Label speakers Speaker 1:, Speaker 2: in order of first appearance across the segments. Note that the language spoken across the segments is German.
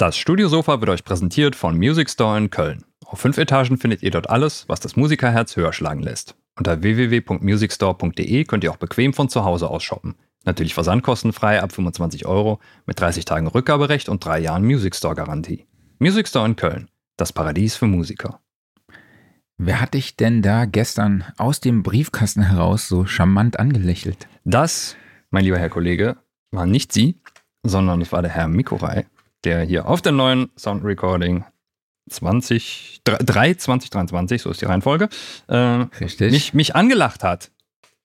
Speaker 1: Das Studiosofa wird euch präsentiert von Music Store in Köln. Auf fünf Etagen findet ihr dort alles, was das Musikerherz höher schlagen lässt. Unter www.musicstore.de könnt ihr auch bequem von zu Hause aus shoppen. Natürlich versandkostenfrei ab 25 Euro mit 30 Tagen Rückgaberecht und drei Jahren Music Store Garantie. Music Store in Köln, das Paradies für Musiker.
Speaker 2: Wer hat dich denn da gestern aus dem Briefkasten heraus so charmant angelächelt?
Speaker 1: Das, mein lieber Herr Kollege, war nicht Sie, sondern es war der Herr Mikorei, der hier auf der neuen Sound Recording 20, 3, 2023, so ist die Reihenfolge, äh,
Speaker 2: Richtig.
Speaker 1: mich, mich angelacht hat.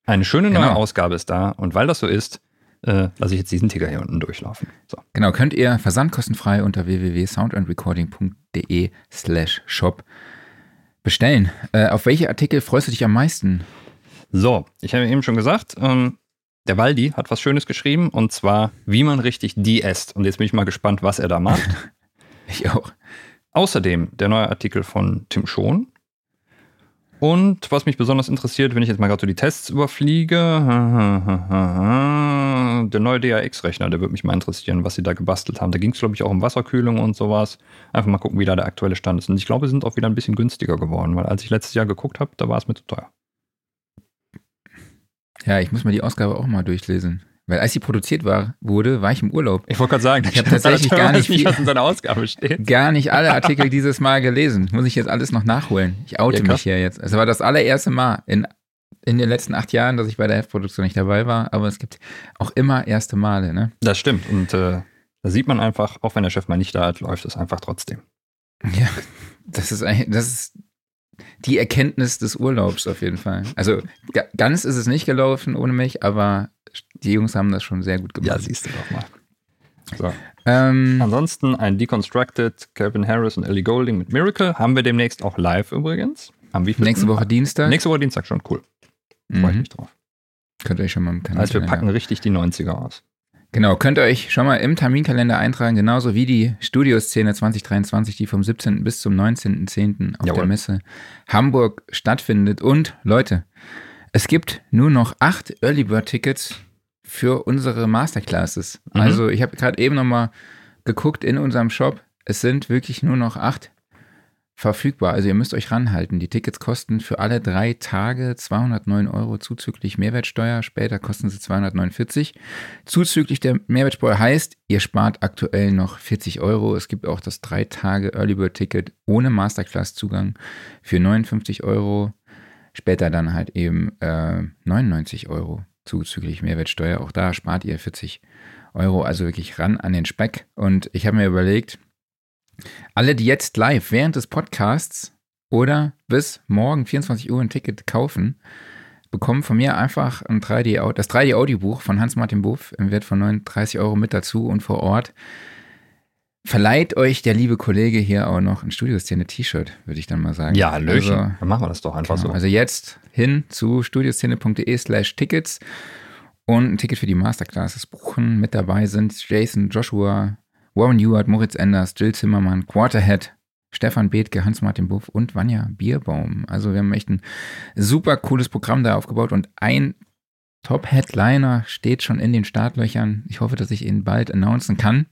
Speaker 1: Eine schöne neue
Speaker 2: Genau.
Speaker 1: Ausgabe ist da und weil das so ist, äh, lasse ich jetzt diesen Ticker hier unten durchlaufen. So.
Speaker 2: Genau, könnt ihr versandkostenfrei unter www.soundandrecording.de slash shop bestellen. Äh, auf welche Artikel freust du dich am meisten?
Speaker 1: So, ich habe eben schon gesagt, ähm, der Waldi hat was Schönes geschrieben und zwar, wie man richtig die esst. Und jetzt bin ich mal gespannt, was er da macht.
Speaker 2: Ich auch.
Speaker 1: Außerdem der neue Artikel von Tim Schon. Und was mich besonders interessiert, wenn ich jetzt mal gerade so die Tests überfliege, der neue DAX-Rechner, der würde mich mal interessieren, was sie da gebastelt haben. Da ging es, glaube ich, auch um Wasserkühlung und sowas. Einfach mal gucken, wie da der aktuelle Stand ist. Und ich glaube, sie sind auch wieder ein bisschen günstiger geworden, weil als ich letztes Jahr geguckt habe, da war es mir zu teuer.
Speaker 2: Ja, ich muss mir die Ausgabe auch mal durchlesen. Weil als sie produziert war, wurde, war ich im Urlaub.
Speaker 1: Ich wollte gerade sagen,
Speaker 2: Ich hab tatsächlich gar nicht viel-
Speaker 1: was in seiner Ausgabe steht.
Speaker 2: Gar nicht alle Artikel dieses Mal gelesen. Muss ich jetzt alles noch nachholen. Ich oute
Speaker 1: Ja,
Speaker 2: mich hier jetzt. Es war das allererste Mal in, in den letzten acht Jahren, dass ich bei der F-Produktion nicht dabei war. Aber es gibt auch immer erste Male, ne?
Speaker 1: Das stimmt. Und äh, da sieht man einfach, auch wenn der Chef mal nicht da ist, läuft es einfach trotzdem.
Speaker 2: Ja, das ist, eigentlich- das ist die Erkenntnis des Urlaubs auf jeden Fall. Also ga- ganz ist es nicht gelaufen ohne mich, aber die Jungs haben das schon sehr gut gemacht.
Speaker 1: siehst du doch mal. So.
Speaker 2: ähm,
Speaker 1: Ansonsten ein Deconstructed, Calvin Harris und Ellie Golding mit Miracle. Haben wir demnächst auch live übrigens. Am wievielten?
Speaker 2: nächste Woche Dienstag.
Speaker 1: Nächste Woche Dienstag schon, cool. Freue ich
Speaker 2: Mhm.
Speaker 1: mich drauf.
Speaker 2: Könnt ihr euch schon mal im Kanal.
Speaker 1: Also wir packen richtig die 90er aus.
Speaker 2: Genau, könnt ihr euch schon mal im Terminkalender eintragen, genauso wie die Studioszene 2023, die vom 17. bis zum 19.10. auf
Speaker 1: Jawohl.
Speaker 2: der Messe Hamburg stattfindet. Und Leute, es gibt nur noch acht Early Bird Tickets für unsere Masterclasses.
Speaker 1: Mhm.
Speaker 2: Also ich habe gerade eben nochmal geguckt in unserem Shop. Es sind wirklich nur noch acht verfügbar. Also ihr müsst euch ranhalten. Die Tickets kosten für alle drei Tage 209 Euro zuzüglich Mehrwertsteuer. Später kosten sie 249. Zuzüglich der Mehrwertsteuer heißt, ihr spart aktuell noch 40 Euro. Es gibt auch das drei Tage Early Bird Ticket ohne Masterclass-Zugang für 59 Euro. Später dann halt eben äh, 99 Euro zuzüglich Mehrwertsteuer. Auch da spart ihr 40 Euro. Also wirklich ran an den Speck. Und ich habe mir überlegt, alle, die jetzt live während des Podcasts oder bis morgen 24 Uhr ein Ticket kaufen, bekommen von mir einfach ein 3D, Au- das 3D-Audiobuch von Hans-Martin Buff im Wert von 39 Euro mit dazu und vor Ort verleiht euch der liebe Kollege hier auch noch ein Studioszene-T-Shirt, würde ich dann mal sagen.
Speaker 1: Ja, Hallöchen.
Speaker 2: Also,
Speaker 1: Dann machen wir das doch einfach
Speaker 2: Genau.
Speaker 1: so.
Speaker 2: Also jetzt hin zu studioszene.de slash Tickets und ein Ticket für die Masterclasses buchen. Mit dabei sind Jason, Joshua, Warren Ewart, Moritz Enders, Jill Zimmermann, Quarterhead, Stefan Bethke, Hans-Martin Buff und Vanja Bierbaum. Also wir haben echt ein super cooles Programm da aufgebaut und ein Top-Headliner steht schon in den Startlöchern. Ich hoffe, dass ich ihn bald announcen kann.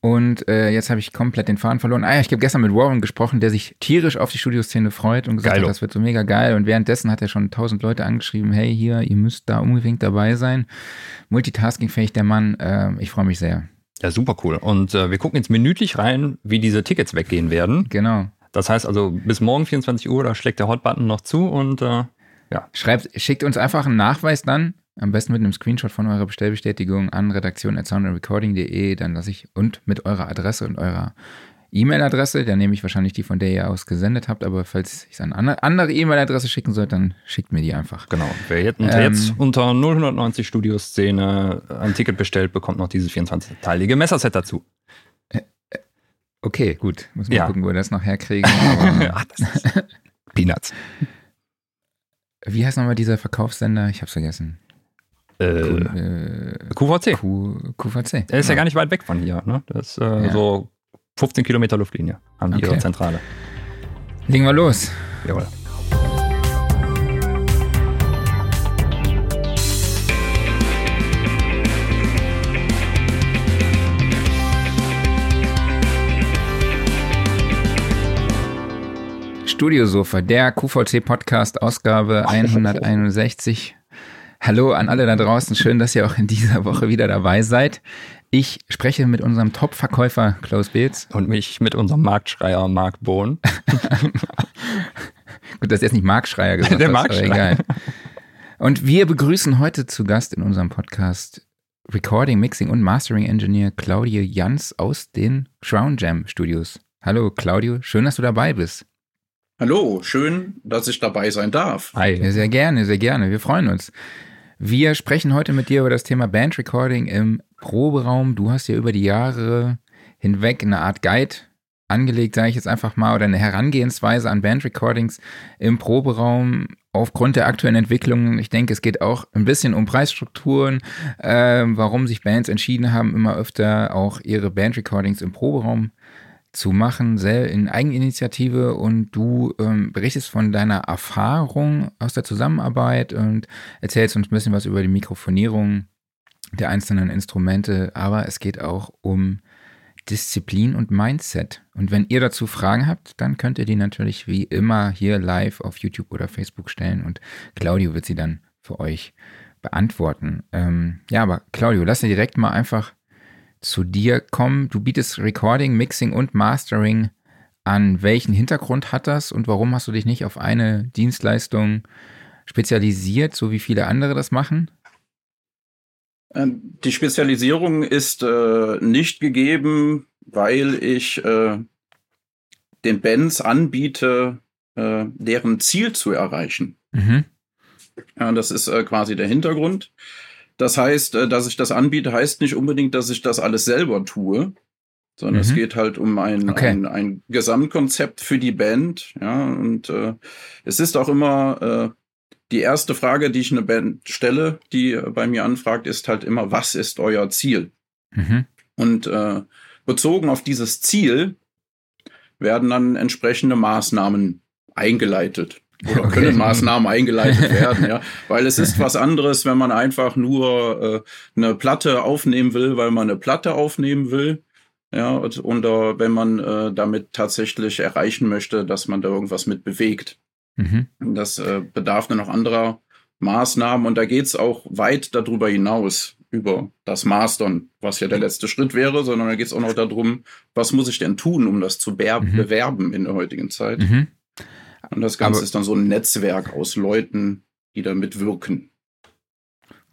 Speaker 2: Und äh, jetzt habe ich komplett den Faden verloren. Ah ja, ich habe gestern mit Warren gesprochen, der sich tierisch auf die Studioszene freut und gesagt
Speaker 1: Geilo.
Speaker 2: hat, das wird so mega geil. Und währenddessen hat er schon tausend Leute angeschrieben, hey, hier, ihr müsst da unbedingt dabei sein. Multitaskingfähig der Mann. Äh, ich freue mich sehr.
Speaker 1: Ja, super cool. Und äh, wir gucken jetzt minütlich rein, wie diese Tickets weggehen werden.
Speaker 2: Genau.
Speaker 1: Das heißt also, bis morgen 24 Uhr, da schlägt der Hot-Button noch zu und äh,
Speaker 2: Schreibt, schickt uns einfach einen Nachweis dann, am besten mit einem Screenshot von eurer Bestellbestätigung an redaktion.soundandrecording.de, dann lasse ich und mit eurer Adresse und eurer E-Mail-Adresse, dann nehme ich wahrscheinlich die, von der ihr aus gesendet habt, aber falls ich es an eine andere E-Mail-Adresse schicken soll, dann schickt mir die einfach.
Speaker 1: genau. Wer jetzt, unter,
Speaker 2: Ähm.
Speaker 1: jetzt unter 0190 Studioszene ein Ticket bestellt, bekommt noch dieses 24-teilige Messerset dazu.
Speaker 2: Okay, gut. Muss mal
Speaker 1: Ja.
Speaker 2: gucken, wo wir das noch herkriegen.
Speaker 1: Ach, das ist Peanuts.
Speaker 2: wie heißt nochmal dieser Verkaufssender? Ich hab's vergessen.
Speaker 1: Äh,
Speaker 2: äh,
Speaker 1: QVC.
Speaker 2: Q, QVC.
Speaker 1: Der ist ja gar nicht weit weg von hier. Ne? Das ist äh,
Speaker 2: Ja.
Speaker 1: so 15 Kilometer Luftlinie haben die
Speaker 2: okay.
Speaker 1: ihre Zentrale.
Speaker 2: Legen wir los.
Speaker 1: Jawohl.
Speaker 2: Studiosofa, der QVC-Podcast, Ausgabe 161. Hallo an alle da draußen, schön, dass ihr auch in dieser Woche wieder dabei seid. Ich spreche mit unserem Top-Verkäufer Klaus Beetz.
Speaker 1: Und mich mit unserem Marktschreier Marc Bohn.
Speaker 2: Gut, dass er jetzt nicht Marktschreier gesagt
Speaker 1: Der
Speaker 2: hat, aber
Speaker 1: Marktschreier.
Speaker 2: egal. Und wir begrüßen heute zu Gast in unserem Podcast Recording, Mixing und Mastering Engineer Claudio Jans aus den Crown Jam Studios. Hallo Claudio, schön, dass du dabei bist.
Speaker 3: Hallo, schön, dass ich dabei sein darf.
Speaker 2: Ja,
Speaker 1: Hi.
Speaker 2: sehr gerne, sehr gerne. Wir freuen uns. Wir sprechen heute mit dir über das Thema Band Recording im Proberaum. Du hast ja über die Jahre hinweg eine Art Guide angelegt, sage ich jetzt einfach mal, oder eine Herangehensweise an Band Recordings im Proberaum aufgrund der aktuellen Entwicklungen. Ich denke, es geht auch ein bisschen um Preisstrukturen, äh, warum sich Bands entschieden haben, immer öfter auch ihre Band Recordings im Proberaum zu machen, in Eigeninitiative und du ähm, berichtest von deiner Erfahrung aus der Zusammenarbeit und erzählst uns ein bisschen was über die Mikrofonierung der einzelnen Instrumente, aber es geht auch um Disziplin und Mindset. Und wenn ihr dazu Fragen habt, dann könnt ihr die natürlich wie immer hier live auf YouTube oder Facebook stellen und Claudio wird sie dann für euch beantworten. Ähm, ja, aber Claudio, lass dir direkt mal einfach zu dir kommen. Du bietest Recording, Mixing und Mastering an. Welchen Hintergrund hat das und warum hast du dich nicht auf eine Dienstleistung spezialisiert, so wie viele andere das machen?
Speaker 3: Ähm, Die Spezialisierung ist äh, nicht gegeben, weil ich äh, den Bands anbiete, äh, deren Ziel zu erreichen.
Speaker 2: Mhm.
Speaker 3: Ja, das ist äh, quasi der Hintergrund. Das heißt, äh, dass ich das anbiete, heißt nicht unbedingt, dass ich das alles selber tue, sondern
Speaker 2: Mhm.
Speaker 3: es geht halt um ein,
Speaker 2: Okay.
Speaker 3: ein, ein Gesamtkonzept für die Band. Ja, und äh, es ist auch immer äh, die erste Frage, die ich eine Band stelle, die bei mir anfragt, ist halt immer, was ist euer Ziel?
Speaker 2: Mhm.
Speaker 3: Und äh, bezogen auf dieses Ziel werden dann entsprechende Maßnahmen eingeleitet. Oder
Speaker 2: Okay.
Speaker 3: können Maßnahmen eingeleitet werden, ja. Weil es ist was anderes, wenn man einfach nur äh, eine Platte aufnehmen will, weil man eine Platte aufnehmen will. Ja, und, oder wenn man äh, damit tatsächlich erreichen möchte, dass man da irgendwas mit bewegt.
Speaker 2: Mhm.
Speaker 3: Das äh, bedarf dann noch anderer Maßnahmen und da geht's auch weit darüber hinaus, über das Mastern, was ja der letzte Schritt wäre, sondern da geht's auch noch darum, was muss ich denn tun, um das zu
Speaker 2: Mhm.
Speaker 3: bewerben in der heutigen Zeit.
Speaker 2: Mhm.
Speaker 3: Und das Ganze
Speaker 2: Aber-
Speaker 3: ist dann so ein Netzwerk aus Leuten, die da mitwirken.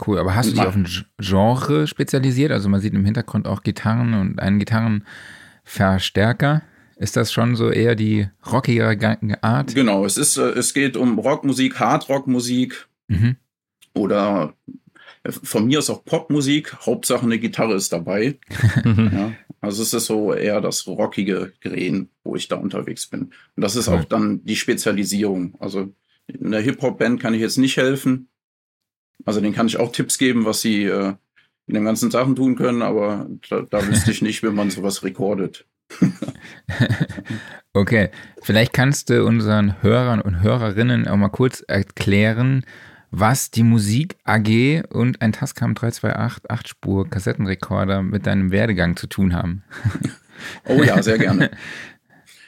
Speaker 2: Cool, aber hast du dich auf ein Genre spezialisiert? Also man sieht im Hintergrund auch Gitarren und einen Gitarrenverstärker. Ist das schon so eher die rockigere Art?
Speaker 3: Genau, es ist, äh, es geht um Rockmusik, Hardrockmusik
Speaker 2: Mhm.
Speaker 3: oder äh, von mir ist auch Popmusik, Hauptsache eine Gitarre ist dabei. Ja, also es ist so eher das rockige Gren, wo ich da unterwegs bin. Und das ist
Speaker 2: Cool.
Speaker 3: auch dann die Spezialisierung. Also in der Hip-Hop-Band kann ich jetzt nicht helfen. Also denen kann ich auch Tipps geben, was sie äh, in den ganzen Sachen tun können, aber da, da wüsste ich nicht, wie man sowas rekordet.
Speaker 2: Okay, vielleicht kannst du unseren Hörern und Hörerinnen auch mal kurz erklären, was die Musik AG und ein Tascam 328 8-Spur Kassettenrekorder mit deinem Werdegang zu tun haben.
Speaker 3: Oh ja, sehr gerne.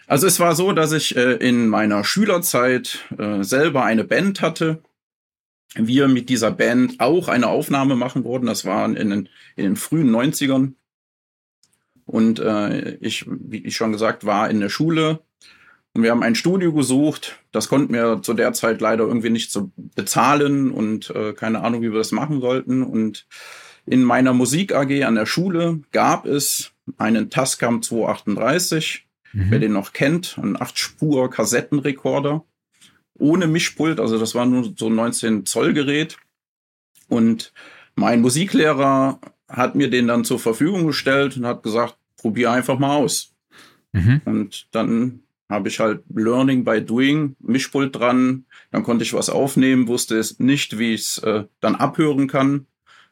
Speaker 3: Also es war so, dass ich äh, in meiner Schülerzeit äh, selber eine Band hatte. Wir mit dieser Band auch eine Aufnahme machen wollten. Das war in den, in den frühen 90ern. Und äh, ich, wie ich schon gesagt, war in der Schule. Und wir haben ein Studio gesucht. Das konnten wir zu der Zeit leider irgendwie nicht so bezahlen und äh, keine Ahnung, wie wir das machen sollten. Und in meiner Musik AG an der Schule gab es einen Tascam 238, wer
Speaker 2: Mhm.
Speaker 3: den noch kennt, ein 8-Spur-Kassettenrekorder ohne Mischpult, also das war nur so ein 19 Zoll Gerät. Und mein Musiklehrer hat mir den dann zur Verfügung gestellt und hat gesagt, probier einfach mal aus.
Speaker 2: Mhm.
Speaker 3: Und dann habe ich halt Learning by Doing, Mischpult dran, dann konnte ich was aufnehmen, wusste es nicht, wie ich es äh, dann abhören kann.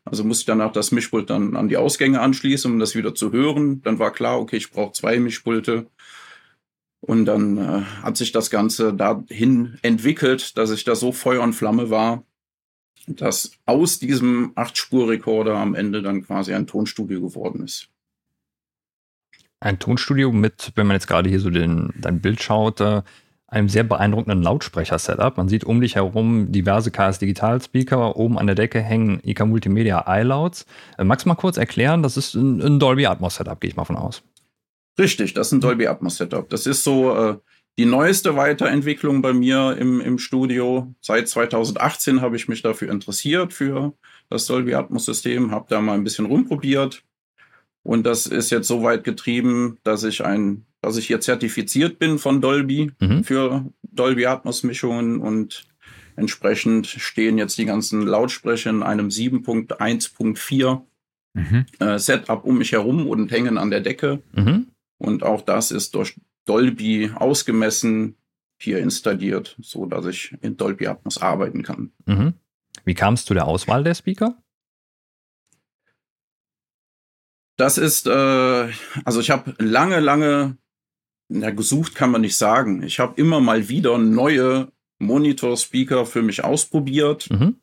Speaker 3: Also musste ich danach das Mischpult dann an die Ausgänge anschließen, um das wieder zu hören. Dann war klar, okay, ich brauche zwei Mischpulte. Und dann äh, hat sich das Ganze dahin entwickelt, dass ich da so Feuer und Flamme war, dass aus diesem Acht-Spur-Rekorder am Ende dann quasi ein Tonstudio geworden ist.
Speaker 1: Ein Tonstudio mit, wenn man jetzt gerade hier so den, dein Bild schaut, äh, einem sehr beeindruckenden Lautsprecher-Setup. Man sieht um dich herum diverse KS-Digital-Speaker, oben an der Decke hängen IK Multimedia iLouds. Äh, magst du mal kurz erklären, das ist ein, ein Dolby Atmos-Setup, gehe ich mal von aus.
Speaker 3: Richtig, das ist ein Dolby Atmos-Setup. Das ist so äh, die neueste Weiterentwicklung bei mir im, im Studio. Seit 2018 habe ich mich dafür interessiert, für das Dolby Atmos-System, habe da mal ein bisschen rumprobiert. Und das ist jetzt so weit getrieben, dass ich ein dass ich hier zertifiziert bin von Dolby mhm. für Dolby Atmos Mischungen und entsprechend stehen jetzt die ganzen Lautsprecher in einem 7.1.4 mhm. äh, Setup um mich herum und hängen an der Decke. Mhm. Und auch das ist durch Dolby ausgemessen hier installiert, so dass ich in Dolby Atmos arbeiten kann.
Speaker 1: Mhm. Wie kamst du der Auswahl der Speaker?
Speaker 3: Das ist, äh, also ich habe lange, lange na, gesucht kann man nicht sagen. Ich habe immer mal wieder neue Monitor-Speaker für mich ausprobiert. Mhm.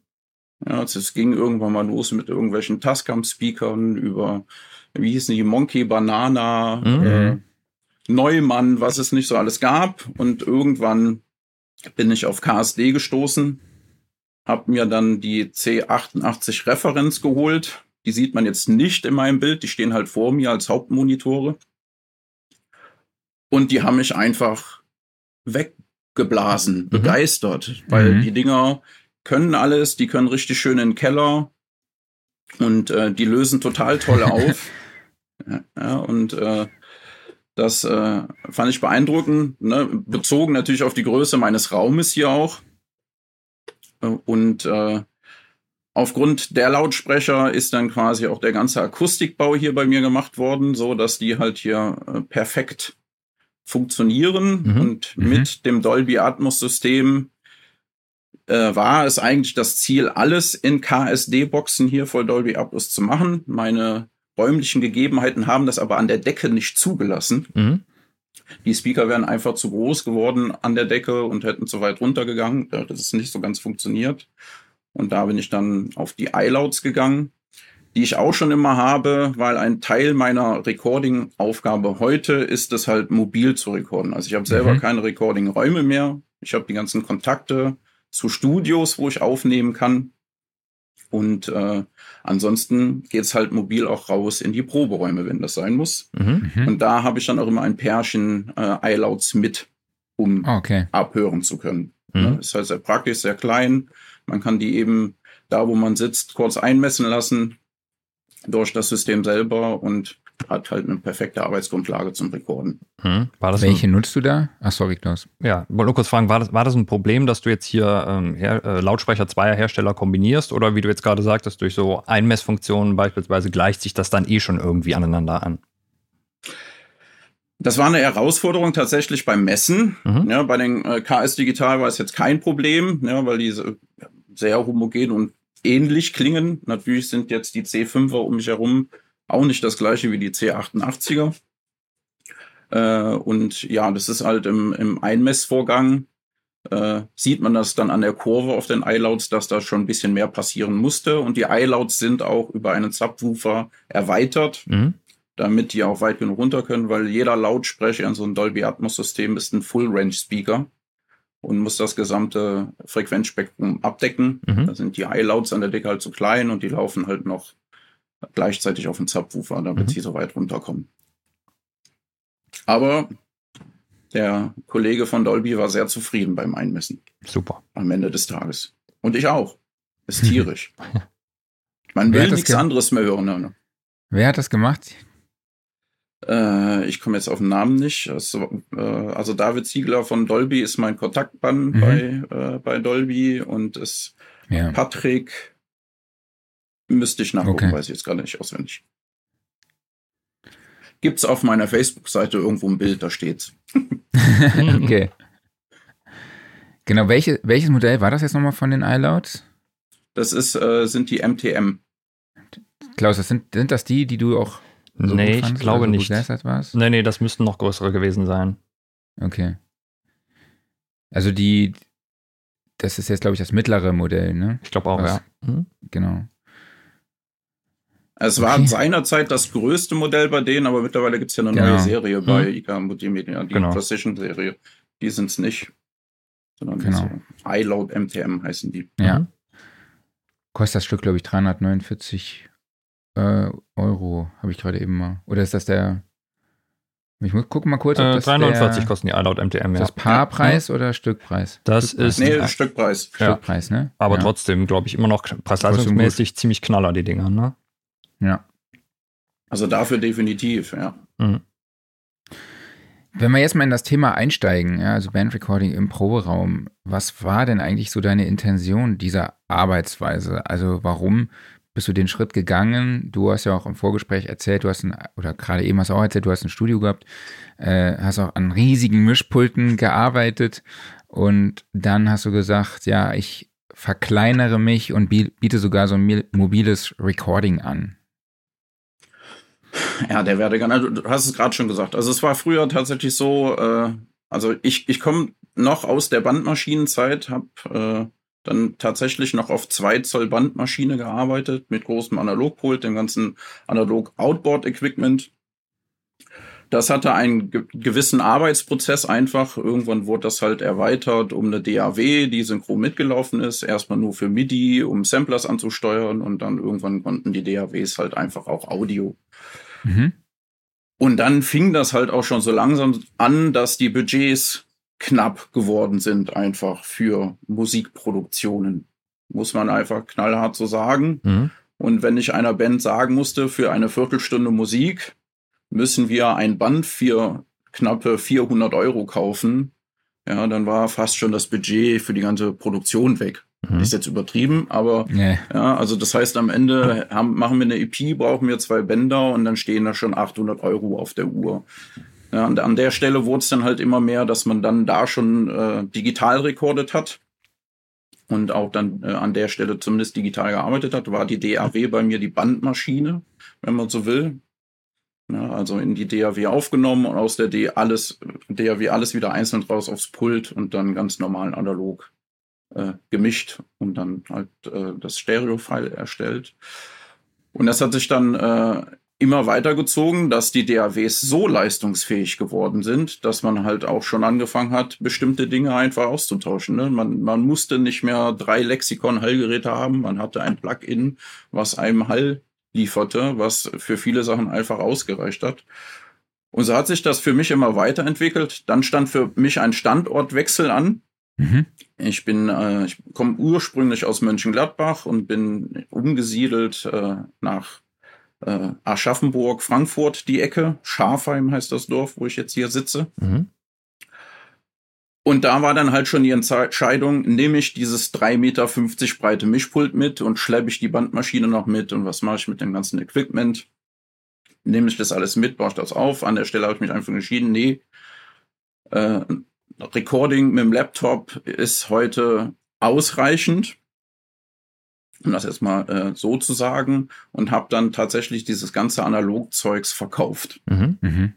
Speaker 3: Ja, es ging irgendwann mal los mit irgendwelchen Tascam-Speakern über, wie hießen die, Monkey Banana, mhm. äh, Neumann, was es nicht so alles gab. Und irgendwann bin ich auf KSD gestoßen, habe mir dann die C88 Referenz geholt. Die sieht man jetzt nicht in meinem Bild, die stehen halt vor mir als Hauptmonitore. Und die haben mich einfach weggeblasen, mhm. begeistert, weil mhm. die Dinger können alles, die können richtig schön in den Keller und äh, die lösen total toll auf. ja, und äh, das äh, fand ich beeindruckend, ne? bezogen natürlich auf die Größe meines Raumes hier auch. Äh, und äh, aufgrund der Lautsprecher ist dann quasi auch der ganze Akustikbau hier bei mir gemacht worden, so dass die halt hier äh, perfekt funktionieren. Mhm. Und mhm. mit dem Dolby Atmos System äh, war es eigentlich das Ziel, alles in KSD-Boxen hier voll Dolby Atmos zu machen. Meine räumlichen Gegebenheiten haben das aber an der Decke nicht zugelassen. Mhm. Die Speaker wären einfach zu groß geworden an der Decke und hätten zu weit runtergegangen. Das ist nicht so ganz funktioniert. Und da bin ich dann auf die iLouds gegangen die ich auch schon immer habe, weil ein Teil meiner Recording-Aufgabe heute ist es halt mobil zu recorden. Also ich habe selber mhm. keine Recording-Räume mehr. Ich habe die ganzen Kontakte zu Studios, wo ich aufnehmen kann. Und äh, ansonsten geht's halt mobil auch raus in die Proberäume, wenn das sein muss. Mhm. mhm. Und da habe ich dann auch immer ein Pärchen äh, iLouds mit, um okay. abhören zu können. Mhm. Ja, ist halt sehr praktisch, sehr klein. Man kann die eben da, wo man sitzt, kurz einmessen lassen durch das System selber und hat halt eine perfekte Arbeitsgrundlage zum Rekorden.
Speaker 2: Hm. Welche ein, nutzt du da? Ach, sorry, Klaus.
Speaker 1: Ja, wollte nur kurz fragen, war das, war das ein Problem, dass du jetzt hier ähm, her, äh, Lautsprecher zweier Hersteller kombinierst oder wie du jetzt gerade sagtest, durch so Einmessfunktionen beispielsweise gleicht sich das dann eh schon irgendwie aneinander an?
Speaker 3: Das war eine Herausforderung tatsächlich beim Messen. Mhm. Ja, bei den äh, KS Digital war es jetzt kein Problem, ja, weil diese sehr homogen und ähnlich klingen. Natürlich sind jetzt die C5er um mich herum auch nicht das gleiche wie die C88er. Äh, und ja, das ist halt im, im Einmessvorgang, äh, sieht man das dann an der Kurve auf den iLouds, dass da schon ein bisschen mehr passieren musste. Und die iLouds sind auch über einen Subwoofer erweitert, mhm. Damit die auch weit genug runter können, weil jeder Lautsprecher in so einem Dolby Atmos System ist ein Full Range Speaker und muss das gesamte Frequenzspektrum abdecken. Mhm. Da sind die iLouds an der Decke halt zu klein und die laufen halt noch gleichzeitig auf den Subwoofer, damit mhm. sie so weit runterkommen. Aber der Kollege von Dolby war sehr zufrieden beim Einmessen.
Speaker 1: Super.
Speaker 3: Am Ende des Tages. Und ich auch. Ist tierisch. Man will nichts anderes mehr hören. Ne?
Speaker 2: Wer hat das gemacht?
Speaker 3: Äh, ich komme jetzt auf den Namen nicht. Also, äh, also David Ziegler von Dolby ist mein Kontaktmann mhm. bei, äh, bei Dolby und ist ja. Patrick. Müsste ich nachgucken, okay. weiß ich jetzt gerade nicht auswendig. Gibt's auf meiner Facebook-Seite irgendwo ein Bild, da steht's.
Speaker 2: okay. Genau, welche, welches Modell war das jetzt nochmal von den iLouds?
Speaker 3: Das ist, äh, sind die MTM.
Speaker 2: Klaus, das sind, sind das die, die du auch
Speaker 1: so nee, ich glaube also nicht. Warst? Nee, nee, das müssten noch größere gewesen sein.
Speaker 2: Okay. Also die, das ist jetzt, glaube ich, das mittlere Modell, ne?
Speaker 1: Ich glaube auch, Was? ja. Mhm.
Speaker 2: Genau.
Speaker 3: Es okay. war seinerzeit das größte Modell bei denen, aber mittlerweile gibt es ja eine genau. neue Serie bei mhm. IK Multimedia, die genau. Precision-Serie. die sind es nicht. Sondern
Speaker 2: Genau.
Speaker 3: iLoad MTM heißen die.
Speaker 2: Ja.
Speaker 1: Mhm.
Speaker 2: Kostet das Stück, glaube ich, 349 äh, Euro, habe ich gerade eben mal. Oder ist das der. Ich muss gucken mal kurz, ob
Speaker 1: Äh,
Speaker 2: das
Speaker 1: 349
Speaker 2: der,
Speaker 1: kosten die iLoud MTM, ja.
Speaker 2: das Paarpreis oder Stückpreis?
Speaker 1: Das
Speaker 2: Stückpreis.
Speaker 1: ist-
Speaker 3: Nee,
Speaker 1: Ja.
Speaker 3: Stückpreis.
Speaker 1: Ja.
Speaker 2: Stückpreis, ne?
Speaker 1: Aber
Speaker 2: ja.
Speaker 1: trotzdem, glaube ich, immer noch preis-leistungsmäßig ziemlich knaller, die Dinger, ne?
Speaker 2: Ja.
Speaker 3: Also dafür definitiv, ja.
Speaker 1: Mhm.
Speaker 2: Wenn wir jetzt mal in das Thema einsteigen, ja, also Bandrecording im Proberaum, was war denn eigentlich so deine Intention dieser Arbeitsweise? Also warum bist du den Schritt gegangen? Du hast ja auch im Vorgespräch erzählt, du hast ein, oder gerade eben hast du auch erzählt, du hast ein Studio gehabt, äh, hast auch an riesigen Mischpulten gearbeitet und dann hast du gesagt, ja, ich verkleinere mich und bie- biete sogar so ein mobiles Recording an.
Speaker 3: Ja, der Werdegang, also, du hast es gerade schon gesagt. Also es war früher tatsächlich so, äh, also ich, ich komme noch aus der Bandmaschinenzeit, habe äh, dann tatsächlich noch auf 2 Zoll Bandmaschine gearbeitet, mit großem Analogpult, dem ganzen Analog-Outboard-Equipment. Das hatte einen ge gewissen Arbeitsprozess einfach. Irgendwann wurde das halt erweitert um eine DAW, die synchron mitgelaufen ist. Erstmal nur für MIDI, um Samplers anzusteuern und dann irgendwann konnten die DAWs halt einfach auch Audio.
Speaker 2: Mhm.
Speaker 3: Und dann fing das halt auch schon so langsam an, dass die Budgets knapp geworden sind, einfach für Musikproduktionen. Muss man einfach knallhart so sagen.
Speaker 1: Mhm.
Speaker 3: Und wenn ich einer Band sagen musste, für eine Viertelstunde Musik müssen wir ein Band für knappe 400 Euro kaufen, ja, dann war fast schon das Budget für die ganze Produktion weg.
Speaker 1: Mhm.
Speaker 3: Ist jetzt übertrieben, aber
Speaker 2: Nee.
Speaker 3: ja, also das heißt, am Ende haben, machen wir eine EP, brauchen wir zwei Bänder und dann stehen da schon 800 Euro auf der Uhr. Ja, und an der Stelle wurde es dann halt immer mehr, dass man dann da schon äh, digital rekordet hat und auch dann äh, an der Stelle zumindest digital gearbeitet hat, war die DAW bei mir die Bandmaschine, wenn man so will. Ja, also in die DAW aufgenommen und aus der D alles, DAW alles wieder einzeln raus aufs Pult und dann ganz normal analog äh, gemischt und dann halt äh, das Stereo-File erstellt. Und das hat sich dann äh, immer weitergezogen, dass die DAWs so leistungsfähig geworden sind, dass man halt auch schon angefangen hat, bestimmte Dinge einfach auszutauschen. Ne? Man, man musste nicht mehr drei Lexikon-Hallgeräte haben, man hatte ein Plugin, was einem Hall lieferte, was für viele Sachen einfach ausgereicht hat. Und so hat sich das für mich immer weiterentwickelt. Dann stand für mich ein Standortwechsel an.
Speaker 2: Mhm.
Speaker 3: Ich bin, äh, ich komme ursprünglich aus Mönchengladbach und bin umgesiedelt äh, nach äh, Aschaffenburg, Frankfurt, die Ecke. Schafheim heißt das Dorf, wo ich jetzt hier sitze.
Speaker 1: Mhm.
Speaker 3: Und da war dann halt schon die Entscheidung, nehme ich dieses 3,50 Meter breite Mischpult mit und schleppe ich die Bandmaschine noch mit und was mache ich mit dem ganzen Equipment? Nehme ich das alles mit, baue ich das auf? An der Stelle habe ich mich einfach entschieden, nee, äh, Recording mit dem Laptop ist heute ausreichend, um das jetzt mal äh, so zu sagen, und habe dann tatsächlich dieses ganze Analogzeugs verkauft
Speaker 1: Mhm.
Speaker 2: Mhm.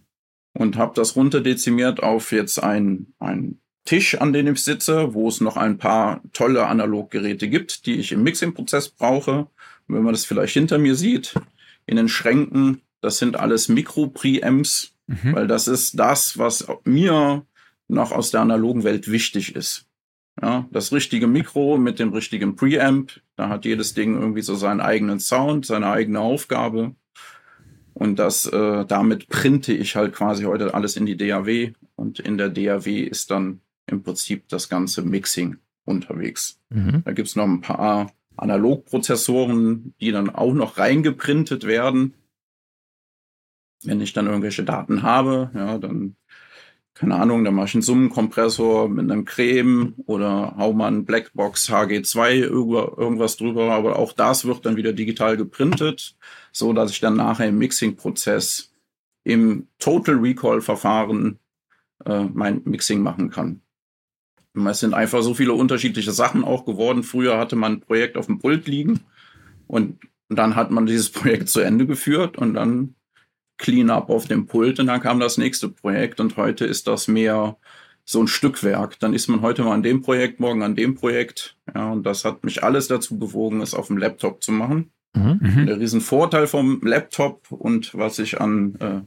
Speaker 3: und habe das runterdezimiert auf jetzt ein, ein Tisch, an dem ich sitze, wo es noch ein paar tolle Analoggeräte gibt, die ich im Mixing-Prozess brauche. Und wenn man das vielleicht hinter mir sieht, in den Schränken, das sind alles Mikro-Preamps,
Speaker 2: Mhm.
Speaker 3: weil das ist das, was mir noch aus der analogen Welt wichtig ist. Ja, das richtige Mikro mit dem richtigen Preamp, da hat jedes Ding irgendwie so seinen eigenen Sound, seine eigene Aufgabe. Und das, äh, damit printe ich halt quasi heute alles in die DAW. Und in der DAW ist dann im Prinzip das ganze Mixing unterwegs.
Speaker 1: Mhm.
Speaker 3: Da gibt's noch ein paar Analogprozessoren, die dann auch noch reingeprintet werden. Wenn ich dann irgendwelche Daten habe, ja, dann, keine Ahnung, dann mache ich einen Summenkompressor mit einem Creme oder hau mal einen Blackbox HG2 über irgendwas drüber, aber auch das wird dann wieder digital geprintet, so dass ich dann nachher im Mixing-Prozess im Total Recall-Verfahren äh, mein Mixing machen kann. Es sind einfach so viele unterschiedliche Sachen auch geworden. Früher hatte man ein Projekt auf dem Pult liegen und dann hat man dieses Projekt zu Ende geführt und dann Cleanup auf dem Pult und dann kam das nächste Projekt und heute ist das mehr so ein Stückwerk. Dann ist man heute mal an dem Projekt, morgen an dem Projekt. Ja, und das hat mich alles dazu bewogen, es auf dem Laptop zu machen.
Speaker 1: Mhm.
Speaker 2: Mhm.
Speaker 3: Der Riesenvorteil vom Laptop und was ich an, äh,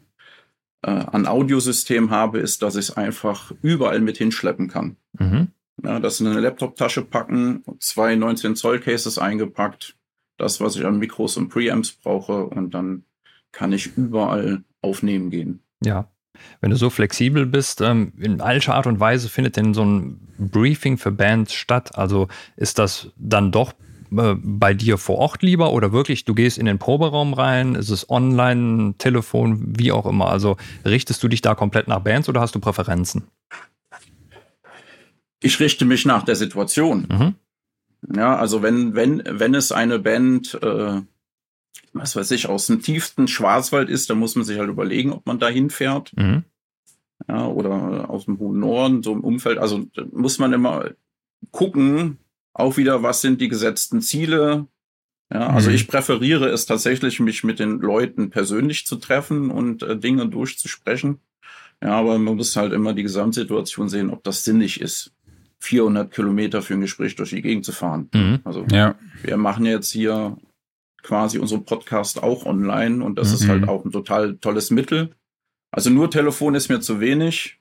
Speaker 3: äh, an Audiosystem habe, ist, dass ich es einfach überall mit hinschleppen kann.
Speaker 1: Mhm.
Speaker 3: Ja, das in eine Laptop-Tasche packen, zwei 19 Zoll Cases eingepackt, das, was ich an Mikros und Preamps brauche und dann kann ich überall aufnehmen gehen.
Speaker 1: Ja. Wenn du so flexibel bist, ähm, in welcher Art und Weise findet denn so ein Briefing für Bands statt? Also ist das dann doch äh, bei dir vor Ort lieber oder wirklich, du gehst in den Proberaum rein, ist es online, Telefon, wie auch immer? Also richtest du dich da komplett nach Bands oder hast du Präferenzen?
Speaker 3: Ich richte mich nach der Situation.
Speaker 1: Mhm.
Speaker 3: Ja, also wenn, wenn, wenn es eine Band, äh, was weiß ich, aus dem tiefsten Schwarzwald ist, dann muss man sich halt überlegen, ob man da hinfährt.
Speaker 1: Mhm.
Speaker 3: Ja, oder aus dem hohen Norden, so im Umfeld. Also da muss man immer gucken, auch wieder, was sind die gesetzten Ziele. Ja, also
Speaker 2: Mhm.
Speaker 3: ich präferiere es tatsächlich, mich mit den Leuten persönlich zu treffen und äh, Dinge durchzusprechen. Ja, aber man muss halt immer die Gesamtsituation sehen, ob das sinnig ist, 400 Kilometer für ein Gespräch durch die Gegend zu fahren.
Speaker 1: Mhm.
Speaker 3: Also
Speaker 2: Ja.
Speaker 3: wir machen jetzt hier quasi unseren Podcast auch online und das
Speaker 1: Mhm.
Speaker 3: ist halt auch ein total tolles Mittel. Also nur Telefon ist mir zu wenig.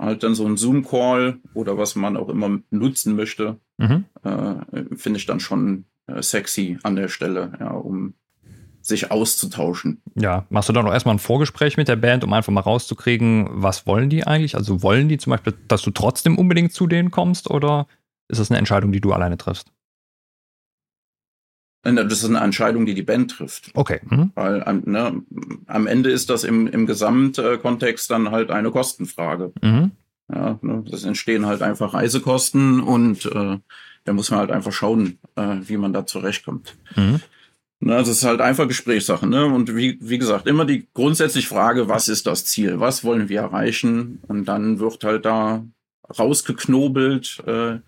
Speaker 3: Halt dann so ein Zoom-Call oder was man auch immer nutzen möchte,
Speaker 1: Mhm.
Speaker 3: äh, finde ich dann schon äh, sexy an der Stelle, ja, um sich auszutauschen.
Speaker 1: Ja, machst du dann auch erstmal ein Vorgespräch mit der Band, um einfach mal rauszukriegen, was wollen die eigentlich? Also wollen die zum Beispiel, dass du trotzdem unbedingt zu denen kommst oder ist das eine Entscheidung, die du alleine triffst?
Speaker 3: Das ist eine Entscheidung, die die Band trifft.
Speaker 1: Okay. Mhm.
Speaker 3: Weil am- ne, am Ende ist das im, im Gesamtkontext dann halt eine Kostenfrage.
Speaker 1: Mhm.
Speaker 3: Ja, ne, das entstehen halt einfach Reisekosten und äh, da muss man halt einfach schauen, äh, wie man da zurechtkommt.
Speaker 1: Mhm.
Speaker 3: Ne, das ist halt einfach Geschmackssache. Ne? Und wie, wie gesagt, immer die grundsätzliche Frage, was ist das Ziel? Was wollen wir erreichen? Und dann wird halt da rausgeknobelt, äh,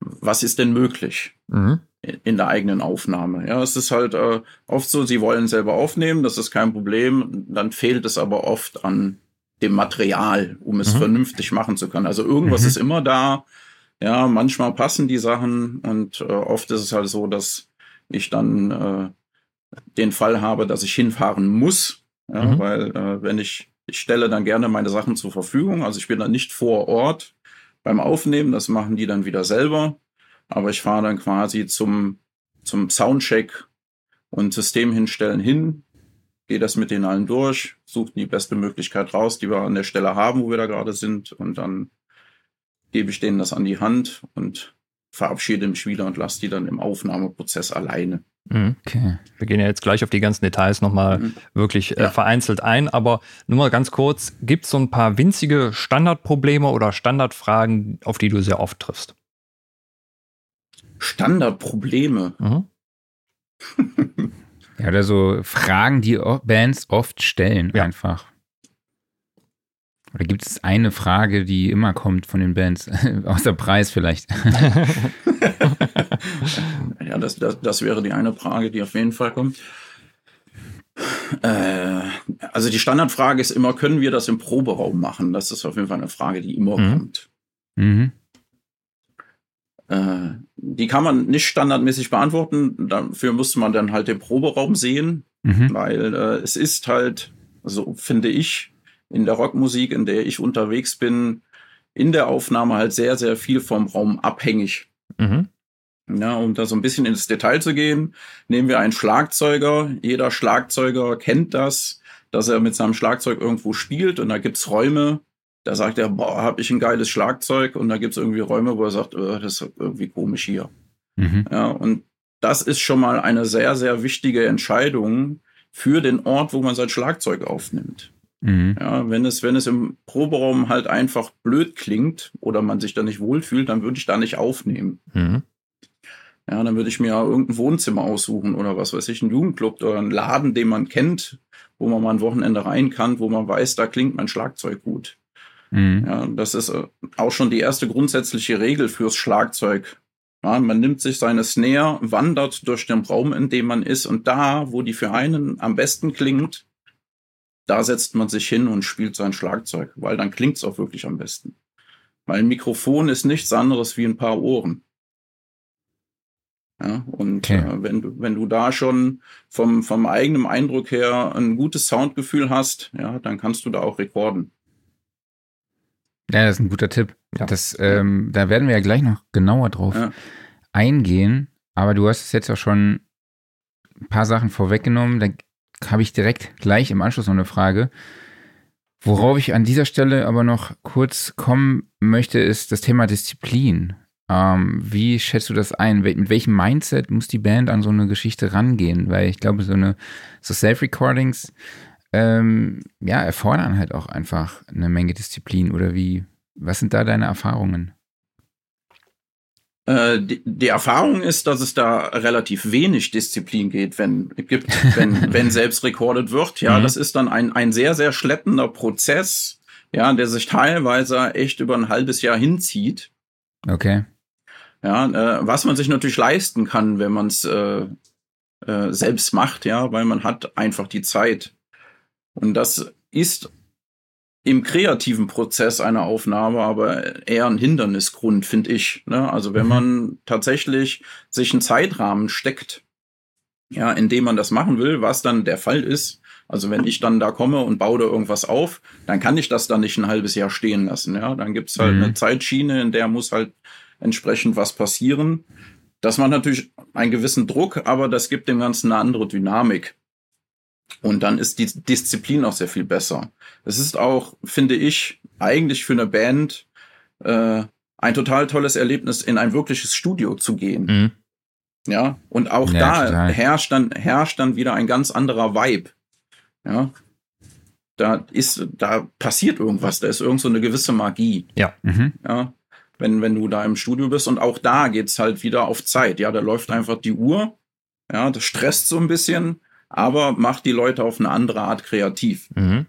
Speaker 3: was ist denn möglich?
Speaker 1: Mhm.
Speaker 3: In der eigenen Aufnahme. Ja, es ist halt äh, oft so, sie wollen selber aufnehmen, das ist kein Problem. Dann fehlt es aber oft an dem Material, um es
Speaker 1: Mhm.
Speaker 3: vernünftig machen zu können. Also irgendwas
Speaker 2: Mhm.
Speaker 3: ist immer da. Ja, manchmal passen die Sachen und äh, oft ist es halt so, dass ich dann äh, den Fall habe, dass ich hinfahren muss, ja,
Speaker 1: Mhm.
Speaker 3: weil äh, wenn ich ich stelle dann gerne meine Sachen zur Verfügung, also ich bin dann nicht vor Ort beim Aufnehmen, das machen die dann wieder selber. Aber ich fahre dann quasi zum, zum Soundcheck und System hinstellen hin, gehe das mit denen allen durch, suche die beste Möglichkeit raus, die wir an der Stelle haben, wo wir da gerade sind. Und dann gebe ich denen das an die Hand und verabschiede mich wieder und lasse die dann im Aufnahmeprozess alleine.
Speaker 1: Mhm.
Speaker 2: Okay.
Speaker 1: Wir gehen ja jetzt gleich auf die ganzen Details nochmal
Speaker 3: Mhm.
Speaker 1: wirklich äh,
Speaker 3: Ja.
Speaker 1: vereinzelt ein, aber nur mal ganz kurz, gibt es so ein paar winzige Standardprobleme oder Standardfragen, auf die du sehr oft triffst?
Speaker 3: Standardprobleme.
Speaker 1: Mhm.
Speaker 2: Ja, oder so Fragen, die Bands oft stellen,
Speaker 1: Ja.
Speaker 2: einfach. Oder gibt es eine Frage, die immer kommt von den Bands, außer Preis vielleicht?
Speaker 3: Ja, das, das, das wäre die eine Frage, die auf jeden Fall kommt. Äh, also die Standardfrage ist immer, können wir das im Proberaum machen? Das ist auf jeden Fall eine Frage, die immer
Speaker 1: Mhm.
Speaker 3: kommt.
Speaker 2: Mhm.
Speaker 3: Äh, die kann man nicht standardmäßig beantworten. Dafür müsste man dann halt den Proberaum sehen,
Speaker 2: Mhm.
Speaker 3: weil äh, es ist halt, so finde ich, in der Rockmusik, in der ich unterwegs bin, in der Aufnahme halt sehr, sehr viel vom Raum abhängig.
Speaker 1: Mhm.
Speaker 3: Ja, um da so ein bisschen ins Detail zu gehen, nehmen wir einen Schlagzeuger. Jeder Schlagzeuger kennt das, dass er mit seinem Schlagzeug irgendwo spielt und da gibt's Räume, da sagt er, boah, hab ich ein geiles Schlagzeug und da gibt's irgendwie Räume, wo er sagt, äh, das ist irgendwie komisch hier.
Speaker 2: Mhm.
Speaker 3: Ja, und das ist schon mal eine sehr, sehr wichtige Entscheidung für den Ort, wo man sein Schlagzeug aufnimmt.
Speaker 2: Mhm.
Speaker 3: Ja, wenn es, wenn es im Proberaum halt einfach blöd klingt oder man sich da nicht wohlfühlt, dann würde ich da nicht aufnehmen.
Speaker 1: Mhm.
Speaker 3: Ja, dann würde ich mir irgendein Wohnzimmer aussuchen oder was weiß ich, einen Jugendclub oder einen Laden, den man kennt, wo man mal ein Wochenende rein kann, wo man weiß, da klingt mein Schlagzeug gut.
Speaker 2: Mhm.
Speaker 3: Ja, das ist äh, auch schon die erste grundsätzliche Regel fürs Schlagzeug. Ja, man nimmt sich seine Snare, wandert durch den Raum, in dem man ist und da, wo die für einen am besten klingt, da setzt man sich hin und spielt sein Schlagzeug, weil dann klingt es auch wirklich am besten. Weil ein Mikrofon ist nichts anderes wie ein paar Ohren. Ja, und okay. äh, wenn du, wenn du da schon vom, vom eigenen Eindruck her ein gutes Soundgefühl hast, ja, dann kannst du da auch rekorden.
Speaker 2: Ja, das ist ein guter Tipp. Ja. Das, ähm, da werden wir ja gleich noch genauer drauf ja. eingehen. Aber du hast es jetzt auch schon ein paar Sachen vorweggenommen. Da habe ich direkt gleich im Anschluss noch eine Frage. Worauf ich an dieser Stelle aber noch kurz kommen möchte, ist das Thema Disziplin. Ähm, wie schätzt du das ein? Mit welchem Mindset muss die Band an so eine Geschichte rangehen? Weil ich glaube, so eine so Self-Recordings ähm, ja, erfordern halt auch einfach eine Menge Disziplin. Oder wie, was sind da deine Erfahrungen?
Speaker 3: Äh, die, die, Erfahrung ist, dass es da relativ wenig Disziplin geht, wenn gibt, wenn, wenn selbst recorded wird. Ja, mhm. das ist dann ein, ein sehr, sehr schleppender Prozess, ja, der sich teilweise echt über ein halbes Jahr hinzieht.
Speaker 2: Okay.
Speaker 3: Ja, äh, was man sich natürlich leisten kann, wenn man es äh, äh, selbst macht, ja, weil man hat einfach die Zeit. Und das ist im kreativen Prozess einer Aufnahme aber eher ein Hindernisgrund, finde ich. Ne? Also wenn mhm. man tatsächlich sich einen Zeitrahmen steckt, ja, in dem man das machen will, was dann der Fall ist. Also wenn ich dann da komme und baue da irgendwas auf, dann kann ich das dann nicht ein halbes Jahr stehen lassen. Ja, dann gibt's halt mhm. eine Zeitschiene, in der muss halt entsprechend was passieren. Das macht natürlich einen gewissen Druck, aber das gibt dem Ganzen eine andere Dynamik. Und dann ist die Disziplin auch sehr viel besser. Es ist auch, finde ich, eigentlich für eine Band äh, ein total tolles Erlebnis, in ein wirkliches Studio zu gehen. Mhm. Ja, und auch ja, da total. herrscht dann, herrscht dann wieder ein ganz anderer Vibe. Ja, da ist, da passiert irgendwas, da ist irgend so eine gewisse Magie.
Speaker 2: Ja. Mhm.
Speaker 3: Ja, wenn, wenn du da im Studio bist. Und auch da geht's halt wieder auf Zeit. Ja, da läuft einfach die Uhr. Ja, das stresst so ein bisschen, aber macht die Leute auf eine andere Art kreativ. Mhm.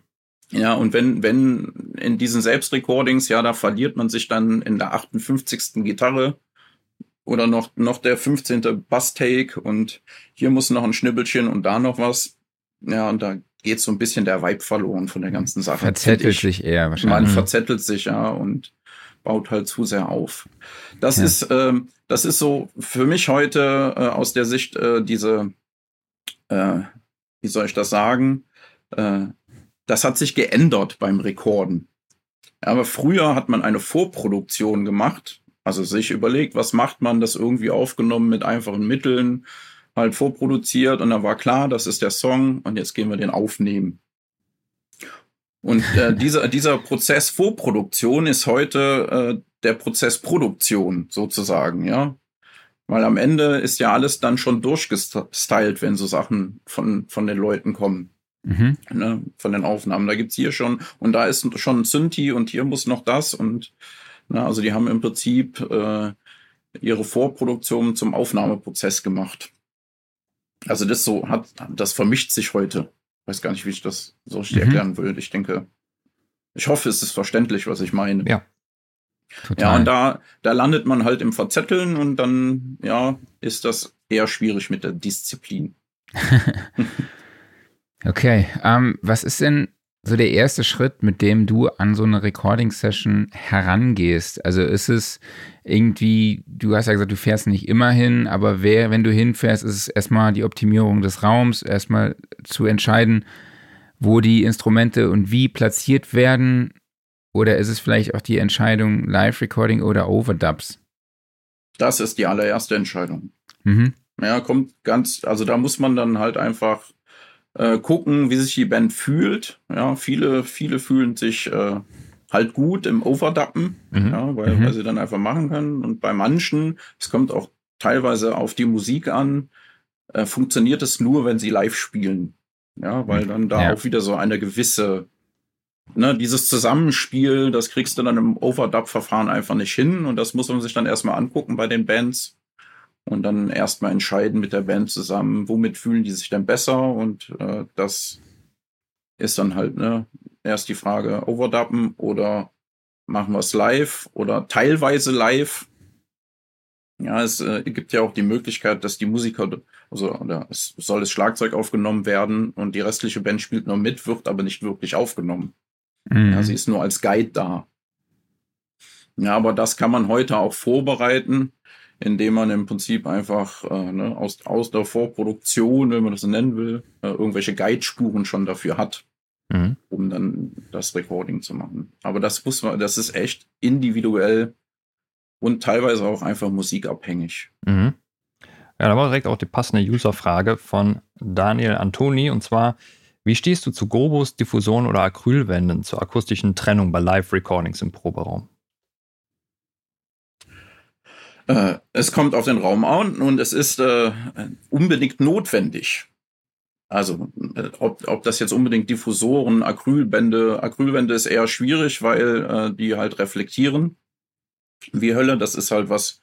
Speaker 3: Ja, und wenn, wenn in diesen Selbstrecordings, ja, da verliert man sich dann in der 58. Gitarre oder noch, noch der 15. Bass-Take und hier muss noch ein Schnibbelchen und da noch was. Ja, und da geht so ein bisschen der Vibe verloren von der ganzen Sache.
Speaker 2: Verzettelt sich eher wahrscheinlich.
Speaker 3: Man verzettelt sich, ja, und baut halt zu sehr auf. Das ja. ist, ähm, das ist so für mich heute äh, aus der Sicht äh, diese, äh, wie soll ich das sagen? Äh, das hat sich geändert beim Rekorden. Aber früher hat man eine Vorproduktion gemacht, also sich überlegt, was macht man, das irgendwie aufgenommen mit einfachen Mitteln, halt vorproduziert und dann war klar, das ist der Song und jetzt gehen wir den aufnehmen. Und äh, dieser, dieser Prozess Vorproduktion ist heute äh, der Prozess Produktion sozusagen, ja. Weil am Ende ist ja alles dann schon durchgestylt, wenn so Sachen von, von den Leuten kommen. Mhm. Ne, von den Aufnahmen. Da gibt's hier schon, und da ist schon ein Synthi und hier muss noch das. Und na, ne, also die haben im Prinzip äh, ihre Vorproduktion zum Aufnahmeprozess gemacht. Also das so hat, das vermischt sich heute weiß gar nicht, wie ich das so richtig mhm. erklären würde. Ich denke, ich hoffe, es ist verständlich, was ich meine.
Speaker 2: Ja.
Speaker 3: Total. Ja, und da, da landet man halt im Verzetteln und dann, ja, ist das eher schwierig mit der Disziplin.
Speaker 2: okay, ähm, was ist denn so der erste Schritt, mit dem du an so eine Recording-Session herangehst? Also ist es irgendwie, du hast ja gesagt, du fährst nicht immer hin, aber wer, wenn du hinfährst, ist es erstmal die Optimierung des Raums, erstmal zu entscheiden, wo die Instrumente und wie platziert werden? Oder ist es vielleicht auch die Entscheidung Live-Recording oder Overdubs?
Speaker 3: Das ist die allererste Entscheidung. Mhm. Ja, kommt ganz, also da muss man dann halt einfach äh, gucken, wie sich die Band fühlt. Ja, viele, viele fühlen sich äh, halt gut im Overdappen, mhm. ja, weil, mhm. weil sie dann einfach machen können. Und bei manchen, es kommt auch teilweise auf die Musik an, äh, funktioniert es nur, wenn sie live spielen. Ja, weil dann da ja. auch wieder so eine gewisse, ne, dieses Zusammenspiel, das kriegst du dann im Overdub-Verfahren einfach nicht hin. Und das muss man sich dann erstmal angucken bei den Bands und dann erstmal entscheiden mit der Band zusammen, womit fühlen die sich denn besser und äh, das ist dann halt ne, erst die Frage, overdappen oder machen wir es live oder teilweise live. Ja, es äh, gibt ja auch die Möglichkeit, dass die Musiker, also oder es soll das Schlagzeug aufgenommen werden und die restliche Band spielt nur mit, wird aber nicht wirklich aufgenommen. Mhm. Ja, sie ist nur als Guide da. Ja, aber das kann man heute auch vorbereiten indem man im Prinzip einfach äh, ne, aus, aus der Vorproduktion, wenn man das so nennen will, äh, irgendwelche Guidespuren schon dafür hat, mhm. um dann das Recording zu machen. Aber das muss man, das ist echt individuell und teilweise auch einfach musikabhängig.
Speaker 1: Mhm. Ja, da war direkt auch die passende User-Frage von Daniel Antoni und zwar, wie stehst du zu Gobos, Diffusoren oder Acrylwänden zur akustischen Trennung bei Live-Recordings im Proberaum?
Speaker 3: Äh, es kommt auf den Raum an und es ist äh, unbedingt notwendig. Also äh, ob, ob das jetzt unbedingt Diffusoren, Acrylbände, Acrylwände ist eher schwierig, weil äh, die halt reflektieren wie Hölle. Das ist halt was,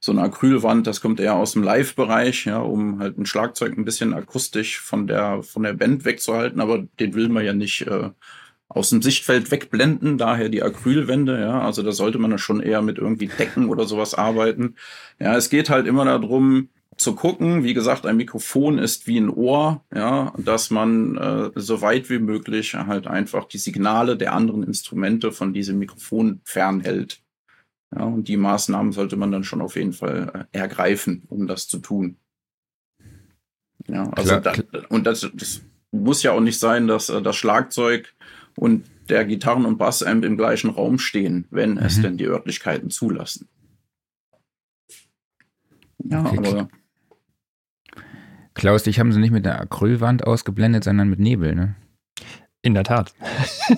Speaker 3: so eine Acrylwand, das kommt eher aus dem Live-Bereich, ja, um halt ein Schlagzeug ein bisschen akustisch von der, von der Band wegzuhalten, aber den will man ja nicht äh, aus dem Sichtfeld wegblenden, daher die Acrylwände, ja, also da sollte man dann schon eher mit irgendwie Decken oder sowas arbeiten. Ja, es geht halt immer darum, zu gucken, wie gesagt, ein Mikrofon ist wie ein Ohr, ja, dass man äh, so weit wie möglich halt einfach die Signale der anderen Instrumente von diesem Mikrofon fernhält. Ja, und die Maßnahmen sollte man dann schon auf jeden Fall äh, ergreifen, um das zu tun. Ja, also klar, da, und das, das muss ja auch nicht sein, dass äh, das Schlagzeug und der Gitarren- und Bassamp im gleichen Raum stehen, wenn mhm. es denn die Örtlichkeiten zulassen.
Speaker 2: Ja, okay. aber. Klaus, dich haben sie nicht mit der Acrylwand ausgeblendet, sondern mit Nebel, ne?
Speaker 1: In der Tat.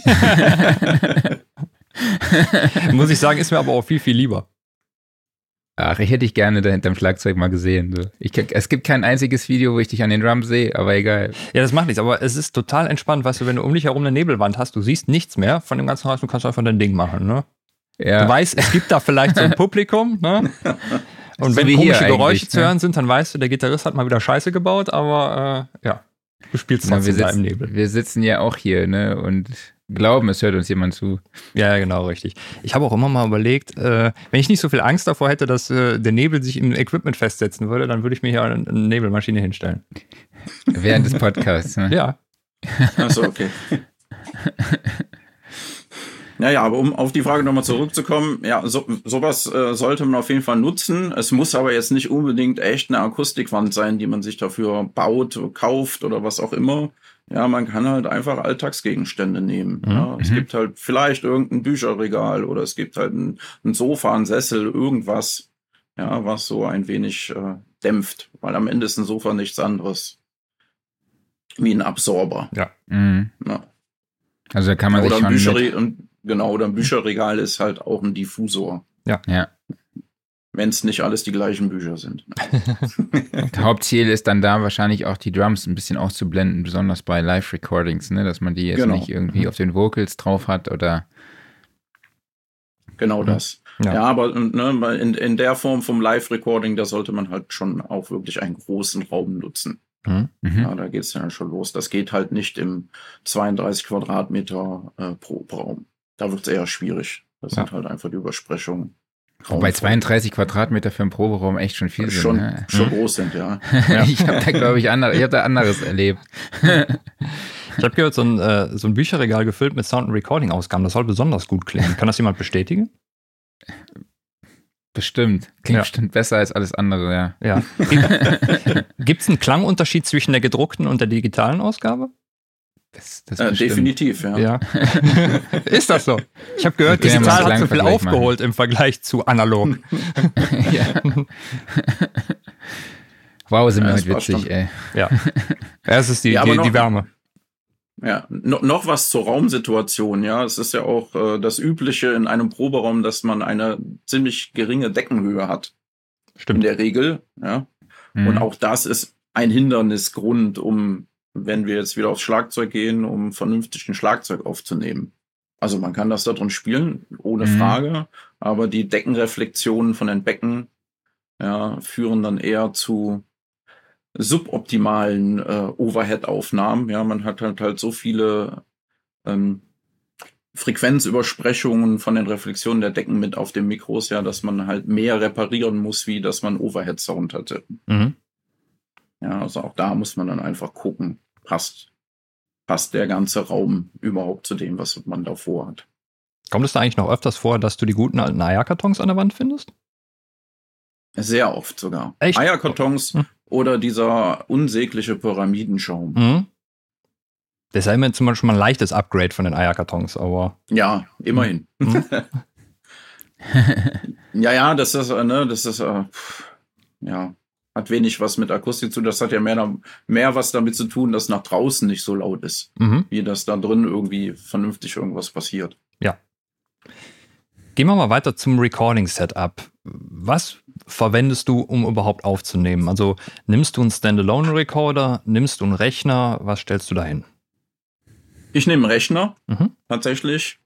Speaker 1: Muss ich sagen, ist mir aber auch viel, viel lieber.
Speaker 2: Ach, ich hätte dich gerne da hinterm Schlagzeug mal gesehen. Ich, es gibt kein einziges Video, wo ich dich an den Drums sehe, aber egal.
Speaker 1: Ja, das macht nichts, aber es ist total entspannt, weißt du, wenn du um dich herum eine Nebelwand hast, du siehst nichts mehr von dem ganzen Haus, du kannst einfach dein Ding machen, ne? Ja. Du weißt, es gibt da vielleicht so ein Publikum, ne? Und so wenn komische Geräusche zu ne? hören sind, dann weißt du, der Gitarrist hat mal wieder Scheiße gebaut, aber äh, ja, du spielst trotzdem
Speaker 2: Na, da im Nebel. Wir sitzen ja auch hier, ne? Und glauben, es hört uns jemand zu.
Speaker 1: Ja, genau, richtig. Ich habe auch immer mal überlegt, äh, wenn ich nicht so viel Angst davor hätte, dass äh, der Nebel sich im Equipment festsetzen würde, dann würde ich mir hier eine, eine Nebelmaschine hinstellen.
Speaker 2: Während des Podcasts, ne?
Speaker 1: Ja.
Speaker 3: Achso, okay. Naja, aber um auf die Frage nochmal zurückzukommen, ja, so, sowas äh, sollte man auf jeden Fall nutzen. Es muss aber jetzt nicht unbedingt echt eine Akustikwand sein, die man sich dafür baut, kauft oder was auch immer. Ja, man kann halt einfach Alltagsgegenstände nehmen. Mhm. Ja. Es mhm. gibt halt vielleicht irgendein Bücherregal oder es gibt halt ein, ein Sofa, ein Sessel, irgendwas, ja, was so ein wenig äh, dämpft, weil am Ende ist ein Sofa nichts anderes wie ein Absorber.
Speaker 1: Ja. Mhm. ja.
Speaker 2: Also da kann man
Speaker 3: oder
Speaker 2: sich
Speaker 3: ein schon und, Genau, oder ein Bücherregal ist halt auch ein Diffusor.
Speaker 1: Ja. Ja
Speaker 3: wenn es nicht alles die gleichen Bücher sind.
Speaker 2: Hauptziel ist dann da wahrscheinlich auch die Drums ein bisschen auszublenden, besonders bei Live-Recordings, ne? dass man die jetzt genau. nicht irgendwie mhm. auf den Vocals drauf hat oder.
Speaker 3: Genau das. Ja, ja aber ne, in, in der Form vom Live-Recording, da sollte man halt schon auch wirklich einen großen Raum nutzen. Mhm. mhm. Ja, da geht es dann schon los. Das geht halt nicht im 32 Quadratmeter äh, pro Raum. Da wird es eher schwierig. Das ja. sind halt einfach die Übersprechungen.
Speaker 2: Wobei 32 Quadratmeter für einen Proberaum echt schon viel
Speaker 3: schon,
Speaker 2: sind. Ne?
Speaker 3: Schon groß sind, ja.
Speaker 2: ich habe da, glaube ich, andere, ich hab da anderes erlebt.
Speaker 1: ich habe gehört, so ein, äh, so ein Bücherregal gefüllt mit Sound- und Recording-Ausgaben, das soll besonders gut klingen. Kann das jemand bestätigen?
Speaker 2: Bestimmt. Klingt ja. bestimmt besser als alles andere, ja.
Speaker 1: ja. Gibt es einen Klangunterschied zwischen der gedruckten und der digitalen Ausgabe?
Speaker 3: Das, das äh, definitiv, ja.
Speaker 1: ja. ist das so? Ich habe gehört, digital hat so viel aufgeholt machen. im Vergleich zu analog. ja.
Speaker 2: Wow, sind wir heute witzig, ey.
Speaker 1: Ja. Es ist die, ja, die, noch, die, Wärme.
Speaker 3: Ja, no, noch was zur Raumsituation, ja. Es ist ja auch äh, das Übliche in einem Proberaum, dass man eine ziemlich geringe Deckenhöhe hat. Stimmt. In der Regel, ja. Mhm. Und auch das ist ein Hindernisgrund, um wenn wir jetzt wieder aufs Schlagzeug gehen, um vernünftig ein Schlagzeug aufzunehmen. Also man kann das da drin spielen, ohne mhm. Frage, aber die Deckenreflexionen von den Becken ja, führen dann eher zu suboptimalen äh, Overhead-Aufnahmen. Ja, man hat halt halt so viele ähm, Frequenzübersprechungen von den Reflexionen der Decken mit auf den Mikros, ja, dass man halt mehr reparieren muss, wie dass man Overhead-Sound hatte. Mhm. Ja, also auch da muss man dann einfach gucken, passt, passt der ganze Raum überhaupt zu dem, was man davor hat.
Speaker 1: Kommt es da eigentlich noch öfters vor, dass du die guten alten Eierkartons an der Wand findest?
Speaker 3: Sehr oft sogar.
Speaker 1: Echt?
Speaker 3: Eierkartons
Speaker 1: Hm.
Speaker 3: oder dieser unsägliche Pyramidenschaum.
Speaker 1: Mhm. Das ist ja immer zum Beispiel mal ein leichtes Upgrade von den Eierkartons, aber.
Speaker 3: Ja, immerhin.
Speaker 1: Mhm.
Speaker 3: ja, ja, das ist, äh, ne, das ist, äh, ja, hat wenig was mit Akustik zu tun. Das hat ja mehr, mehr was damit zu tun, dass nach draußen nicht so laut ist,
Speaker 1: Mhm.
Speaker 3: wie dass da drin irgendwie vernünftig irgendwas passiert.
Speaker 1: Gehen wir mal weiter zum Recording-Setup. Was verwendest du, um überhaupt aufzunehmen? Also nimmst du einen Standalone-Recorder, nimmst du einen Rechner, was stellst du dahin?
Speaker 3: Ich nehme einen Rechner
Speaker 1: Mhm.
Speaker 3: tatsächlich.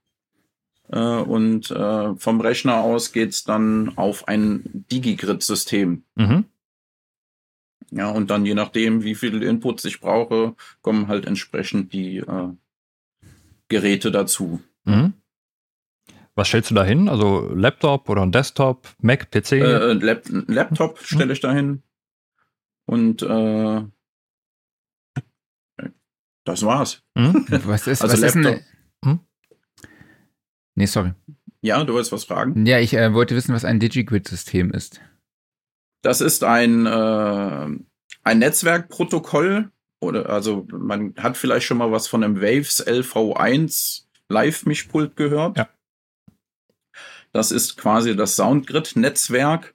Speaker 3: Äh, und äh, vom Rechner aus geht's dann auf ein Digigrid-System.
Speaker 1: Mhm.
Speaker 3: Ja, und dann je nachdem, wie viel Inputs ich brauche, kommen halt entsprechend die äh, Geräte dazu.
Speaker 1: Mhm. Was stellst du dahin? Also Laptop oder ein Desktop, Mac, PC?
Speaker 3: Äh, Lap Laptop stelle ich dahin. Und äh, das war's.
Speaker 1: Mhm.
Speaker 2: Was ist,
Speaker 3: Also
Speaker 2: was ist eine.
Speaker 3: Laptop.
Speaker 1: Hm?
Speaker 2: Nee, sorry.
Speaker 3: Ja, du wolltest was fragen?
Speaker 2: Ja, ich äh, wollte wissen, was ein Digigrid-System ist.
Speaker 3: Das ist ein, äh, ein Netzwerkprotokoll. Oder also man hat vielleicht schon mal was von einem Waves LV1 Live-Mischpult gehört.
Speaker 1: Ja.
Speaker 3: Das ist quasi das Soundgrid-Netzwerk.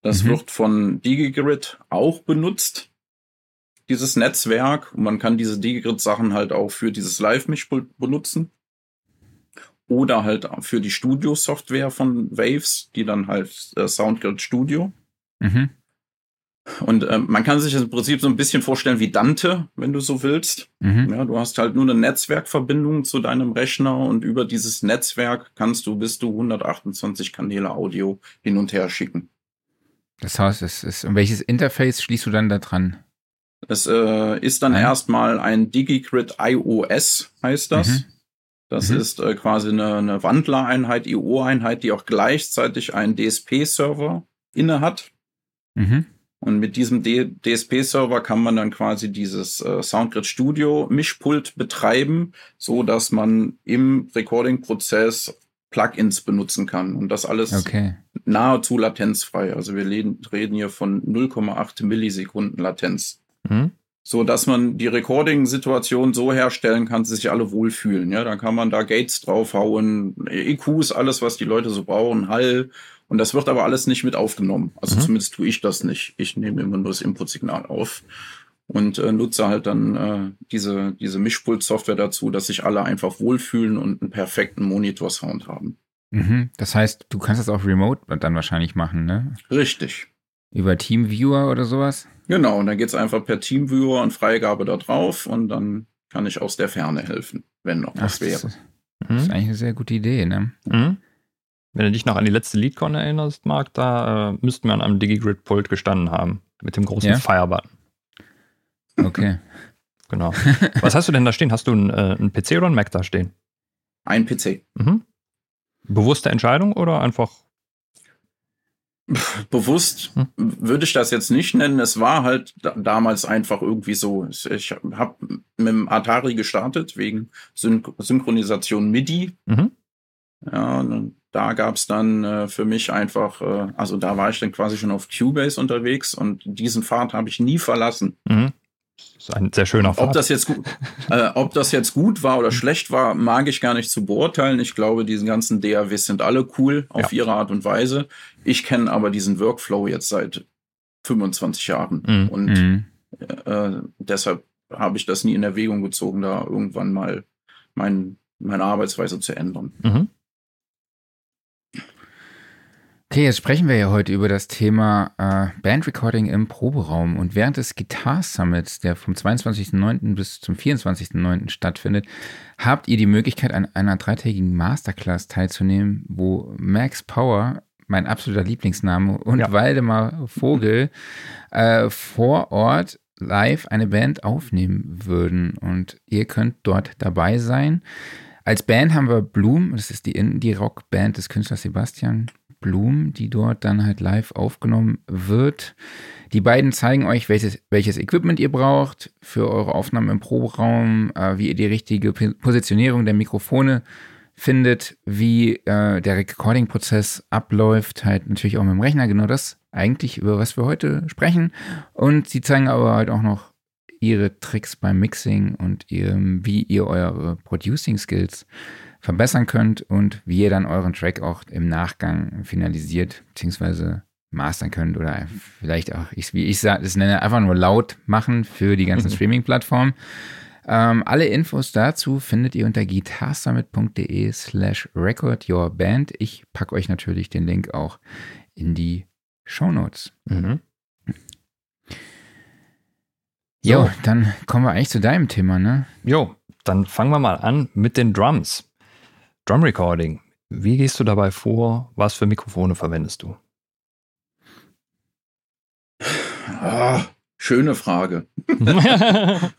Speaker 3: Das
Speaker 2: Mhm.
Speaker 3: wird von DigiGrid auch benutzt. Dieses Netzwerk. Und man kann diese DigiGrid-Sachen halt auch für dieses Live-Mischpult benutzen. Oder halt für die Studio-Software von Waves, die dann halt äh, Soundgrid Studio.
Speaker 2: Mhm.
Speaker 3: Und ähm, man kann sich das im Prinzip so ein bisschen vorstellen wie Dante, wenn du so willst.
Speaker 2: Mhm.
Speaker 3: Ja, du hast halt nur eine Netzwerkverbindung zu deinem Rechner und über dieses Netzwerk kannst du bis zu 128 Kanäle Audio hin und her schicken.
Speaker 2: Das heißt, es ist. Und welches Interface schließt du dann da dran?
Speaker 3: Es äh, ist dann
Speaker 2: Ein-
Speaker 3: erstmal ein DigiGrid iOS, heißt das.
Speaker 2: Mhm.
Speaker 3: Das
Speaker 2: Mhm.
Speaker 3: ist äh, quasi eine, eine Wandlereinheit, IO-Einheit, die auch gleichzeitig einen DSP-Server inne hat.
Speaker 2: Mhm.
Speaker 3: Und mit diesem DSP-Server kann man dann quasi dieses äh, Soundgrid Studio Mischpult betreiben, so dass man im Recording-Prozess Plugins benutzen kann. Und das alles
Speaker 2: Okay.
Speaker 3: nahezu latenzfrei. Also wir reden, hier von 0,8 Millisekunden Latenz.
Speaker 1: Mhm.
Speaker 3: So dass man die Recording-Situation so herstellen kann, dass sich alle wohlfühlen. Ja, dann kann man da Gates draufhauen, EQs, alles, was die Leute so brauchen, Hall. Und das wird aber alles nicht mit aufgenommen. Also
Speaker 1: Mhm.
Speaker 3: zumindest tue ich das nicht. Ich nehme immer nur das Input-Signal auf und äh, nutze halt dann äh, diese, diese Mischpult-Software dazu, dass sich alle einfach wohlfühlen und einen perfekten Monitor-Sound haben.
Speaker 2: Mhm. Das heißt, du kannst das auch remote dann wahrscheinlich machen, ne?
Speaker 3: Richtig.
Speaker 2: Über Teamviewer oder sowas?
Speaker 3: Genau, und dann geht's einfach per Teamviewer und Freigabe da drauf und dann kann ich aus der Ferne helfen, wenn noch was
Speaker 2: das,
Speaker 3: wäre.
Speaker 2: ist, das ist
Speaker 1: Mhm.
Speaker 2: eigentlich eine sehr gute Idee, ne?
Speaker 1: Mhm. Wenn du dich noch an die letzte LeadCon erinnerst, Marc, da äh, müssten wir an einem DigiGrid-Pult gestanden haben. Mit dem großen
Speaker 2: Ja?
Speaker 1: Fire-Button.
Speaker 2: Okay.
Speaker 1: Genau. Was hast du denn da stehen? Hast du einen, äh, einen PC oder einen Mac da stehen?
Speaker 3: Ein PC.
Speaker 1: Mhm. Bewusste Entscheidung oder einfach.
Speaker 3: Bewusst
Speaker 1: Hm.
Speaker 3: würde ich das jetzt nicht nennen. Es war halt da damals einfach irgendwie so. Ich habe mit dem Atari gestartet wegen Syn Synchronisation MIDI.
Speaker 1: Mhm.
Speaker 3: Ja, und da gab's dann äh, für mich einfach, äh, also da war ich dann quasi schon auf Cubase unterwegs und diesen Pfad habe ich nie verlassen.
Speaker 1: Mhm. Das ist ein sehr schöner
Speaker 3: Ob
Speaker 1: Pfad.
Speaker 3: das jetzt gut, äh, ob das jetzt gut war oder schlecht war, mag ich gar nicht zu beurteilen. Ich glaube, diese ganzen DAWs sind alle cool auf ihre Art und Weise. Ich kenne aber diesen Workflow jetzt seit 25 Jahren
Speaker 1: Mhm.
Speaker 3: und
Speaker 2: Mhm.
Speaker 3: äh, deshalb habe ich das nie in Erwägung gezogen, da irgendwann mal mein, meine Arbeitsweise zu ändern.
Speaker 2: Okay, jetzt sprechen wir ja heute über das Thema äh, Bandrecording im Proberaum. Und während des Guitar Summits, der vom 22.09. bis zum 24.09. stattfindet, habt ihr die Möglichkeit, an einer dreitägigen Masterclass teilzunehmen, wo Max Power, mein absoluter Lieblingsname, und
Speaker 1: Ja.
Speaker 2: Waldemar Vogel äh, vor Ort live eine Band aufnehmen würden. Und ihr könnt dort dabei sein. Als Band haben wir Bloom, das ist die Indie-Rock-Band des Künstlers Sebastian Blum, die dort dann halt live aufgenommen wird. Die beiden zeigen euch, welches, welches Equipment ihr braucht für eure Aufnahmen im Proberaum, äh, wie ihr die richtige Positionierung der Mikrofone findet, wie äh, der Recording-Prozess abläuft, halt natürlich auch mit dem Rechner, genau das eigentlich, über was wir heute sprechen. Und sie zeigen aber halt auch noch ihre Tricks beim Mixing und ihrem, wie ihr eure Producing-Skills verbessern könnt und wie ihr dann euren Track auch im Nachgang finalisiert bzw. mastern könnt oder vielleicht auch, ich, wie ich sage, das nenne einfach nur laut machen für die ganzen Streaming-Plattformen. Ähm, alle Infos dazu findet ihr unter guitarsummit.de slash recordYourBand. Ich packe euch natürlich den Link auch in die Show Notes. Mhm. Jo, so. dann kommen wir eigentlich zu deinem Thema, ne?
Speaker 1: Jo, dann fangen wir mal an mit den Drums. Drum Recording. Wie gehst du dabei vor? Was für Mikrofone verwendest du?
Speaker 3: Ah, schöne Frage.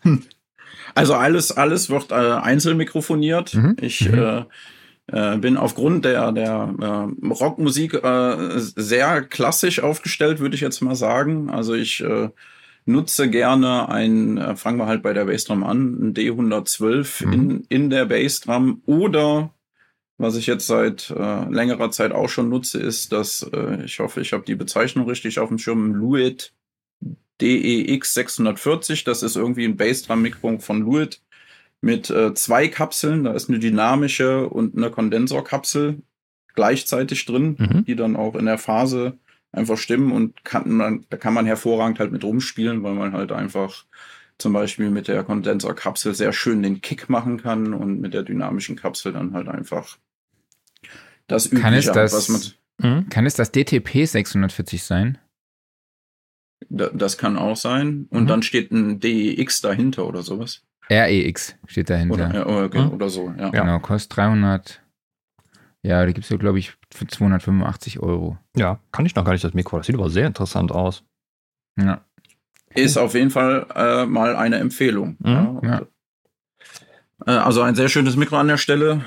Speaker 3: also alles, alles wird äh, einzeln mikrofoniert. Mhm. Ich mhm. Äh, äh, bin aufgrund der, der äh, Rockmusik äh, sehr klassisch aufgestellt, würde ich jetzt mal sagen. Also ich äh, nutze gerne ein, fangen wir halt bei der Bassdrum an, ein D112 mhm. in, in der Bassdrum oder was ich jetzt seit äh, längerer Zeit auch schon nutze, ist, dass äh, ich hoffe, ich habe die Bezeichnung richtig auf dem Schirm, Luit DEX 640. Das ist irgendwie ein Bassdrum-Mikrofon von Luit mit äh, zwei Kapseln. Da ist eine dynamische und eine Kondensorkapsel gleichzeitig drin, mhm. die dann auch in der Phase einfach stimmen und kann man, da kann man hervorragend halt mit rumspielen, weil man halt einfach zum Beispiel mit der Kondensorkapsel sehr schön den Kick machen kann und mit der dynamischen Kapsel dann halt einfach das
Speaker 2: Übliche, kann es das, was man. Mhm. Kann es das DTP 640 sein?
Speaker 3: Das kann auch sein. Und mhm. dann steht ein DEX dahinter oder sowas.
Speaker 2: REX steht dahinter.
Speaker 3: Oder, ja, oder, oder so, ja.
Speaker 2: Genau, kostet 300. Ja, die gibt es ja, glaube ich, für 285 Euro.
Speaker 1: Ja, kann ich noch gar nicht das Mikro. Das sieht aber sehr interessant aus.
Speaker 3: Ja. Ist auf jeden Fall äh, mal eine Empfehlung. Mhm. Ja. Äh, also ein sehr schönes Mikro an der Stelle.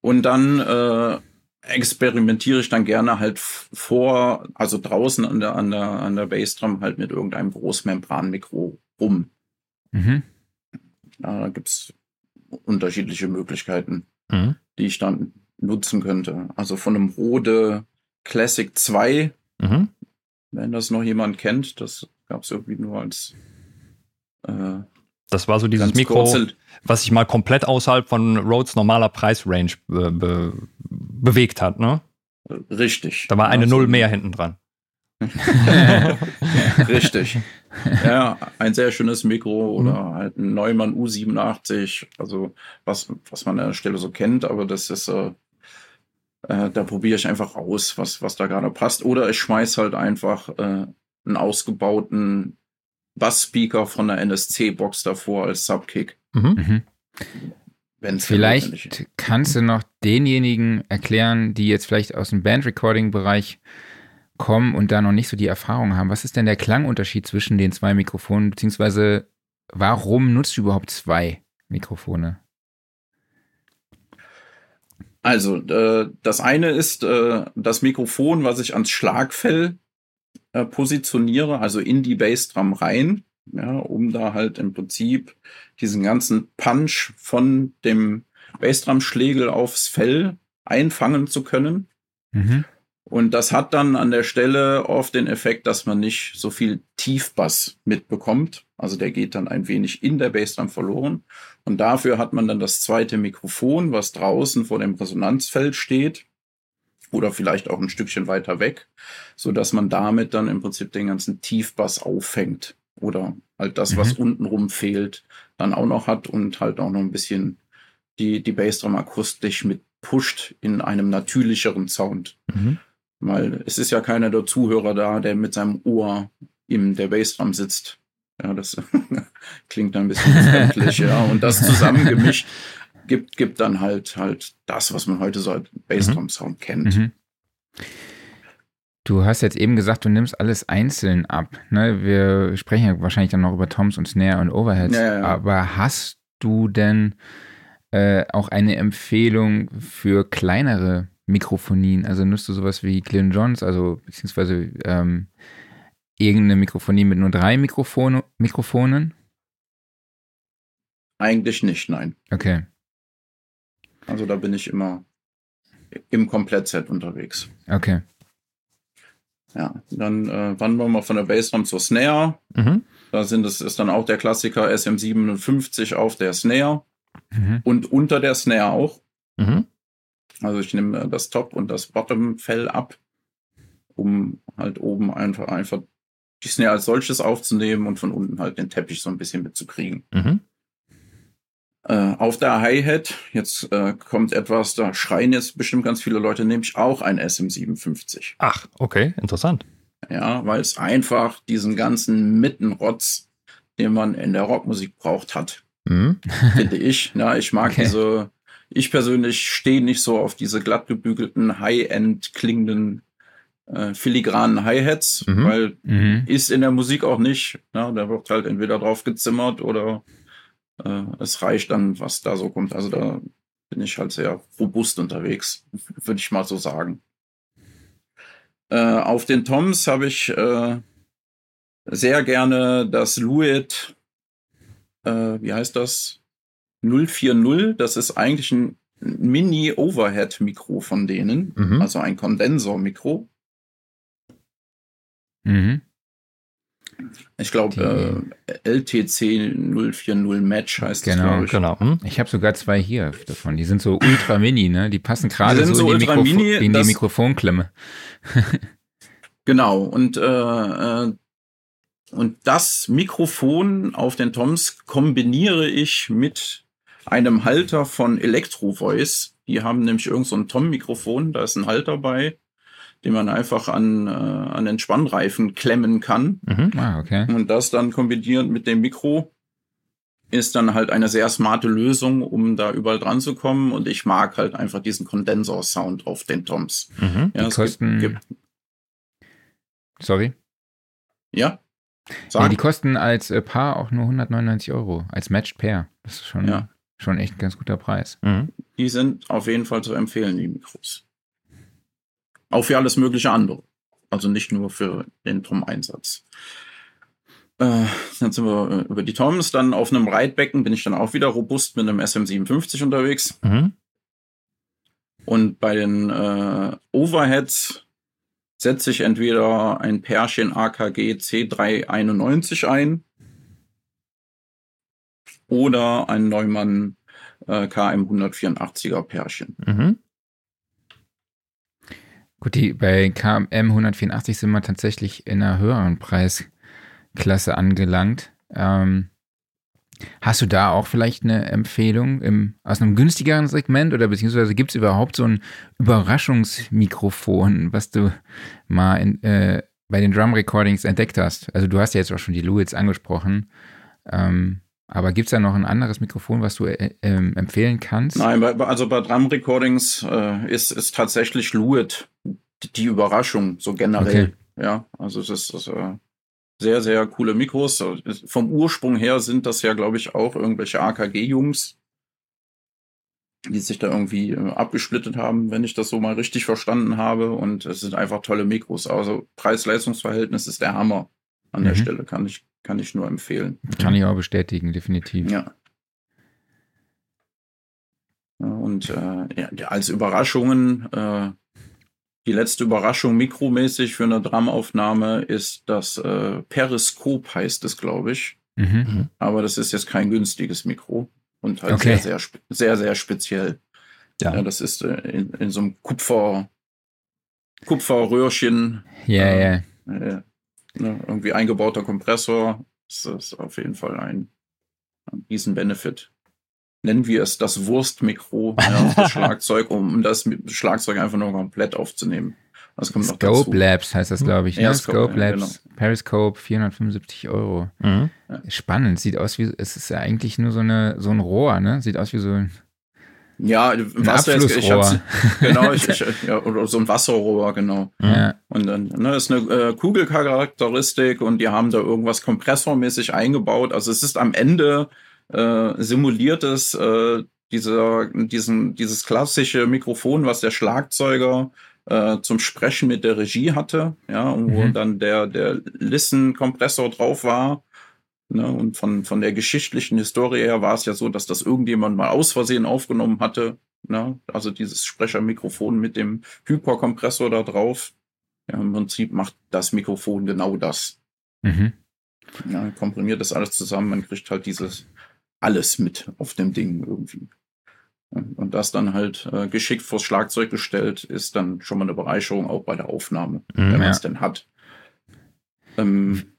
Speaker 3: Und dann äh, experimentiere ich dann gerne halt vor, also draußen an der, an der, an der Bassdrum halt mit irgendeinem Großmembranmikro rum. Mhm. Ja, da gibt es unterschiedliche Möglichkeiten, mhm. die ich dann nutzen könnte. Also von einem Rode Classic 2, mhm. wenn das noch jemand kennt, das gab es irgendwie nur als
Speaker 1: äh, das war so dieses Mikro, was sich mal komplett außerhalb von Rhodes normaler Preisrange be be bewegt hat, ne?
Speaker 3: Richtig.
Speaker 1: Da war eine also, Null mehr hinten dran.
Speaker 3: Richtig. Ja, ein sehr schönes Mikro oder mhm. halt ein Neumann U87, also was, was man an der Stelle so kennt, aber das ist, äh, äh, da probiere ich einfach aus, was, was da gerade passt. Oder ich schmeiß halt einfach äh, einen ausgebauten Bass-Speaker von der NSC-Box davor als Subkick. Mhm.
Speaker 2: mhm. Vielleicht kannst du noch denjenigen erklären, die jetzt vielleicht aus dem Band-Recording-Bereich kommen und da noch nicht so die Erfahrung haben. Was ist denn der Klangunterschied zwischen den zwei Mikrofonen, beziehungsweise warum nutzt du überhaupt zwei Mikrofone?
Speaker 3: Also, äh, das eine ist äh, das Mikrofon, was ich ans Schlagfell äh, positioniere, also in die Bassdrum rein, ja, um da halt im Prinzip diesen ganzen Punch von dem Bassdrum-Schlägel aufs Fell einfangen zu können. Mhm. Und das hat dann an der Stelle oft den Effekt, dass man nicht so viel Tiefbass mitbekommt. Also der geht dann ein wenig in der Bassdrum verloren. Und dafür hat man dann das zweite Mikrofon, was draußen vor dem Resonanzfeld steht oder vielleicht auch ein Stückchen weiter weg, so dass man damit dann im Prinzip den ganzen Tiefbass auffängt oder halt das, mhm. was untenrum fehlt, dann auch noch hat und halt auch noch ein bisschen die, die Bassdrum akustisch mit pusht in einem natürlicheren Sound. Mhm. Weil es ist ja keiner der Zuhörer da, der mit seinem Ohr in der Bassdrum sitzt. Ja, das klingt dann ein bisschen befremdlich, ja. Und das zusammengemischt gibt, gibt dann halt halt das, was man heute so als Bassdrum-Sound mhm. kennt. Mhm.
Speaker 2: Du hast jetzt eben gesagt, du nimmst alles einzeln ab. Ne? Wir sprechen ja wahrscheinlich dann noch über Toms und Snare und Overheads. Ja, ja. Aber hast du denn äh, auch eine Empfehlung für kleinere Mikrofonien? Also nutzt du sowas wie Glyn Johns, also beziehungsweise ähm, irgendeine Mikrofonie mit nur drei Mikrofone, Mikrofonen?
Speaker 3: Eigentlich nicht, nein.
Speaker 2: Okay.
Speaker 3: Also da bin ich immer im Komplettset unterwegs.
Speaker 2: Okay.
Speaker 3: Ja, dann äh, wandern wir mal von der Bassdrum zur Snare.
Speaker 1: Mhm.
Speaker 3: Da sind es ist dann auch der Klassiker SM57 auf der Snare
Speaker 2: Mhm.
Speaker 3: und unter der Snare auch.
Speaker 1: Mhm.
Speaker 3: Also ich nehme äh, das Top und das Bottom-Fell ab, um halt oben einfach, einfach die Snare als solches aufzunehmen und von unten halt den Teppich so ein bisschen mitzukriegen.
Speaker 1: Mhm.
Speaker 3: Äh, auf der Hi-Hat, jetzt äh, kommt etwas, da schreien jetzt bestimmt ganz viele Leute, nämlich auch ein SM57.
Speaker 1: Ach, okay, interessant.
Speaker 3: Ja, weil es einfach diesen ganzen Mittenrotz, den man in der Rockmusik braucht, hat,
Speaker 1: Mhm.
Speaker 3: finde ich. Ja, ich mag
Speaker 2: Okay.
Speaker 3: diese, ich persönlich stehe nicht so auf diese glatt gebügelten, High-End klingenden, äh, filigranen Hi-Hats,
Speaker 1: Mhm.
Speaker 3: weil
Speaker 2: Mhm.
Speaker 3: ist in der Musik auch nicht. Ja, da wird halt entweder drauf gezimmert oder äh, es reicht dann, was da so kommt. Also da bin ich halt sehr robust unterwegs, würde ich mal so sagen. Äh, auf den Toms habe ich äh, sehr gerne das Luit, äh, wie heißt das? 040. Das ist eigentlich ein Mini-Overhead-Mikro von denen,
Speaker 1: Mhm.
Speaker 3: also ein Kondensormikro.
Speaker 2: Mhm.
Speaker 3: Ich glaube, äh, LTC 040 Match heißt das,
Speaker 2: Genau,
Speaker 3: glaube ich.
Speaker 1: Genau. Mhm.
Speaker 2: Ich habe sogar zwei hier davon. Die sind so ultra mini, ne? Die passen gerade so,
Speaker 3: so
Speaker 2: in, die,
Speaker 3: ultra
Speaker 2: Mikrofo
Speaker 3: mini,
Speaker 2: in die
Speaker 3: das-
Speaker 2: Mikrofonklemme.
Speaker 3: Genau. Und, äh, äh, und das Mikrofon auf den Toms kombiniere ich mit einem Halter von Electro Voice. Die haben nämlich irgend so ein Tom-Mikrofon, da ist ein Halter bei, den man einfach an, äh, an den Spannreifen klemmen kann.
Speaker 1: Mhm.
Speaker 2: Ah, okay.
Speaker 3: Und das dann kombiniert mit dem Mikro ist dann halt eine sehr smarte Lösung, um da überall dran zu kommen. Und ich mag halt einfach diesen Kondensor-Sound auf den Toms.
Speaker 1: Mhm.
Speaker 2: Die
Speaker 3: Ja, es
Speaker 2: kosten.
Speaker 3: gibt, gibt,
Speaker 2: sorry.
Speaker 3: ja?
Speaker 2: Ja, die kosten als äh, Paar auch nur 199 Euro. Als Matched Pair. Das ist schon,
Speaker 3: Ja.
Speaker 2: schon echt ein ganz guter Preis.
Speaker 1: Mhm.
Speaker 3: die sind auf jeden Fall zu empfehlen, die Mikros. Auch für alles mögliche andere. Also nicht nur für den Tom-Einsatz. Äh, dann sind wir äh, über die Toms. Dann auf einem Reitbecken bin ich dann auch wieder robust mit einem SM57 unterwegs.
Speaker 1: Mhm.
Speaker 3: Und bei den äh, Overheads setze ich entweder ein Pärchen AKG C391 ein oder ein Neumann äh, KM 184er Pärchen.
Speaker 1: Mhm.
Speaker 2: Gut, die, bei KM 184 sind wir tatsächlich in einer höheren Preisklasse angelangt. Ähm, hast du da auch vielleicht eine Empfehlung im, aus einem günstigeren Segment oder beziehungsweise gibt es überhaupt so ein Überraschungsmikrofon, was du mal in, äh, bei den Drum Recordings entdeckt hast? Also du hast ja jetzt auch schon die Luits angesprochen. Ähm, aber gibt es da noch ein anderes Mikrofon, was du äh, ähm, empfehlen kannst?
Speaker 3: Nein, bei, also bei Drum Recordings äh, ist, ist tatsächlich Luit die Überraschung, so generell. Ja, also es ist, das, äh, sehr, sehr coole Mikros. Vom Ursprung her sind das ja, glaube ich, auch irgendwelche AKG-Jungs, die sich da irgendwie äh, abgesplittet haben, wenn ich das so mal richtig verstanden habe. Und es sind einfach tolle Mikros. Also Preis-Leistungs-Verhältnis ist der Hammer an der
Speaker 2: Mhm.
Speaker 3: Stelle, kann ich, kann ich nur empfehlen.
Speaker 2: Kann ich auch bestätigen, definitiv.
Speaker 3: Ja. Und äh, ja, als Überraschungen, äh, die letzte Überraschung mikromäßig für eine Dramaufnahme ist das äh, Periskop, heißt es, glaube ich.
Speaker 2: Mhm.
Speaker 3: Aber das ist jetzt kein günstiges Mikro und halt
Speaker 2: Okay.
Speaker 3: sehr, sehr, sehr, sehr speziell.
Speaker 1: Ja.
Speaker 3: Ja, das ist äh, in, in so einem Kupfer, Kupferröhrchen,
Speaker 2: Ja,
Speaker 3: Ähm,
Speaker 2: ja.
Speaker 3: Ne, irgendwie eingebauter Kompressor. Das ist auf jeden Fall ein, ein Riesen-Benefit. Nennen wir es das Wurstmikro, ja, das Schlagzeug, um das mit- Schlagzeug einfach nur komplett aufzunehmen. Das kommt noch dazu.
Speaker 2: Scope Labs heißt das, glaube ich.
Speaker 3: Ja,
Speaker 2: ne?
Speaker 3: Scope,
Speaker 2: Scope
Speaker 3: ja,
Speaker 2: Labs, Periscope, 475 Euro.
Speaker 1: Mhm.
Speaker 2: Spannend, sieht aus wie, es ist ja eigentlich nur so, eine, so ein Rohr, ne? Sieht aus wie so ein,
Speaker 3: Ja,
Speaker 2: ein
Speaker 3: was du jetzt, ich
Speaker 2: Abflussrohr.
Speaker 3: hab's, genau, ich, ich, ja, oder so ein Wasserrohr, genau.
Speaker 2: ja.
Speaker 3: Und dann ne, ist eine äh, Kugelcharakteristik und die haben da irgendwas kompressormäßig eingebaut. Also es ist am Ende äh, simuliertes äh, dieser, diesen, dieses klassische Mikrofon, was der Schlagzeuger äh, zum Sprechen mit der Regie hatte, ja, und wo
Speaker 2: Mhm.
Speaker 3: dann der, der Listen-Kompressor drauf war. Ne, und von, von der geschichtlichen Historie her war es ja so, dass das irgendjemand mal aus Versehen aufgenommen hatte. Ne? Also dieses Sprechermikrofon mit dem Hyperkompressor da drauf. Ja, Im Prinzip macht das Mikrofon genau das.
Speaker 2: Mhm.
Speaker 3: Ja, komprimiert das alles zusammen, man kriegt halt dieses alles mit auf dem Ding irgendwie. Und das dann halt äh, geschickt vors Schlagzeug gestellt, ist dann schon mal eine Bereicherung auch bei der Aufnahme,
Speaker 1: Mhm,
Speaker 3: wenn man
Speaker 2: ja.
Speaker 3: es denn hat. Ähm,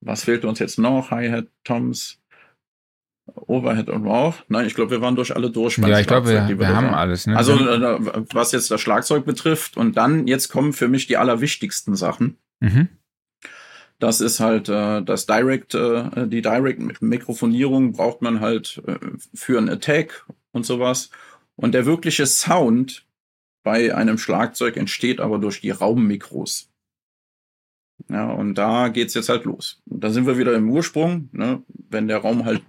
Speaker 3: was fehlt uns jetzt noch? Hi-Hat, Toms, Overhead und Wow. Nein, ich glaube, wir waren durch alle durch.
Speaker 2: Ja, ich glaube, wir, wir haben
Speaker 3: waren.
Speaker 2: alles. Ne?
Speaker 3: Also, äh, was jetzt das Schlagzeug betrifft, und dann, jetzt kommen für mich die allerwichtigsten Sachen.
Speaker 2: mhm.
Speaker 3: Das ist halt äh, das Direct, äh, die Direct-Mikrofonierung braucht man halt äh, für einen Attack und sowas. Und der wirkliche Sound bei einem Schlagzeug entsteht aber durch die Raummikros. Ja, und da geht's jetzt halt los. Und da sind wir wieder im Ursprung, ne? wenn der Raum halt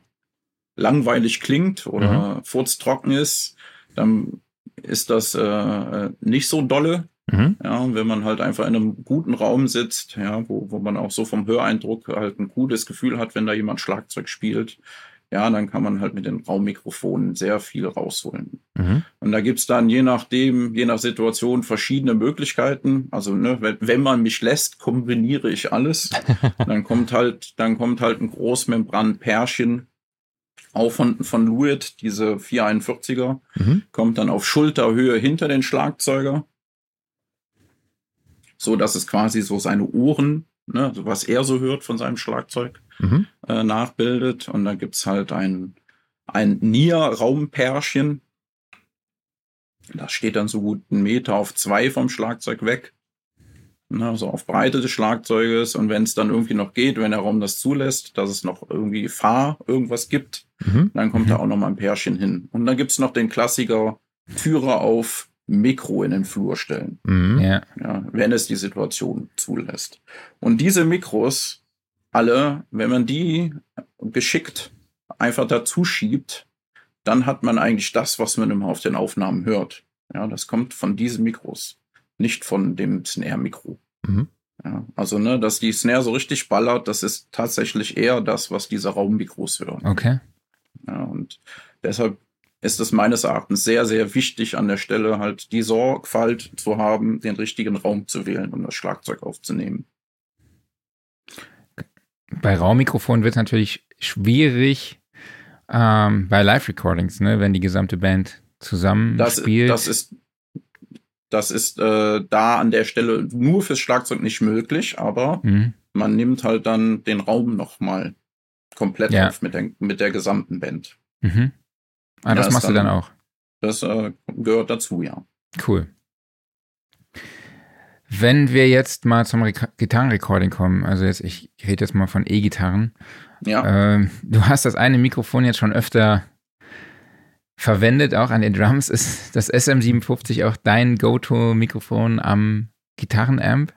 Speaker 3: langweilig klingt oder furztrocken ist, dann ist das äh, nicht so dolle.
Speaker 1: Mhm.
Speaker 3: Ja, und wenn man halt einfach in einem guten Raum sitzt, ja, wo, wo man auch so vom Höreindruck halt ein cooles Gefühl hat, wenn da jemand Schlagzeug spielt, ja, dann kann man halt mit den Raummikrofonen sehr viel rausholen.
Speaker 1: Mhm.
Speaker 3: Und da gibt's dann je nachdem, je nach Situation verschiedene Möglichkeiten. Also, ne, wenn, wenn man mich lässt, kombiniere ich alles. dann kommt halt, dann kommt halt ein Großmembran-Pärchen, auch von, von Luit, diese 441er,
Speaker 1: Mhm.
Speaker 3: kommt dann auf Schulterhöhe hinter den Schlagzeuger. So dass es quasi so seine Ohren, ne, so was er so hört von seinem Schlagzeug,
Speaker 1: Mhm.
Speaker 3: äh, nachbildet. Und dann gibt's halt ein, ein Nier-Raumpärchen. Das steht dann so gut einen Meter auf zwei vom Schlagzeug weg. Ne, Also auf Breite des Schlagzeuges. Und wenn es dann irgendwie noch geht, wenn der Raum das zulässt, dass es noch irgendwie Fahr irgendwas gibt,
Speaker 1: Mhm.
Speaker 3: dann kommt
Speaker 2: Mhm.
Speaker 3: da auch noch mal ein Pärchen hin. Und dann gibt's noch den Klassiker Türe auf, Mikro in den Flur stellen
Speaker 1: Mhm.
Speaker 2: Ja.
Speaker 3: ja, wenn es die Situation zulässt. Und diese Mikros, alle, wenn man die geschickt einfach dazu schiebt, dann hat man eigentlich das, was man immer auf den Aufnahmen hört. Ja, das kommt von diesen Mikros, nicht von dem Snare-Mikro.
Speaker 1: Mhm.
Speaker 3: Ja, also, ne, dass die Snare so richtig ballert, das ist tatsächlich eher das, was diese Raummikros hören.
Speaker 2: Okay.
Speaker 3: Ja, und deshalb ist es meines Erachtens sehr, sehr wichtig, an der Stelle halt die Sorgfalt zu haben, den richtigen Raum zu wählen, um das Schlagzeug aufzunehmen.
Speaker 2: Bei Raummikrofonen wird es natürlich schwierig ähm, bei Live-Recordings, ne, wenn die gesamte Band zusammen
Speaker 3: Das,
Speaker 2: spielt.
Speaker 3: das ist, das ist äh, da an der Stelle nur fürs Schlagzeug nicht möglich, aber
Speaker 2: Mhm.
Speaker 3: man nimmt halt dann den Raum nochmal komplett
Speaker 2: Ja.
Speaker 3: auf mit der, mit der gesamten Band.
Speaker 2: Mhm. Ah, das machst du
Speaker 3: dann-
Speaker 2: dann auch.
Speaker 3: Das äh, gehört dazu, ja.
Speaker 2: Cool. Wenn wir jetzt mal zum Re Gitarrenrecording kommen, also jetzt, ich rede jetzt mal von E-Gitarren.
Speaker 3: Ja,
Speaker 2: Ähm, du hast das eine Mikrofon jetzt schon öfter verwendet, auch an den Drums. Ist das SM57 auch dein Go-To-Mikrofon am Gitarrenamp?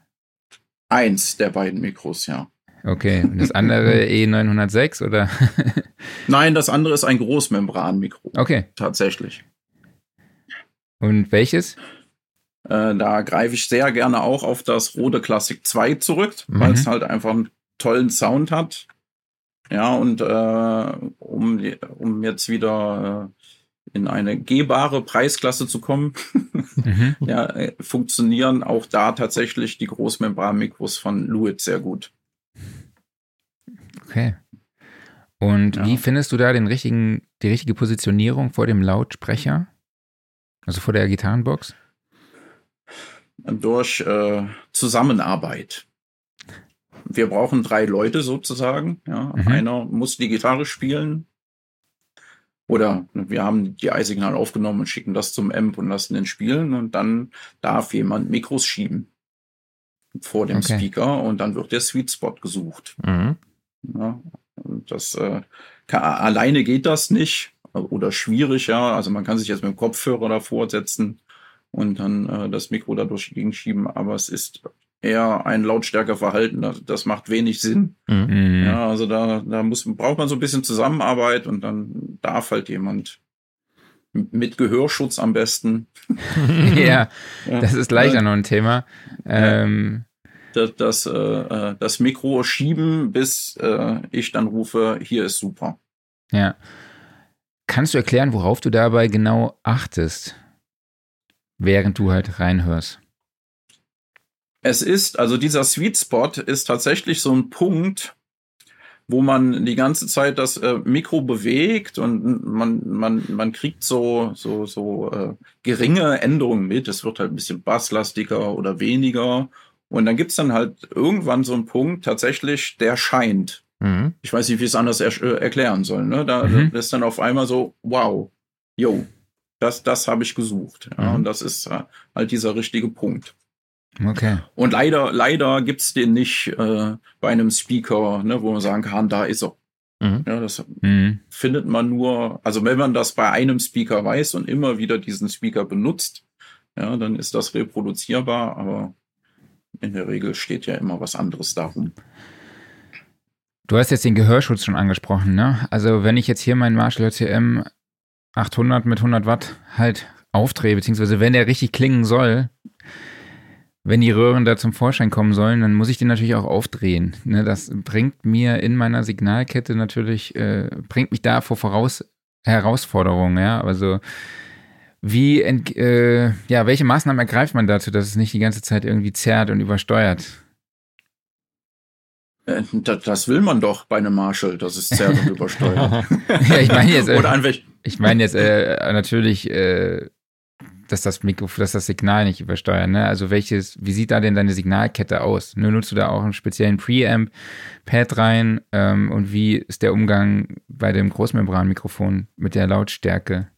Speaker 3: eins der beiden Mikros, ja.
Speaker 2: Okay, und das andere E906 oder?
Speaker 3: Nein, das andere ist ein Großmembranmikro,
Speaker 2: Okay,
Speaker 3: tatsächlich.
Speaker 2: und welches?
Speaker 3: Äh, da greife ich sehr gerne auch auf das Rode Classic 2 zurück, weil es
Speaker 2: Mhm.
Speaker 3: halt einfach einen tollen Sound hat. Ja, und äh, um, um jetzt wieder äh, in eine gehbare Preisklasse zu kommen,
Speaker 2: Mhm.
Speaker 3: ja, äh, funktionieren auch da tatsächlich die Großmembranmikros von Lewitt sehr gut.
Speaker 2: Okay. Und
Speaker 3: Ja.
Speaker 2: wie findest du da den richtigen, die richtige Positionierung vor dem Lautsprecher? Also vor der Gitarrenbox?
Speaker 3: Durch äh, Zusammenarbeit. Wir brauchen drei Leute sozusagen. Ja.
Speaker 2: Mhm.
Speaker 3: Einer muss die Gitarre spielen. Oder wir haben die Eisignal aufgenommen und schicken das zum Amp und lassen den spielen. Und dann darf jemand Mikros schieben vor dem
Speaker 2: Okay.
Speaker 3: Speaker und dann wird der Sweet Spot gesucht.
Speaker 1: Mhm.
Speaker 3: Ja, das äh, kann, alleine geht das nicht oder schwierig, ja. Also man kann sich jetzt mit dem Kopfhörer davor setzen und dann äh, das Mikro da durch die Gegend schieben, aber es ist eher ein Lautstärkeverhalten. Das, das macht wenig Sinn.
Speaker 1: Mhm.
Speaker 3: Ja, also da, da muss, braucht man so ein bisschen Zusammenarbeit und dann darf halt jemand mit Gehörschutz am besten
Speaker 2: ja,
Speaker 3: ja,
Speaker 2: das ist gleich auch noch ein Thema. Ähm,
Speaker 3: das, das, äh, äh, das Mikro schieben, bis äh, ich dann rufe, hier ist super.
Speaker 2: ja. Kannst du erklären, worauf du dabei genau achtest, während du halt reinhörst?
Speaker 3: Es ist, also dieser Sweet Spot ist tatsächlich so ein Punkt, wo man die ganze Zeit das äh, Mikro bewegt und man, man, man kriegt so, so, so äh, geringe Änderungen mit. Es wird halt ein bisschen basslastiger oder weniger. Und dann gibt's dann halt irgendwann so einen Punkt, tatsächlich, der scheint. Mhm. Ich weiß nicht, wie ich es anders er äh, erklären soll. Ne? Da mhm. ist dann auf einmal so, wow, yo, das, das habe ich gesucht. Ja? Mhm. Und das ist äh, halt dieser richtige Punkt.
Speaker 2: Okay.
Speaker 3: Und leider, leider gibt's den nicht äh, bei einem Speaker, ne, wo man sagen kann, da ist er. Mhm. Ja, das mhm. findet man nur, also wenn man das bei einem Speaker weiß und immer wieder diesen Speaker benutzt, ja, dann ist das reproduzierbar, aber in der Regel steht ja immer was anderes darum.
Speaker 2: Du hast jetzt den Gehörschutz schon angesprochen, ne? Also wenn ich jetzt hier meinen Marshall CM 800 mit 100 Watt halt aufdrehe, beziehungsweise wenn der richtig klingen soll, wenn die Röhren da zum Vorschein kommen sollen, dann muss ich den natürlich auch aufdrehen. Ne, das bringt mir in meiner Signalkette natürlich, äh, bringt mich da vor voraus Herausforderungen, ja. Also wie, äh, ja, welche Maßnahmen ergreift man dazu, dass es nicht die ganze Zeit irgendwie zerrt und übersteuert?
Speaker 3: Äh, das will man doch bei einem Marshall, dass es zerrt und übersteuert.
Speaker 2: ja, ich meine jetzt, äh, ich meine jetzt äh, natürlich äh, dass das Mikro, dass das Signal nicht übersteuern. Ne? Also welches, wie sieht da denn deine Signalkette aus? Ne, nutzt du da auch einen speziellen Preamp-Pad rein? Ähm, und wie ist der Umgang bei dem Großmembranmikrofon mit der Lautstärke?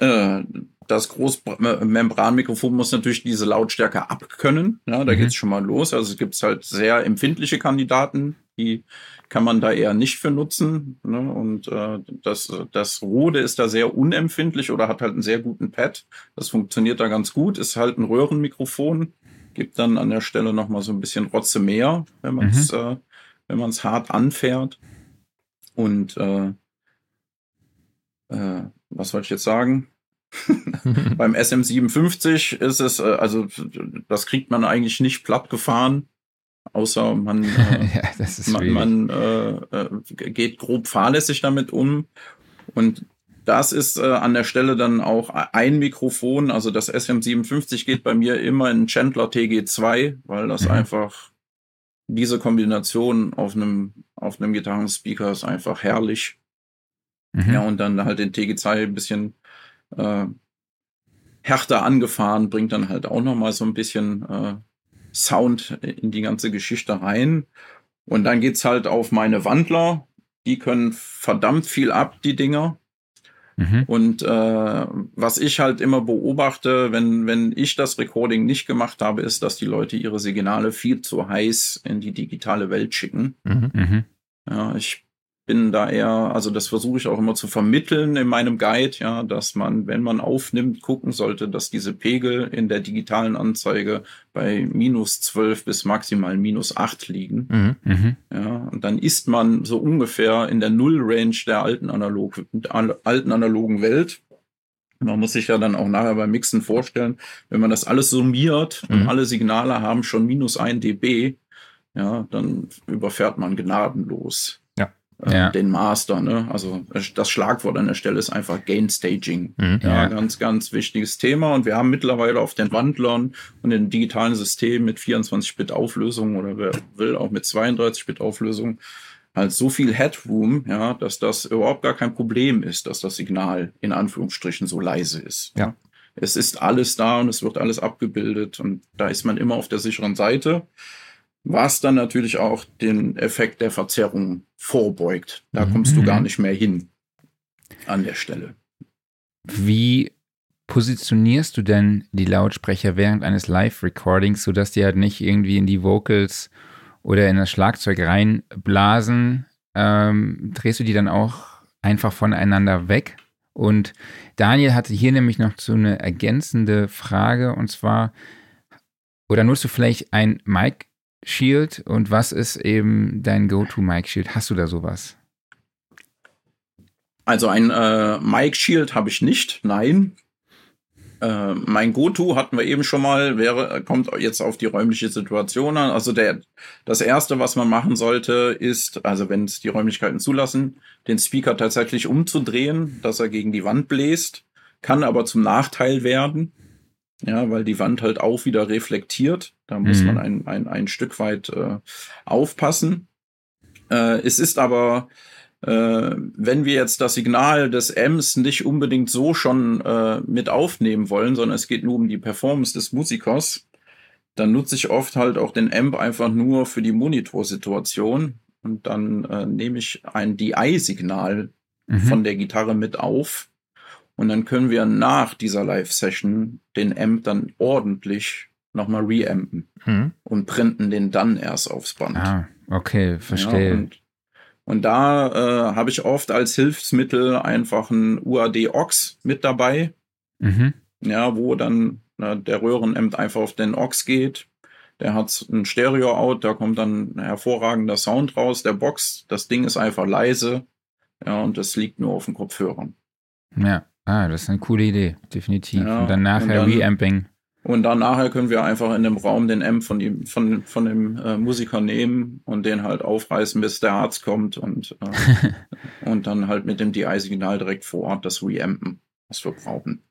Speaker 3: Äh, das Großmembranmikrofon muss natürlich diese Lautstärke abkönnen. Ja, da mhm. es schon mal los. Also es gibt halt sehr empfindliche Kandidaten, die kann man da eher nicht für nutzen. Ne? Und äh, das, das Rode ist da sehr unempfindlich oder hat halt einen sehr guten Pad. Das funktioniert da ganz gut, ist halt ein Röhrenmikrofon, gibt dann an der Stelle nochmal so ein bisschen Rotze mehr, wenn man es mhm. äh, wenn man es hart anfährt. Und äh, äh, was wollte ich jetzt sagen? Beim SM57 ist es, äh, also das kriegt man eigentlich nicht platt gefahren. Außer man, äh, ja, man, man äh, äh, geht grob fahrlässig damit um. Und das ist äh, an der Stelle dann auch ein Mikrofon. Also das SM57 geht bei mir immer in Chandler TG2, weil das mhm. einfach diese Kombination auf einem auf einem Gitarrenspeaker ist einfach herrlich. Mhm. Ja, und dann halt den TG2 ein bisschen äh, härter angefahren, bringt dann halt auch nochmal so ein bisschen äh, Sound in die ganze Geschichte rein. Und dann geht's halt auf meine Wandler. Die können verdammt viel ab, die Dinger. Mhm. Und äh, was ich halt immer beobachte, wenn, wenn ich das Recording nicht gemacht habe, ist, dass die Leute ihre Signale viel zu heiß in die digitale Welt schicken. Mhm. mhm. Ja, ich bin da eher, also das versuche ich auch immer zu vermitteln in meinem Guide, ja, dass man, wenn man aufnimmt, gucken sollte, dass diese Pegel in der digitalen Anzeige bei minus 12 bis maximal minus 8 liegen. Mhm, mhm, ja, und dann ist man so ungefähr in der Null-Range der alten, analog, alten analogen Welt. Man muss sich ja dann auch nachher beim Mixen vorstellen, wenn man das alles summiert mhm. und alle Signale haben schon minus 1 dB, ja, dann überfährt man gnadenlos ja. den Master. Ne? Also das Schlagwort an der Stelle ist einfach Gain Staging. Mhm, ja, ja, ganz, ganz wichtiges Thema. Und wir haben mittlerweile auf den Wandlern und den digitalen Systemen mit 24-Bit Auflösung oder wer will auch mit 32-Bit Auflösung halt so viel Headroom, ja, dass das überhaupt gar kein Problem ist, dass das Signal in Anführungsstrichen so leise ist. Ja. Es ist alles da und es wird alles abgebildet und da ist man immer auf der sicheren Seite was dann natürlich auch den Effekt der Verzerrung vorbeugt. Da mhm. kommst du gar nicht mehr hin an der Stelle.
Speaker 2: Wie positionierst du denn die Lautsprecher während eines Live-Recordings, sodass die halt nicht irgendwie in die Vocals oder in das Schlagzeug reinblasen? Ähm, drehst du die dann auch einfach voneinander weg? Und Daniel hatte hier nämlich noch so eine ergänzende Frage und zwar, oder nutzt du vielleicht ein Mic Shield und was ist eben dein Go-To-Mic Shield? Hast du da sowas?
Speaker 3: Also ein äh, Mic Shield habe ich nicht, nein. Äh, mein Go-To hatten wir eben schon mal, wäre, kommt jetzt auf die räumliche Situation an. Also der, das erste, was man machen sollte, ist, also wenn es die Räumlichkeiten zulassen, den Speaker tatsächlich umzudrehen, dass er gegen die Wand bläst, kann aber zum Nachteil werden. Ja, weil die Wand halt auch wieder reflektiert. Da muss mhm. man ein, ein, ein Stück weit äh, aufpassen. Äh, es ist aber äh, wenn wir jetzt das Signal des Ms nicht unbedingt so schon äh, mit aufnehmen wollen, sondern es geht nur um die Performance des Musikers, dann nutze ich oft halt auch den Amp einfach nur für die Monitorsituation und dann äh, nehme ich ein DI-Signal mhm. von der Gitarre mit auf und dann können wir nach dieser Live-Session den Amp dann ordentlich nochmal reampen mhm. und printen den dann erst aufs Band.
Speaker 2: Ah, okay, verstehe.
Speaker 3: Ja, und da äh, habe ich oft als Hilfsmittel einfach ein UAD-OX mit dabei. Mhm. Ja, wo dann na, der Röhrenamp einfach auf den OX geht. Der hat ein Stereo-Out, da kommt dann ein hervorragender Sound raus. Der Box, das Ding ist einfach leise. Ja, und das liegt nur auf den Kopfhörern.
Speaker 2: Ja, ah, das ist eine coole Idee, definitiv. Ja, und dann nachher Reamping.
Speaker 3: Und dann nachher können wir einfach in dem Raum den Amp von dem, von, von dem äh, Musiker nehmen und den halt aufreißen, bis der Arzt kommt und, äh, und dann halt mit dem DI-Signal direkt vor Ort das Reampen, was wir brauchen.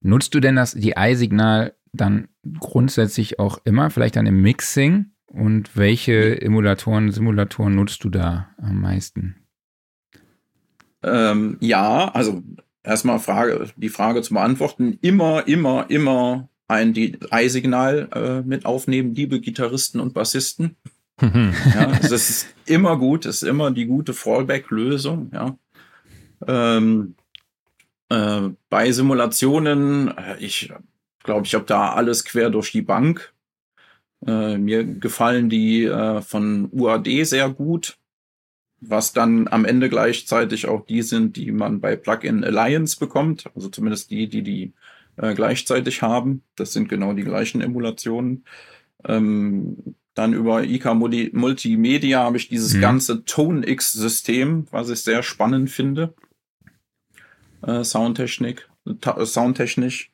Speaker 2: Nutzt du denn das DI-Signal dann grundsätzlich auch immer, vielleicht dann im Mixing? Und welche Emulatoren, Simulatoren nutzt du da am meisten?
Speaker 3: Ähm, ja, also erstmal Frage, die Frage zu beantworten. Immer, immer, immer ein DI-Signal äh, mit aufnehmen, liebe Gitarristen und Bassisten. ja, das ist immer gut, das ist immer die gute Fallback-Lösung. Ja. Ähm, äh, bei Simulationen, äh, ich glaube, ich habe da alles quer durch die Bank. Äh, mir gefallen die äh, von UAD sehr gut was dann am Ende gleichzeitig auch die sind, die man bei Plugin Alliance bekommt, also zumindest die, die die äh, gleichzeitig haben. Das sind genau die gleichen Emulationen. Ähm, dann über IK Multimedia habe ich dieses mhm. ganze ToneX-System, was ich sehr spannend finde. Äh, Soundtechnik, Soundtechnisch.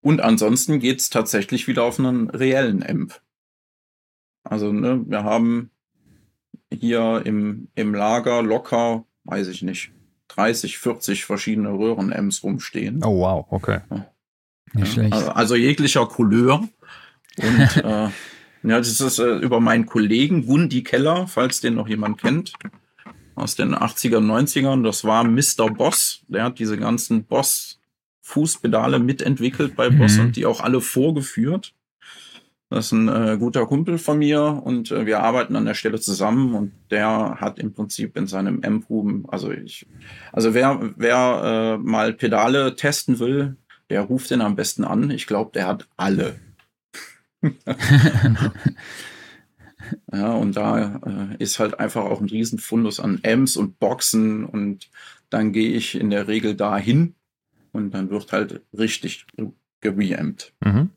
Speaker 3: Und ansonsten geht's tatsächlich wieder auf einen reellen Amp. Also, ne, wir haben hier im, im Lager locker, weiß ich nicht, 30, 40 verschiedene Röhren-Ms rumstehen.
Speaker 1: Oh wow, okay.
Speaker 2: Ja. Nicht schlecht.
Speaker 3: Also, also jeglicher Couleur. Und äh, ja, das ist äh, über meinen Kollegen Gundi Keller, falls den noch jemand kennt, aus den 80er, 90ern. Das war Mr. Boss. Der hat diese ganzen Boss-Fußpedale mitentwickelt bei Boss mhm. und die auch alle vorgeführt. Das ist ein äh, guter Kumpel von mir und äh, wir arbeiten an der Stelle zusammen und der hat im Prinzip in seinem M-Room, also ich, also wer, wer äh, mal Pedale testen will, der ruft den am besten an. Ich glaube, der hat alle. ja, und da äh, ist halt einfach auch ein Riesenfundus an Amps und Boxen und dann gehe ich in der Regel dahin und dann wird halt richtig gereamt. Mhm.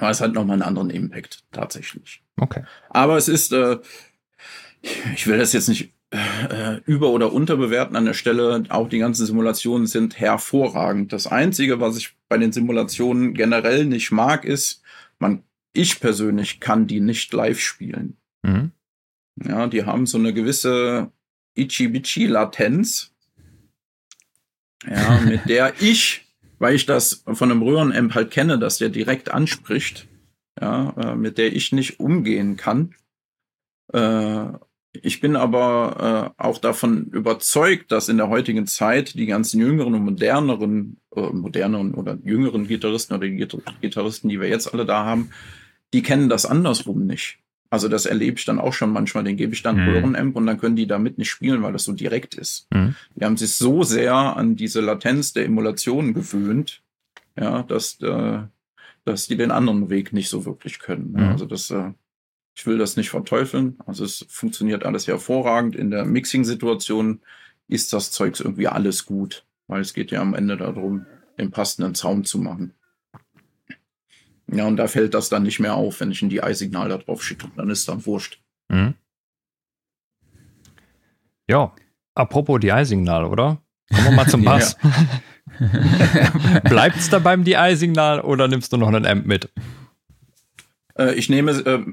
Speaker 3: Aber es hat nochmal einen anderen Impact, tatsächlich.
Speaker 1: Okay.
Speaker 3: Aber es ist, äh, ich will das jetzt nicht äh, über- oder unterbewerten an der Stelle. Auch die ganzen Simulationen sind hervorragend. Das Einzige, was ich bei den Simulationen generell nicht mag, ist, man, ich persönlich kann die nicht live spielen. Mhm. Ja, die haben so eine gewisse Ichi-Bichi-Latenz, ja, mit der ich weil ich das von einem Röhrenamp halt kenne, dass der direkt anspricht, ja, äh, mit der ich nicht umgehen kann. Äh, ich bin aber äh, auch davon überzeugt, dass in der heutigen Zeit die ganzen jüngeren und moderneren, äh, moderneren oder jüngeren Gitarristen oder die Gitarristen, die wir jetzt alle da haben, die kennen das andersrum nicht. Also das erlebe ich dann auch schon manchmal, den gebe ich dann mhm. Röhrenamp und dann können die damit nicht spielen, weil das so direkt ist. Mhm. Die haben sich so sehr an diese Latenz der Emulation gewöhnt, ja, dass, äh, dass die den anderen Weg nicht so wirklich können. Mhm. Also das, äh, ich will das nicht verteufeln. Also es funktioniert alles hervorragend. In der Mixing-Situation ist das Zeugs irgendwie alles gut, weil es geht ja am Ende darum, den passenden Sound zu machen. Ja, und da fällt das dann nicht mehr auf, wenn ich ein DI-Signal da drauf schicke. Dann ist dann wurscht. Mhm.
Speaker 1: Ja, apropos DI-Signal, oder? Kommen wir mal zum Bass. Bleibt es da beim DI-Signal oder nimmst du noch einen Amp mit?
Speaker 3: Äh, ich nehme äh,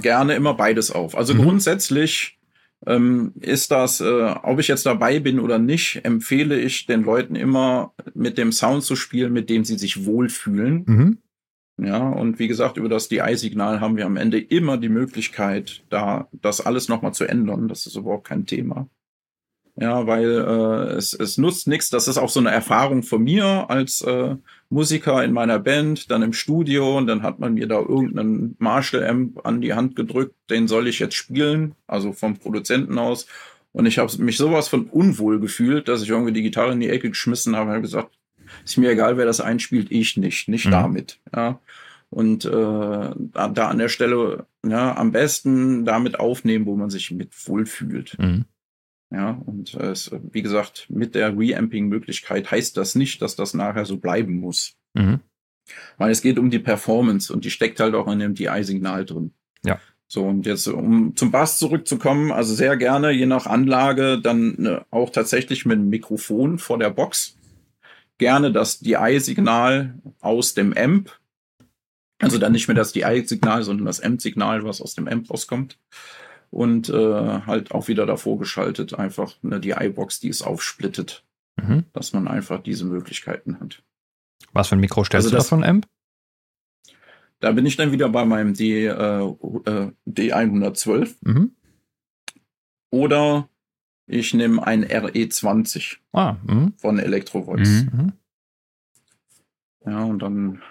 Speaker 3: gerne immer beides auf. Also mhm. grundsätzlich ähm, ist das, äh, ob ich jetzt dabei bin oder nicht, empfehle ich den Leuten immer mit dem Sound zu spielen, mit dem sie sich wohlfühlen. Mhm. Ja, und wie gesagt, über das DI-Signal haben wir am Ende immer die Möglichkeit, da das alles nochmal zu ändern. Das ist überhaupt kein Thema. Ja, weil äh, es, es nutzt nichts. Das ist auch so eine Erfahrung von mir als äh, Musiker in meiner Band, dann im Studio und dann hat man mir da irgendeinen Marshall-Amp an die Hand gedrückt, den soll ich jetzt spielen, also vom Produzenten aus. Und ich habe mich sowas von unwohl gefühlt, dass ich irgendwie die Gitarre in die Ecke geschmissen habe und habe gesagt, ist mir egal, wer das einspielt, ich nicht, nicht mhm. damit. Ja. Und äh, da, da an der Stelle ja, am besten damit aufnehmen, wo man sich mit wohlfühlt. Mhm. Ja, und äh, es, wie gesagt, mit der Reamping-Möglichkeit heißt das nicht, dass das nachher so bleiben muss. Mhm. Weil es geht um die Performance und die steckt halt auch in dem DI-Signal drin.
Speaker 1: Ja.
Speaker 3: So, und jetzt, um zum Bass zurückzukommen, also sehr gerne, je nach Anlage, dann ne, auch tatsächlich mit einem Mikrofon vor der Box. Gerne das DI-Signal aus dem Amp. Also dann nicht mehr das DI-Signal, sondern das Amp-Signal, was aus dem Amp rauskommt und äh, halt auch wieder davor geschaltet, einfach ne, die iBox, die es aufsplittet, mhm. dass man einfach diese Möglichkeiten hat.
Speaker 1: Was für ein Mikro stellst also du da von Amp?
Speaker 3: Da bin ich dann wieder bei meinem D, äh, äh, D112. Mhm. Oder ich nehme ein RE20 ah, mhm. von Electrovox. Mhm. mhm. Ja, und dann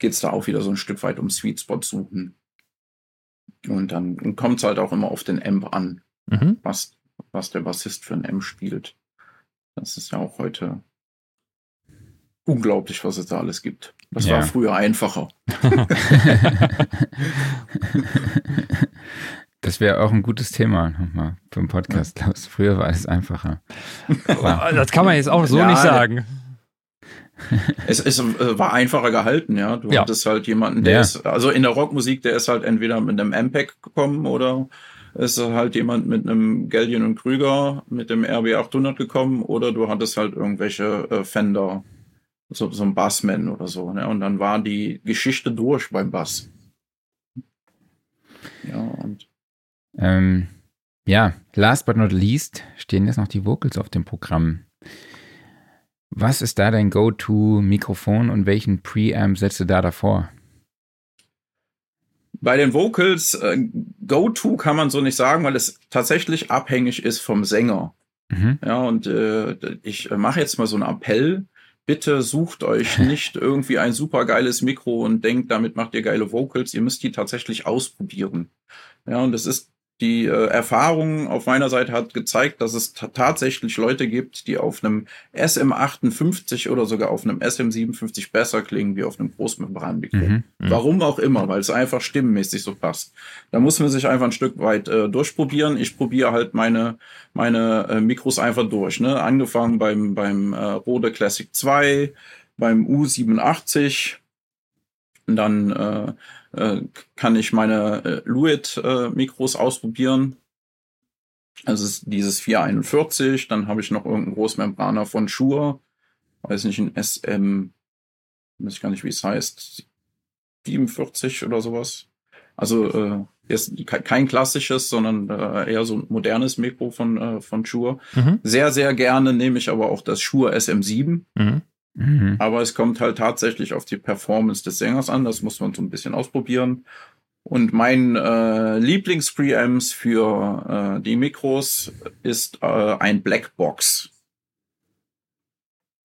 Speaker 3: geht es da auch wieder so ein Stück weit um Sweet Spot suchen. Und dann kommt es halt auch immer auf den Amp an, mhm. was, was der Bassist für ein Amp spielt. Das ist ja auch heute unglaublich, was es da alles gibt. Das ja. war früher einfacher.
Speaker 2: Das wäre auch ein gutes Thema nochmal für den Podcast, Klaus. Früher war es einfacher.
Speaker 1: das kann man jetzt auch so ja, nicht sagen.
Speaker 3: es, es äh, war einfacher gehalten, ja. Du ja. hattest halt jemanden, der ja. ist, also in der Rockmusik, der ist halt entweder mit einem MPEG gekommen oder ist halt jemand mit einem Gallion und Krüger mit dem RB800 gekommen oder du hattest halt irgendwelche äh, Fender, so, so ein Bassman oder so, ne? Und dann war die Geschichte durch beim Bass.
Speaker 2: Ja, und. Ähm, ja, last but not least stehen jetzt noch die Vocals auf dem Programm. Was ist da dein Go-To-Mikrofon und welchen Preamp setzt du da davor?
Speaker 3: Bei den Vocals, äh, Go-To kann man so nicht sagen, weil es tatsächlich abhängig ist vom Sänger. Mhm. Ja, und äh, ich mache jetzt mal so einen Appell. Bitte sucht euch nicht irgendwie ein super geiles Mikro und denkt, damit macht ihr geile Vocals. Ihr müsst die tatsächlich ausprobieren. Ja, und es ist die äh, Erfahrung auf meiner Seite hat gezeigt, dass es tatsächlich Leute gibt, die auf einem SM58 oder sogar auf einem SM57 besser klingen wie auf einem Großmembranmikro. Mhm, mhm, Warum auch immer, weil es einfach stimmenmäßig so passt. Da muss man sich einfach ein Stück weit äh, durchprobieren. Ich probiere halt meine, meine äh, Mikros einfach durch. Ne? Angefangen beim, beim äh, Rode Classic 2, beim U87, und dann äh, äh, kann ich meine äh, Luit-Mikros äh, ausprobieren. Also ist dieses 441, dann habe ich noch irgendeinen Großmembraner von Shure, weiß nicht, ein SM, weiß ich gar nicht, wie es heißt, 47 oder sowas. Also äh, ist kein klassisches, sondern äh, eher so ein modernes Mikro von, äh, von Shure. Mhm. Sehr, sehr gerne nehme ich aber auch das Shure SM7. Mhm. Mhm. Aber es kommt halt tatsächlich auf die Performance des Sängers an. Das muss man so ein bisschen ausprobieren. Und mein äh, Lieblings-Preamps für äh, die Mikros ist äh, ein Blackbox.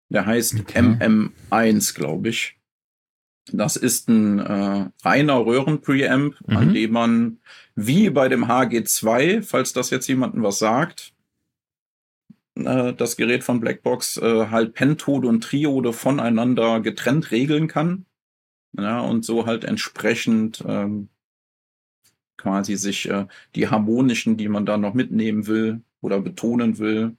Speaker 3: Der heißt okay. MM1, glaube ich. Das ist ein äh, reiner Röhren-Preamp, mhm. an dem man wie bei dem HG2, falls das jetzt jemandem was sagt, äh, das Gerät von Blackbox äh, halt Pentode und Triode voneinander getrennt regeln kann. Ja, und so halt entsprechend ähm, quasi sich äh, die harmonischen, die man da noch mitnehmen will oder betonen will,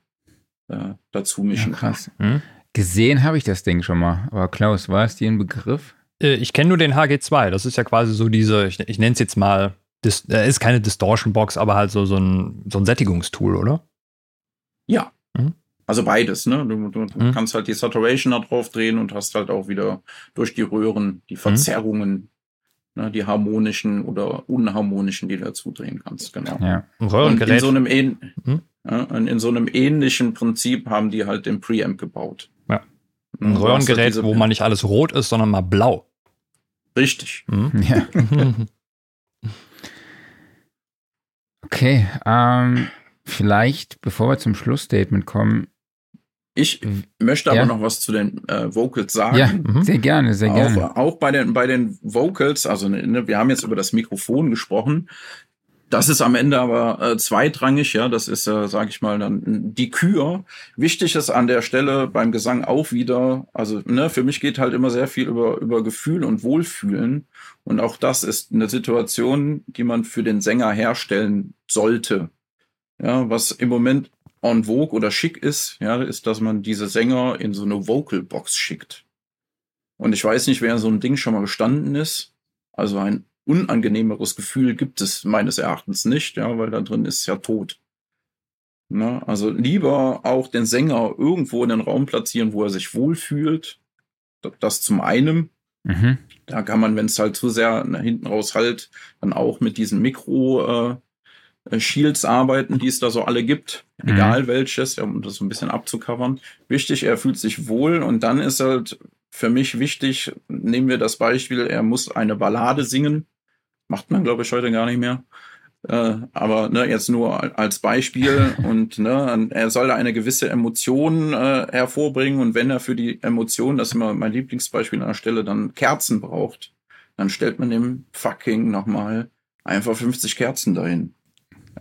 Speaker 3: äh, dazu mischen ja, krass. kann. Hm?
Speaker 2: Gesehen habe ich das Ding schon mal. Aber Klaus, war es dir ein Begriff?
Speaker 1: Äh, ich kenne nur den HG2. Das ist ja quasi so diese, ich, ich nenne es jetzt mal, das äh, ist keine Distortion Box, aber halt so, so, ein, so ein Sättigungstool, oder?
Speaker 3: Ja. Also beides, ne? Du, du, du
Speaker 1: Mhm.
Speaker 3: kannst halt die Saturation da drauf drehen und hast halt auch wieder durch die Röhren die Verzerrungen, ne, die harmonischen oder unharmonischen, die du dazu drehen kannst, genau.
Speaker 2: Ja.
Speaker 1: Ein
Speaker 3: Und in
Speaker 1: Röhrengerät.
Speaker 3: so einem ähn
Speaker 1: Mhm.
Speaker 3: ja, und in so einem ähnlichen Prinzip haben die halt den Preamp gebaut.
Speaker 1: Ja.
Speaker 3: Und
Speaker 1: ein
Speaker 3: halt
Speaker 1: Röhrengerät,
Speaker 3: diese-
Speaker 1: wo man nicht alles rot ist, sondern mal blau.
Speaker 3: Richtig.
Speaker 1: Mhm.
Speaker 2: ja. Okay, ähm, vielleicht, bevor wir zum Schlussstatement kommen,
Speaker 3: Ich
Speaker 2: w-
Speaker 3: möchte
Speaker 2: Ja.
Speaker 3: aber noch was zu den äh, Vocals sagen.
Speaker 2: ja,
Speaker 1: Mhm.
Speaker 2: sehr gerne, sehr gerne.
Speaker 3: Auch, auch bei den, bei den Vocals, also ne, wir haben jetzt über das Mikrofon gesprochen. Das ist am Ende aber äh, zweitrangig, ja. Das ist, äh, sage ich mal, dann die Kür. Wichtig ist an der Stelle beim Gesang auch wieder, also ne, für mich geht halt immer sehr viel über, über Gefühl und Wohlfühlen. Und auch das ist eine Situation, die man für den Sänger herstellen sollte. Ja, was im Moment en vogue oder schick ist, ja, ist, dass man diese Sänger in so eine Vocalbox schickt. Und ich weiß nicht, wer in so ein Ding schon mal gestanden ist. Also ein unangenehmeres Gefühl gibt es meines Erachtens nicht, ja, weil da drin ist ja tot. Ne? Also lieber auch den Sänger irgendwo in den Raum platzieren, wo er sich wohlfühlt. Das zum einen.
Speaker 2: Mhm.
Speaker 3: Da kann man, wenn es halt zu sehr nach hinten raus halt, dann auch mit diesen Mikro äh, Shields arbeiten, die es da so alle gibt,
Speaker 2: Mhm.
Speaker 3: egal welches, um das so ein bisschen abzucovern. Wichtig, er fühlt sich wohl und dann ist halt für mich wichtig, nehmen wir das Beispiel, er muss eine Ballade singen. Macht man, glaube ich, heute gar nicht mehr. Äh, aber ne, jetzt nur al- als Beispiel und ne, er soll da eine gewisse Emotion äh, hervorbringen und wenn er für die Emotion, das ist immer mein Lieblingsbeispiel an der Stelle, dann Kerzen braucht, dann stellt man dem fucking nochmal einfach 50 Kerzen dahin,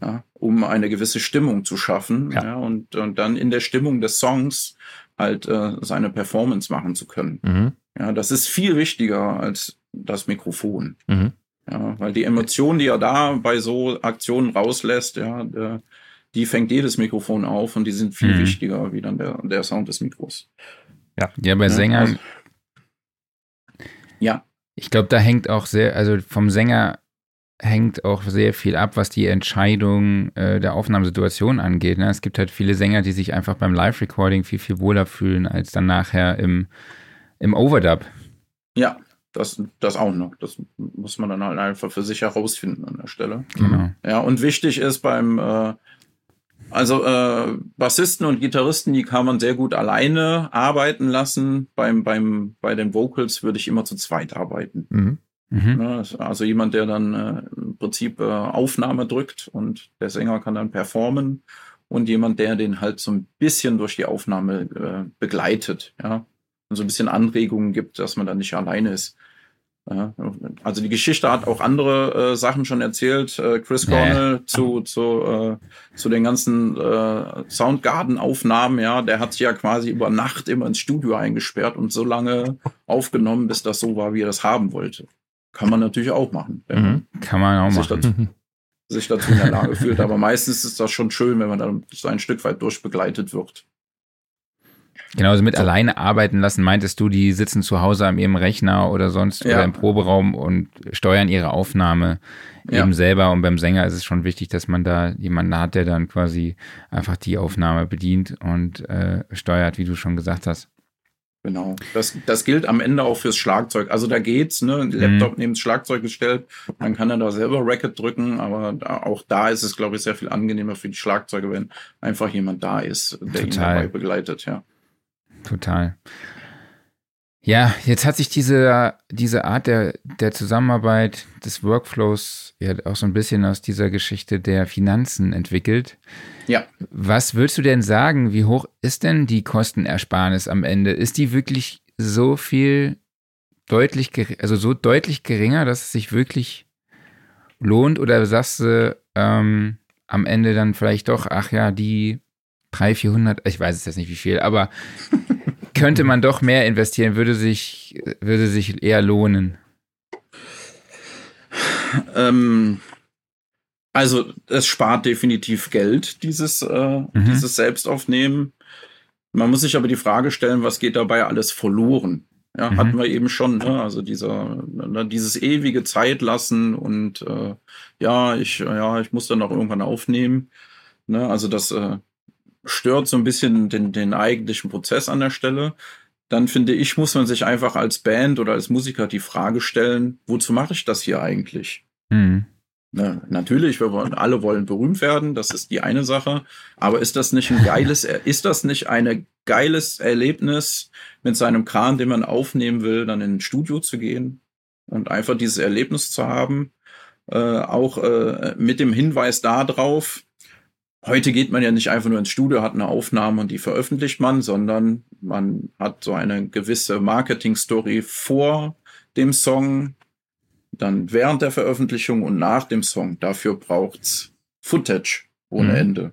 Speaker 3: ja, um eine gewisse Stimmung zu schaffen
Speaker 1: Ja.
Speaker 3: ja. und, und dann in der Stimmung des Songs halt äh, seine Performance machen zu können.
Speaker 1: Mhm.
Speaker 3: Ja, das ist viel wichtiger als das Mikrofon.
Speaker 1: Mhm.
Speaker 3: Ja, weil die Emotion, die er da bei so Aktionen rauslässt, ja, der, die fängt jedes Mikrofon auf und die sind viel
Speaker 2: Mhm.
Speaker 3: wichtiger wie dann der, der Sound des Mikros.
Speaker 2: Ja, bei
Speaker 3: Ja,
Speaker 2: Sängern,
Speaker 3: also- Ja,
Speaker 2: ich glaube, da hängt auch sehr, also vom Sänger hängt auch sehr viel ab, was die Entscheidung äh, der Aufnahmesituation angeht. Ne? Es gibt halt viele Sänger, die sich einfach beim Live-Recording viel, viel wohler fühlen als dann nachher im, im Overdub.
Speaker 3: ja, das, das auch noch. Das muss man dann halt einfach für sich herausfinden an der Stelle.
Speaker 2: Genau.
Speaker 3: Ja, und wichtig ist beim, äh, also äh, Bassisten und Gitarristen, die kann man sehr gut alleine arbeiten lassen. Beim, beim, bei den Vocals würde ich immer zu zweit arbeiten.
Speaker 1: Mhm.
Speaker 2: Mhm.
Speaker 3: Ne, Also jemand, der dann äh, im Prinzip äh, Aufnahme drückt und der Sänger kann dann performen und jemand, der den halt so ein bisschen durch die Aufnahme äh, begleitet, ja, und so ein bisschen Anregungen gibt, dass man dann nicht alleine ist. Also die Geschichte hat auch andere äh, Sachen schon erzählt. Äh, Chris. Cornell zu, zu, äh, zu den ganzen Soundgarden-Aufnahmen, ja, der hat sich ja quasi über Nacht immer ins Studio eingesperrt und so lange aufgenommen, bis das so war, wie er das haben wollte. Kann man natürlich auch machen,
Speaker 1: Mhm.
Speaker 2: Kann man auch
Speaker 3: sich
Speaker 2: machen.
Speaker 3: dazu, sich dazu in der Lage fühlt. Aber meistens ist das schon schön, wenn man dann so ein Stück weit durchbegleitet wird.
Speaker 2: Genau, also mit alleine arbeiten lassen, meintest du, die sitzen zu Hause an ihrem Rechner oder sonst
Speaker 3: Ja.
Speaker 2: oder im Proberaum und steuern ihre Aufnahme
Speaker 3: Ja.
Speaker 2: eben selber. Und beim Sänger ist es schon wichtig, dass man da jemanden hat, der dann quasi einfach die Aufnahme bedient und äh, steuert, wie du schon gesagt hast.
Speaker 3: Genau. Das, das gilt am Ende auch fürs Schlagzeug. Also da geht's, ne? Ein Laptop neben das Schlagzeug gestellt, dann kann er da selber Racket drücken, aber da, auch da ist es, glaube ich, sehr viel angenehmer für die Schlagzeuge, wenn einfach jemand da ist, der ihn
Speaker 2: Total.
Speaker 3: dabei begleitet, ja.
Speaker 2: Total. Ja, jetzt hat sich diese, diese Art der, der Zusammenarbeit, des Workflows ja auch so ein bisschen aus dieser Geschichte der Finanzen entwickelt.
Speaker 3: Ja.
Speaker 2: Was würdest du denn sagen? Wie hoch ist denn die Kostenersparnis am Ende? Ist die wirklich so viel deutlich, also so deutlich geringer, dass es sich wirklich lohnt? Oder sagst du ähm, am Ende dann vielleicht doch, ach ja, die 300, 400, ich weiß es jetzt nicht wie viel, aber könnte man doch mehr investieren, würde sich, würde sich eher lohnen.
Speaker 3: Ähm, also es spart definitiv Geld, dieses, äh, dieses Selbstaufnehmen. Man muss sich aber die Frage stellen, was geht dabei alles verloren? Ja,
Speaker 2: Mhm.
Speaker 3: hatten wir eben schon, ne? also dieser, ne, dieses ewige Zeit lassen und äh, ja, ich, ja, ich muss dann auch irgendwann aufnehmen. Ne? Also das äh, stört so ein bisschen den, den eigentlichen Prozess an der Stelle. Dann finde ich, muss man sich einfach als Band oder als Musiker die Frage stellen, wozu mache ich das hier eigentlich? Mhm. Ne, natürlich, wir wollen, alle wollen berühmt werden, das ist die eine Sache. Aber ist das nicht ein geiles, ist das nicht ein geiles Erlebnis, mit seinem Kran, den man aufnehmen will, dann in ein Studio zu gehen und einfach dieses Erlebnis zu haben? Äh, auch äh, mit dem Hinweis darauf, heute geht man ja nicht einfach nur ins Studio, hat eine Aufnahme und die veröffentlicht man, sondern man hat so eine gewisse Marketing-Story vor dem Song, dann während der Veröffentlichung und nach dem Song. Dafür braucht's Footage ohne mhm. Ende.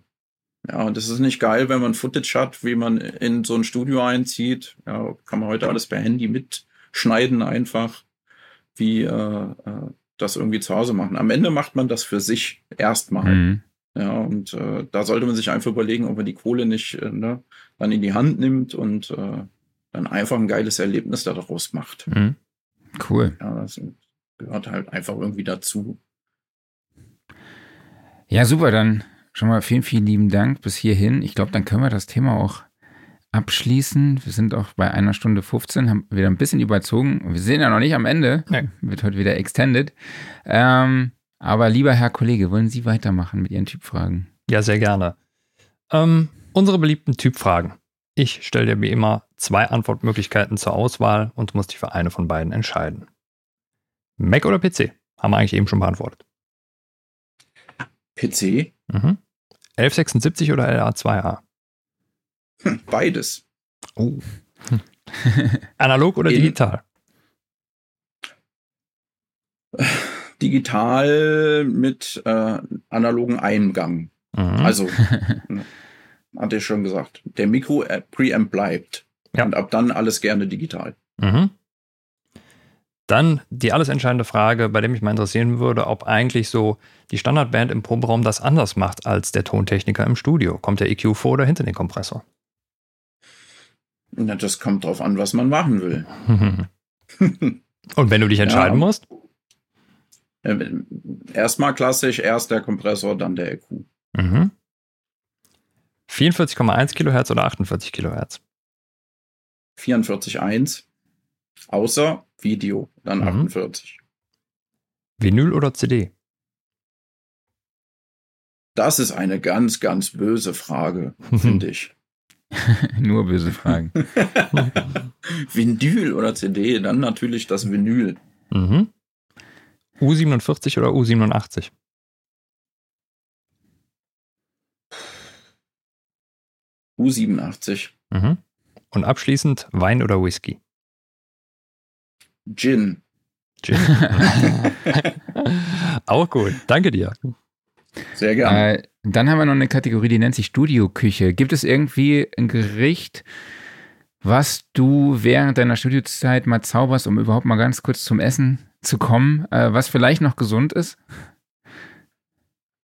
Speaker 3: Ja, und das ist nicht geil, wenn man Footage hat, wie man in so ein Studio einzieht. Ja, kann man heute alles per Handy mitschneiden einfach, wie äh, äh, das irgendwie zu Hause machen. Am Ende macht man das für sich erstmal. Mhm. Ja, und äh, da sollte man sich einfach überlegen, ob man die Kohle nicht äh, ne, dann in die Hand nimmt und äh, dann einfach ein geiles Erlebnis daraus macht. Mhm.
Speaker 2: Cool.
Speaker 3: Ja, das gehört halt einfach irgendwie dazu.
Speaker 2: Ja, super, dann schon mal vielen, vielen lieben Dank bis hierhin. Ich glaube, dann können wir das Thema auch abschließen. Wir sind auch bei einer Stunde 15, haben wieder ein bisschen überzogen. Wir sind ja noch nicht am Ende. Nee. Wird heute wieder extended. Ähm, aber lieber Herr Kollege, wollen Sie weitermachen mit Ihren Typfragen?
Speaker 1: Ja, sehr gerne. Ähm, unsere beliebten Typfragen. Ich stelle dir wie immer zwei Antwortmöglichkeiten zur Auswahl und muss dich für eine von beiden entscheiden. Mac oder PC? Haben wir eigentlich eben schon beantwortet.
Speaker 3: PC?
Speaker 1: Mhm. 1176 oder LA2A?
Speaker 3: Hm, beides.
Speaker 1: Oh. Analog oder In digital?
Speaker 3: Digital mit äh, analogen Eingang. Mhm. Also, hatte ich schon gesagt, der Mikro-Preamp bleibt. Ja. Und ab dann alles gerne digital.
Speaker 1: Mhm. Dann die alles entscheidende Frage, bei der mich mal interessieren würde, ob eigentlich so die Standardband im Proberaum das anders macht als der Tontechniker im Studio. Kommt der EQ vor oder hinter den Kompressor?
Speaker 3: Na, das kommt drauf an, was man machen will.
Speaker 1: Und wenn du dich entscheiden ja, musst?
Speaker 3: Äh, erstmal klassisch, erst der Kompressor, dann der EQ.
Speaker 1: Mhm. 44,1 Kilohertz oder 48 Kilohertz?
Speaker 3: 44,1. Außer Video, dann mhm. 48.
Speaker 1: Vinyl oder CD?
Speaker 3: Das ist eine ganz, ganz böse Frage, finde ich.
Speaker 2: Nur böse Fragen.
Speaker 3: Vinyl oder CD, dann natürlich das Vinyl.
Speaker 1: Mhm. U47 oder U87?
Speaker 3: U87.
Speaker 1: Mhm. Und abschließend Wein oder Whisky?
Speaker 3: Gin.
Speaker 1: Gin. Auch gut. Danke dir.
Speaker 3: Sehr gerne.
Speaker 2: Äh, dann haben wir noch eine Kategorie, die nennt sich Studioküche. Gibt es irgendwie ein Gericht, was du während deiner Studiozeit mal zauberst, um überhaupt mal ganz kurz zum Essen zu kommen, äh, was vielleicht noch gesund ist?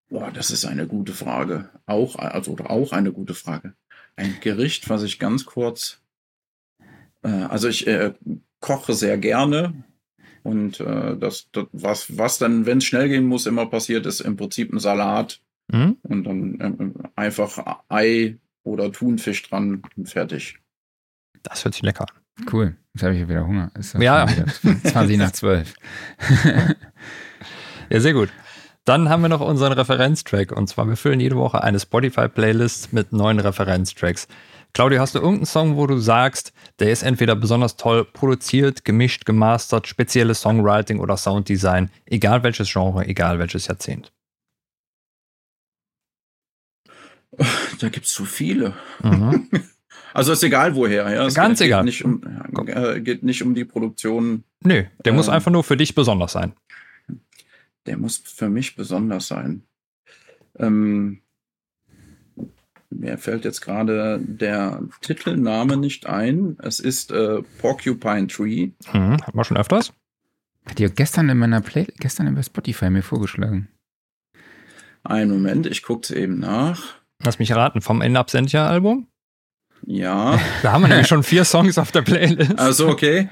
Speaker 3: Boah, das ist eine gute Frage. Auch, also auch eine gute Frage. Ein Gericht, was ich ganz kurz. Äh, also ich äh, koche sehr gerne. Und äh, das, das, was, was dann, wenn es schnell gehen muss, immer passiert, ist im Prinzip ein Salat. Mhm. Und dann äh, einfach Ei oder Thunfisch dran und fertig.
Speaker 1: Das hört sich lecker an.
Speaker 2: Cool. Jetzt habe ich wieder Hunger.
Speaker 1: Ist ja.
Speaker 2: 20 nach 12.
Speaker 1: ja, sehr gut. Dann haben wir noch unseren Referenztrack. Und zwar, wir füllen jede Woche eine Spotify-Playlist mit neuen Referenztracks. Claudio, hast du irgendeinen Song, wo du sagst, der ist entweder besonders toll produziert, gemischt, gemastert, spezielles Songwriting oder Sounddesign, egal welches Genre, egal welches Jahrzehnt?
Speaker 3: Da gibt es so viele. Mhm. Also ist egal woher. Ja. Es
Speaker 1: Ganz
Speaker 3: geht
Speaker 1: egal.
Speaker 3: Nicht um, äh, geht nicht um die Produktion.
Speaker 1: Nö, der äh, muss einfach nur für dich besonders sein.
Speaker 3: Der muss für mich besonders sein. Ähm, mir fällt jetzt gerade der Titelname nicht ein. Es ist äh, Porcupine Tree.
Speaker 1: Mhm, hat man schon öfters?
Speaker 2: Hat ihr gestern in meiner Play gestern über Spotify mir vorgeschlagen.
Speaker 3: Einen Moment, ich gucke es eben nach.
Speaker 1: Lass mich raten, vom In Absentia Album?
Speaker 3: Ja.
Speaker 1: Da haben wir nämlich schon vier Songs auf der Playlist.
Speaker 3: Also okay.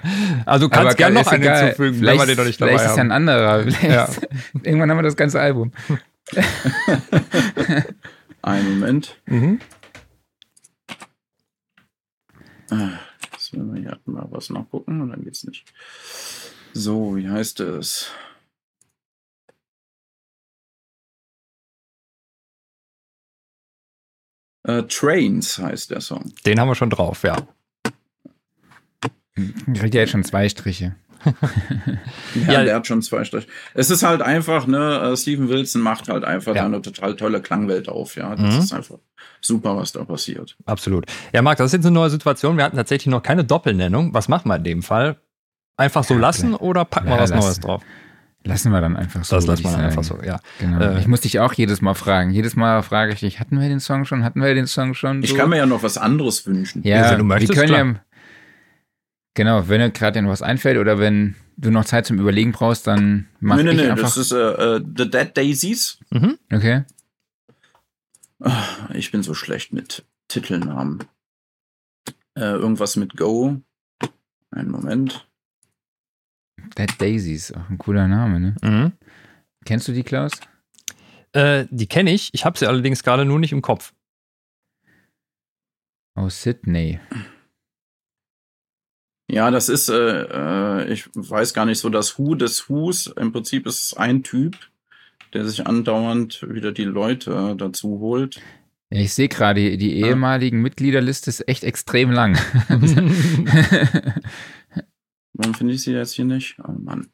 Speaker 1: Also du kannst gerne noch einen egal. hinzufügen,
Speaker 2: vielleicht, wenn wir den noch nicht dabei Vielleicht haben. ist ja ein anderer. Ja. Irgendwann haben wir das ganze Album.
Speaker 3: Einen Moment. Mhm. Ah, jetzt müssen wir hier mal was nachgucken und dann geht's nicht. So, wie heißt es? Äh, Trains heißt der Song.
Speaker 1: Den haben wir schon drauf, ja.
Speaker 2: Kriegt ja jetzt schon zwei Striche.
Speaker 3: Ja,
Speaker 1: Ja.
Speaker 3: der hat schon zwei Striche. Es ist halt einfach, ne, äh, Steven Wilson macht halt einfach
Speaker 1: Ja.
Speaker 3: da eine total tolle Klangwelt auf, ja. Das
Speaker 1: Mhm.
Speaker 3: ist einfach super, was da passiert.
Speaker 1: Absolut. Ja, Marc, das ist jetzt eine neue Situation. Wir hatten tatsächlich noch keine Doppelnennung. Was machen wir in dem Fall? Einfach so
Speaker 2: Ja,
Speaker 1: lassen oder packen wir
Speaker 2: Ja,
Speaker 1: was
Speaker 2: lass-
Speaker 1: Neues drauf?
Speaker 2: Lassen wir dann einfach so.
Speaker 1: Das
Speaker 2: ich
Speaker 1: man dann einfach so, ja.
Speaker 2: Genau.
Speaker 1: Äh,
Speaker 2: ich muss dich auch jedes Mal fragen. Jedes Mal frage ich dich, hatten wir den Song schon? Hatten wir den Song schon?
Speaker 3: Ich
Speaker 2: so?
Speaker 3: kann mir ja noch was anderes wünschen.
Speaker 2: Ja,
Speaker 1: Ja, wenn du möchtest,
Speaker 2: wir können
Speaker 1: klar.
Speaker 2: ja. Genau, wenn dir gerade noch was einfällt oder wenn du noch Zeit zum Überlegen brauchst, dann mach
Speaker 3: nee, nee,
Speaker 2: ich
Speaker 3: nee,
Speaker 2: einfach.
Speaker 3: das ist äh, The Dead Daisies.
Speaker 1: Mhm.
Speaker 2: okay.
Speaker 3: Ah, Ich bin so schlecht mit Titelnamen. Äh, irgendwas mit Go. Einen Moment.
Speaker 2: Dead Daisies, auch ein cooler Name, ne?
Speaker 1: Mhm.
Speaker 2: Kennst du die, Klaus?
Speaker 1: Äh, die kenne ich. Ich habe sie allerdings gerade nur nicht im Kopf.
Speaker 2: Aus Sydney.
Speaker 3: Ja, das ist, äh, äh, ich weiß gar nicht so, das Hu des Hus. Im Prinzip ist es ein Typ, der sich andauernd wieder die Leute dazu holt.
Speaker 2: Ja, ich sehe gerade, die ehemaligen Mitgliederliste ist echt extrem lang.
Speaker 3: Warum finde ich sie jetzt hier nicht? Oh Mann.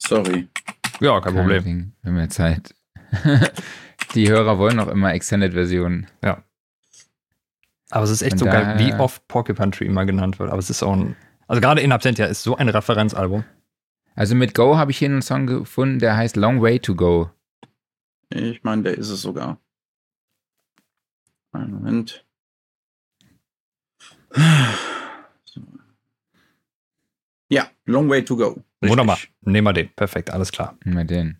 Speaker 3: Sorry.
Speaker 1: ja, kein Problem.
Speaker 2: Ding, wir haben ja Zeit. die Hörer wollen auch immer Extended-Versionen.
Speaker 1: Aber es ist echt
Speaker 2: Von
Speaker 1: so geil, wie oft Porcupine Tree immer genannt wird. Aber es ist auch ein. Also gerade In Absentia ist so ein Referenzalbum.
Speaker 2: Also mit Go habe ich hier einen Song gefunden, der heißt Long Way to Go.
Speaker 3: Ich meine, der ist es sogar. Einen Moment. Ja, Long Way to Go. Richtig.
Speaker 1: Wunderbar. Nehmen wir den. Perfekt, alles klar.
Speaker 2: Mal den.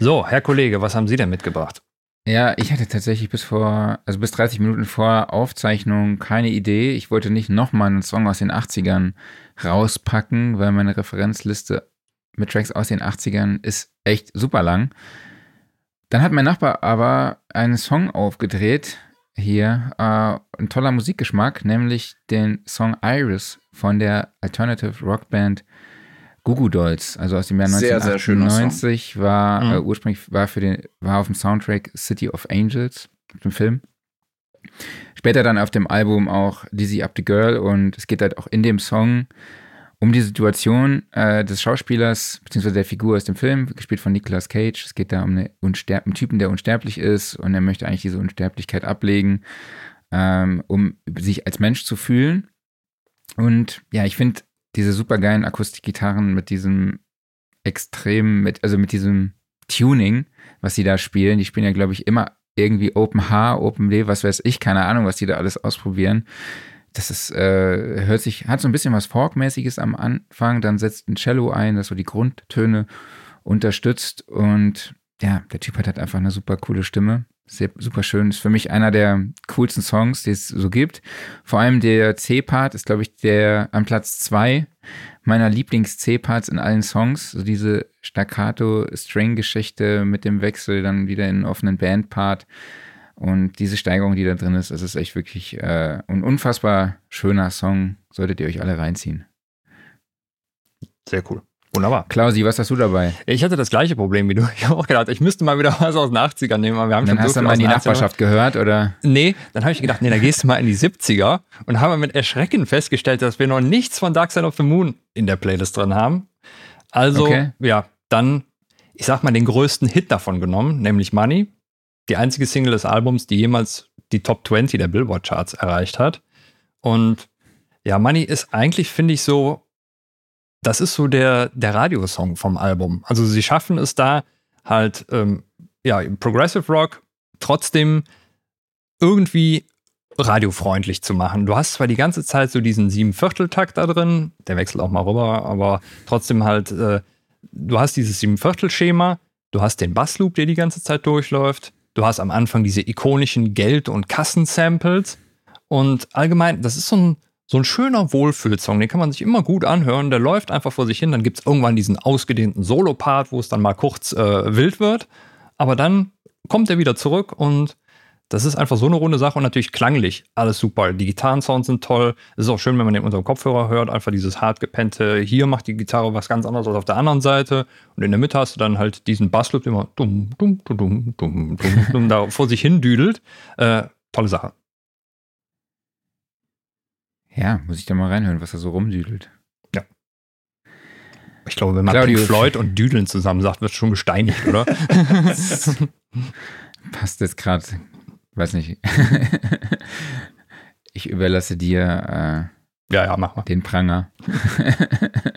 Speaker 1: So, Herr Kollege, was haben Sie denn mitgebracht?
Speaker 2: Ja, ich hatte tatsächlich bis vor, also bis 30 Minuten vor Aufzeichnung keine Idee. Ich wollte nicht nochmal einen Song aus den 80ern rauspacken, weil meine Referenzliste mit Tracks aus den 80ern ist echt super lang. Dann hat mein Nachbar aber einen Song aufgedreht, hier, äh, ein toller Musikgeschmack, nämlich den Song Iris von der Alternative Rockband Goo Goo Dolls, also aus dem Jahr
Speaker 3: Sehr, sehr schöner Song.
Speaker 2: 1998 war
Speaker 1: Mhm.
Speaker 2: äh, ursprünglich war für den war auf dem Soundtrack City of Angels, dem Film. Später dann auf dem Album auch Dizzy Up the Girl und es geht halt auch in dem Song um die Situation äh, des Schauspielers beziehungsweise der Figur aus dem Film, gespielt von Nicolas Cage. Es geht da um eine einen Typen, der unsterblich ist und er möchte eigentlich diese Unsterblichkeit ablegen, ähm, um sich als Mensch zu fühlen. Und ja, ich finde diese supergeilen Akustikgitarren mit diesem extrem, mit, also mit diesem Tuning, was sie da spielen. Die spielen ja, glaube ich, immer irgendwie Open H, Open D, was weiß ich, keine Ahnung, was die da alles ausprobieren. Das ist, äh, hört sich, hat so ein bisschen was Folk-mäßiges am Anfang, dann setzt ein Cello ein, das so die Grundtöne unterstützt und ja, der Typ hat halt einfach eine super coole Stimme. Sehr, super schön. Ist für mich einer der coolsten Songs, die es so gibt. Vor allem der C-Part ist, glaube ich, der an Platz zwei meiner Lieblings-C-Parts in allen Songs. So diese Staccato-String-Geschichte mit dem Wechsel dann wieder in einen offenen Band-Part. Und diese Steigerung, die da drin ist, das ist echt wirklich äh, ein unfassbar schöner Song. Solltet ihr euch alle reinziehen.
Speaker 1: Sehr cool. Wunderbar.
Speaker 2: Klausi, was hast du dabei?
Speaker 1: Ich hatte das gleiche Problem wie du. Ich habe auch gedacht, ich müsste mal wieder was aus den 80ern nehmen, aber wir haben
Speaker 2: Dann
Speaker 1: schon
Speaker 2: hast
Speaker 1: so
Speaker 2: du mal in die
Speaker 1: den 80ern.
Speaker 2: Nachbarschaft gehört, oder?
Speaker 1: Nee, dann habe ich gedacht, nee, dann gehst du mal in die 70er und haben mit Erschrecken festgestellt, dass wir noch nichts von Dark Side of the Moon in der Playlist drin haben. Also,
Speaker 2: Okay.
Speaker 1: ja, dann, ich sag mal, den größten Hit davon genommen, nämlich Money. Die einzige Single des Albums, die jemals die Top 20 der Billboard Charts erreicht hat. Und ja, Money ist eigentlich, finde ich, so, das ist so der, der Radiosong vom Album. Also sie schaffen es da halt, ähm, ja, Progressive Rock trotzdem irgendwie radiofreundlich zu machen. Du hast zwar die ganze Zeit so diesen Siebenvierteltakt da drin, der wechselt auch mal rüber, aber trotzdem halt, äh, du hast dieses Siebenviertel-Schema, du hast den Bassloop, der die ganze Zeit durchläuft, du hast am Anfang diese ikonischen Geld- und Kassensamples. Und allgemein, das ist so ein, so ein schöner Wohlfühlsong, den kann man sich immer gut anhören, der läuft einfach vor sich hin, dann gibt es irgendwann diesen ausgedehnten Solo-Part, wo es dann mal kurz äh, wild wird, aber dann kommt er wieder zurück und Das ist einfach so eine runde Sache und natürlich klanglich alles super. Die Gitarrensounds sind toll. Es ist auch schön, wenn man den unserem Kopfhörer hört, einfach dieses hart gepennte, hier macht die Gitarre was ganz anderes als auf der anderen Seite. Und in der Mitte hast du dann halt diesen Bassloop, der immer dumm, dumm, dumm, dumm, dumm, dumm, dumm da vor sich hin düdelt. Äh, tolle Sache.
Speaker 2: Ja, muss ich da mal reinhören, was er so rumdüdelt.
Speaker 1: Ich glaube, wenn man
Speaker 2: Claudio-
Speaker 1: Pink Floyd und Düdeln zusammen sagt, wird schon gesteinigt, oder?
Speaker 2: Passt jetzt gerade, weiß nicht. ich überlasse dir
Speaker 1: ja, ja, mach mal.
Speaker 2: äh, den Pranger.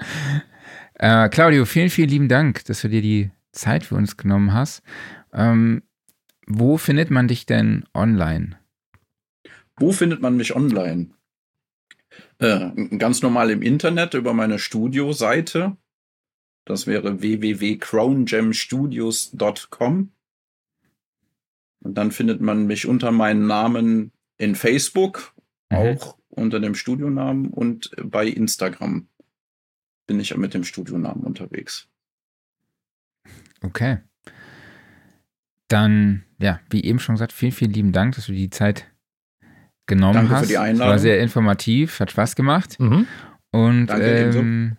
Speaker 2: äh, Claudio, vielen, vielen lieben Dank, dass du dir die Zeit für uns genommen hast. Ähm, wo findet man dich denn online?
Speaker 3: Wo findet man mich online? Äh, ganz normal im Internet über meine Studioseite. Das wäre www.crowngemstudios.com. Und dann findet man mich unter meinem Namen in Facebook,
Speaker 2: Mhm.
Speaker 3: auch unter dem Studionamen und bei Instagram bin ich mit dem Studionamen unterwegs.
Speaker 2: Okay. Dann, ja, wie eben schon gesagt, vielen, vielen lieben Dank, dass du die Zeit genommen
Speaker 3: Danke für
Speaker 2: hast.
Speaker 3: die
Speaker 2: Es war
Speaker 3: Einladung.
Speaker 2: sehr informativ, hat Spaß gemacht.
Speaker 1: Mhm.
Speaker 2: Und
Speaker 3: Danke,
Speaker 2: ähm,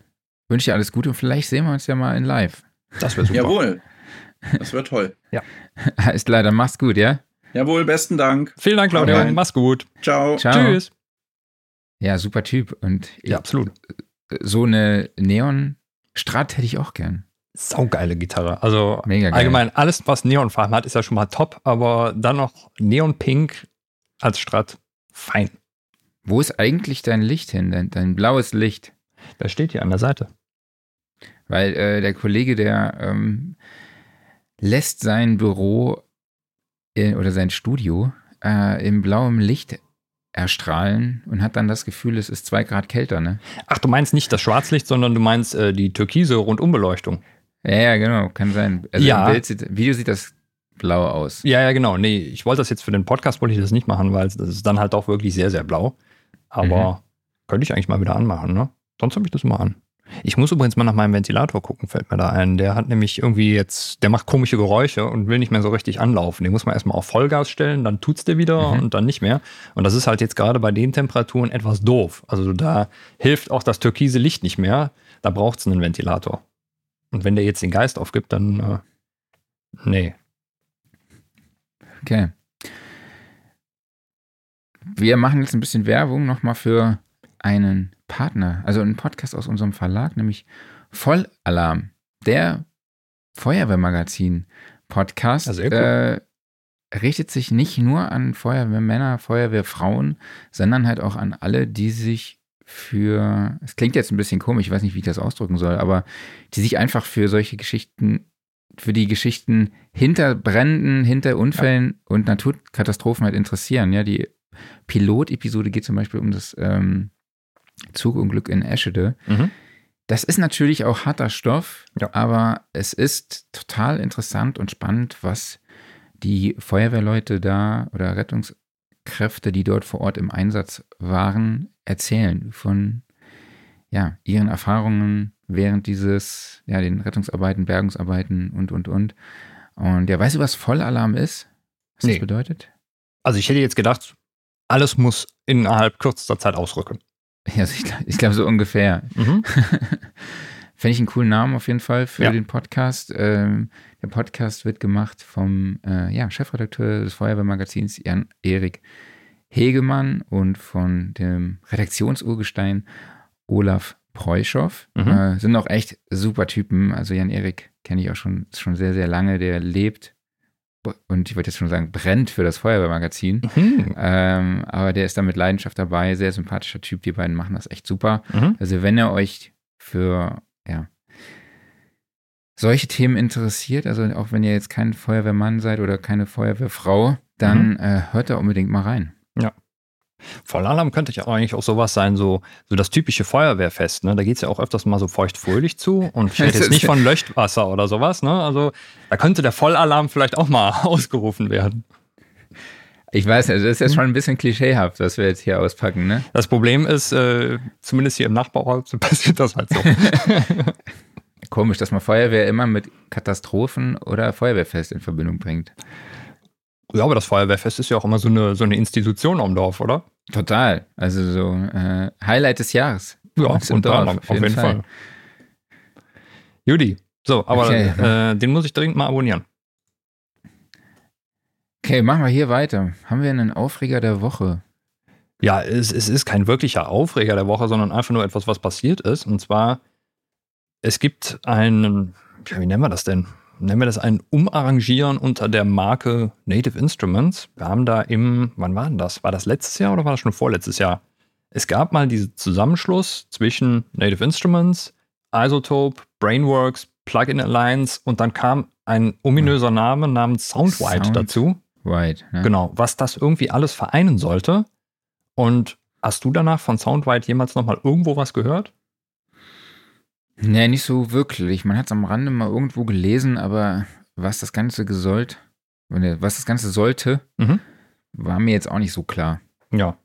Speaker 2: wünsche dir alles Gute und vielleicht sehen wir uns ja mal in live.
Speaker 1: Das wäre super.
Speaker 3: Jawohl. Das wird toll.
Speaker 2: Alles klar, dann mach's gut, ja?
Speaker 3: Jawohl, besten Dank.
Speaker 1: Vielen Dank, Claudio.
Speaker 3: Alright.
Speaker 1: Mach's gut.
Speaker 3: Ciao.
Speaker 2: Ciao.
Speaker 1: Tschüss.
Speaker 2: Ja, super Typ. Und
Speaker 1: Ja, absolut.
Speaker 2: so eine Neon-Strat hätte ich auch gern.
Speaker 1: Saugeile Gitarre. Also
Speaker 2: Mega geil.
Speaker 1: allgemein alles, was Neonfarben hat, ist ja schon mal top, aber dann noch Neonpink als Strat. Fein.
Speaker 2: Wo ist eigentlich dein Licht hin, dein, dein blaues Licht?
Speaker 1: Das steht hier an der Seite.
Speaker 2: Weil äh, der Kollege, der ähm, lässt sein Büro äh, oder sein Studio äh, in blauem Licht erstrahlen und hat dann das Gefühl, es ist zwei Grad kälter, ne?
Speaker 1: Ach, du meinst nicht das Schwarzlicht, sondern du meinst äh, die türkise Rundumbeleuchtung.
Speaker 2: Ja, ja, genau, kann sein. Also
Speaker 1: Ja.
Speaker 2: im Bild sieht, Video sieht das blau aus.
Speaker 1: Ja, ja, genau. Nee, ich wollte das jetzt für den Podcast, wollte ich das nicht machen, weil das ist dann halt auch wirklich sehr, sehr blau. Aber könnte ich eigentlich mal wieder anmachen, ne? Sonst habe ich das immer an. Ich muss übrigens mal nach meinem Ventilator gucken, fällt mir da ein. Der hat nämlich irgendwie jetzt, der macht komische Geräusche und will nicht mehr so richtig anlaufen. Den muss man erstmal auf Vollgas stellen, dann tut's der wieder
Speaker 2: Mhm.
Speaker 1: und dann nicht mehr. Und das ist halt jetzt gerade bei den Temperaturen etwas doof. Also da hilft auch das türkise Licht nicht mehr. Da braucht's einen Ventilator. Und wenn der jetzt den Geist aufgibt, dann äh, nee.
Speaker 2: Okay. Wir machen jetzt ein bisschen Werbung nochmal für einen Partner, also einen Podcast aus unserem Verlag, nämlich Vollalarm, der Feuerwehrmagazin-Podcast.
Speaker 1: Ja, sehr cool.
Speaker 2: äh, richtet sich nicht nur an Feuerwehrmänner, Feuerwehrfrauen, sondern halt auch an alle, die sich für, es klingt jetzt ein bisschen komisch, ich weiß nicht, wie ich das ausdrücken soll, aber die sich einfach für solche Geschichten, für die Geschichten hinter Bränden, hinter Unfällen und Naturkatastrophen halt interessieren. Ja, die Pilotepisode geht zum Beispiel um das ähm, Zugunglück in Eschede.
Speaker 1: Mhm.
Speaker 2: Das ist natürlich auch harter Stoff,
Speaker 1: Ja.
Speaker 2: aber es ist total interessant und spannend, was die Feuerwehrleute da oder Rettungskräfte, die dort vor Ort im Einsatz waren, erzählen von ja, ihren Erfahrungen während dieses, ja, den Rettungsarbeiten, Bergungsarbeiten und, und, und. Und ja, weißt du, was Vollalarm ist? Was
Speaker 1: Nee.
Speaker 2: das bedeutet?
Speaker 1: Also ich hätte jetzt gedacht, alles muss innerhalb kürzester Zeit ausrücken.
Speaker 2: Ja, also ich, ich glaube so ungefähr.
Speaker 1: Mhm.
Speaker 2: Fände ich einen coolen Namen auf jeden Fall für
Speaker 1: Ja.
Speaker 2: den Podcast. Ähm, der Podcast wird gemacht vom äh, ja, Chefredakteur des Feuerwehrmagazins Jan-Erik Hegemann und von dem Redaktionsurgestein Olaf Preuschow.
Speaker 1: Mhm.
Speaker 2: Äh, sind auch echt super Typen. Also Jan-Erik kenne ich auch schon, schon sehr, sehr lange. Der lebt und ich wollte jetzt schon sagen, brennt für das Feuerwehrmagazin.
Speaker 1: Mhm.
Speaker 2: Ähm, aber der ist da mit Leidenschaft dabei, sehr sympathischer Typ. Die beiden machen das echt super.
Speaker 1: Mhm.
Speaker 2: Also wenn ihr euch für ja, solche Themen interessiert, also auch wenn ihr jetzt kein Feuerwehrmann seid oder keine Feuerwehrfrau, dann
Speaker 1: Mhm.
Speaker 2: äh, hört da unbedingt mal rein.
Speaker 1: Vollalarm könnte ja eigentlich auch sowas sein, so, so das typische Feuerwehrfest. Ne? Da geht es ja auch öfters mal so feucht-fröhlich zu. Und ich rede jetzt nicht von Löschwasser oder sowas. Ne? Also da könnte der Vollalarm vielleicht auch mal ausgerufen werden.
Speaker 2: Ich weiß, also das ist jetzt schon ein bisschen klischeehaft, was wir jetzt hier auspacken, ne?
Speaker 1: Das Problem ist, äh, zumindest hier im Nachbarort passiert das halt so.
Speaker 2: Komisch, dass man Feuerwehr immer mit Katastrophen oder Feuerwehrfest in Verbindung bringt.
Speaker 1: Ja, aber das Feuerwehrfest ist ja auch immer so eine, so eine Institution am Dorf, oder?
Speaker 2: Total. Also so äh, Highlight des Jahres.
Speaker 1: Ja,
Speaker 2: im
Speaker 1: unter
Speaker 2: Dorf,
Speaker 1: anderem, auf jeden Fall. Judy. So, aber
Speaker 2: Okay.
Speaker 1: äh, den muss ich dringend mal abonnieren.
Speaker 2: Okay, machen wir hier weiter. Haben wir einen Aufreger der Woche?
Speaker 1: Ja, es, es ist kein wirklicher Aufreger der Woche, sondern einfach nur etwas, was passiert ist. Und zwar, es gibt einen, ja, wie nennen wir das denn? Nennen wir das ein Umarrangieren unter der Marke Native Instruments. Wir haben da im, wann war denn das? War das letztes Jahr oder war das schon vorletztes Jahr? Es gab mal diesen Zusammenschluss zwischen Native Instruments, Isotope, Brainworks, Plugin Alliance und dann kam ein ominöser Name namens Soundwide
Speaker 2: Sound-
Speaker 1: dazu.
Speaker 2: White. Ne?
Speaker 1: Genau, was das irgendwie alles vereinen sollte. Und hast du danach von Soundwide jemals nochmal irgendwo was gehört?
Speaker 2: Nee, nicht so wirklich. Man hat es am Rande mal irgendwo gelesen, aber was das Ganze gesollt, was das Ganze sollte,
Speaker 1: Mhm.
Speaker 2: war mir jetzt auch nicht so klar.
Speaker 1: Ja.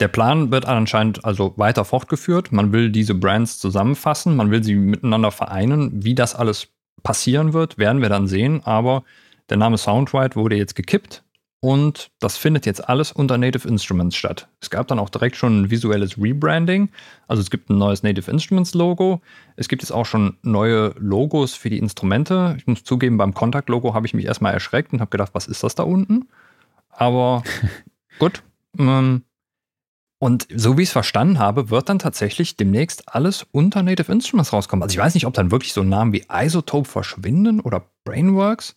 Speaker 1: Der Plan wird anscheinend also weiter fortgeführt. Man will diese Brands zusammenfassen, man will sie miteinander vereinen. Wie das alles passieren wird, werden wir dann sehen. Aber der Name Soundwide wurde jetzt gekippt und das findet jetzt alles unter Native Instruments statt. Es gab dann auch direkt schon ein visuelles Rebranding. Also es gibt ein neues Native Instruments Logo. Es gibt jetzt auch schon neue Logos für die Instrumente. Ich muss zugeben, beim Kontakt-Logo habe ich mich erstmal erschreckt und habe gedacht, was ist das da unten? Aber gut. Ähm, und so wie ich es verstanden habe, wird dann tatsächlich demnächst alles unter Native Instruments rauskommen. Also ich weiß nicht, ob dann wirklich so Namen wie Isotope verschwinden oder Brainworks.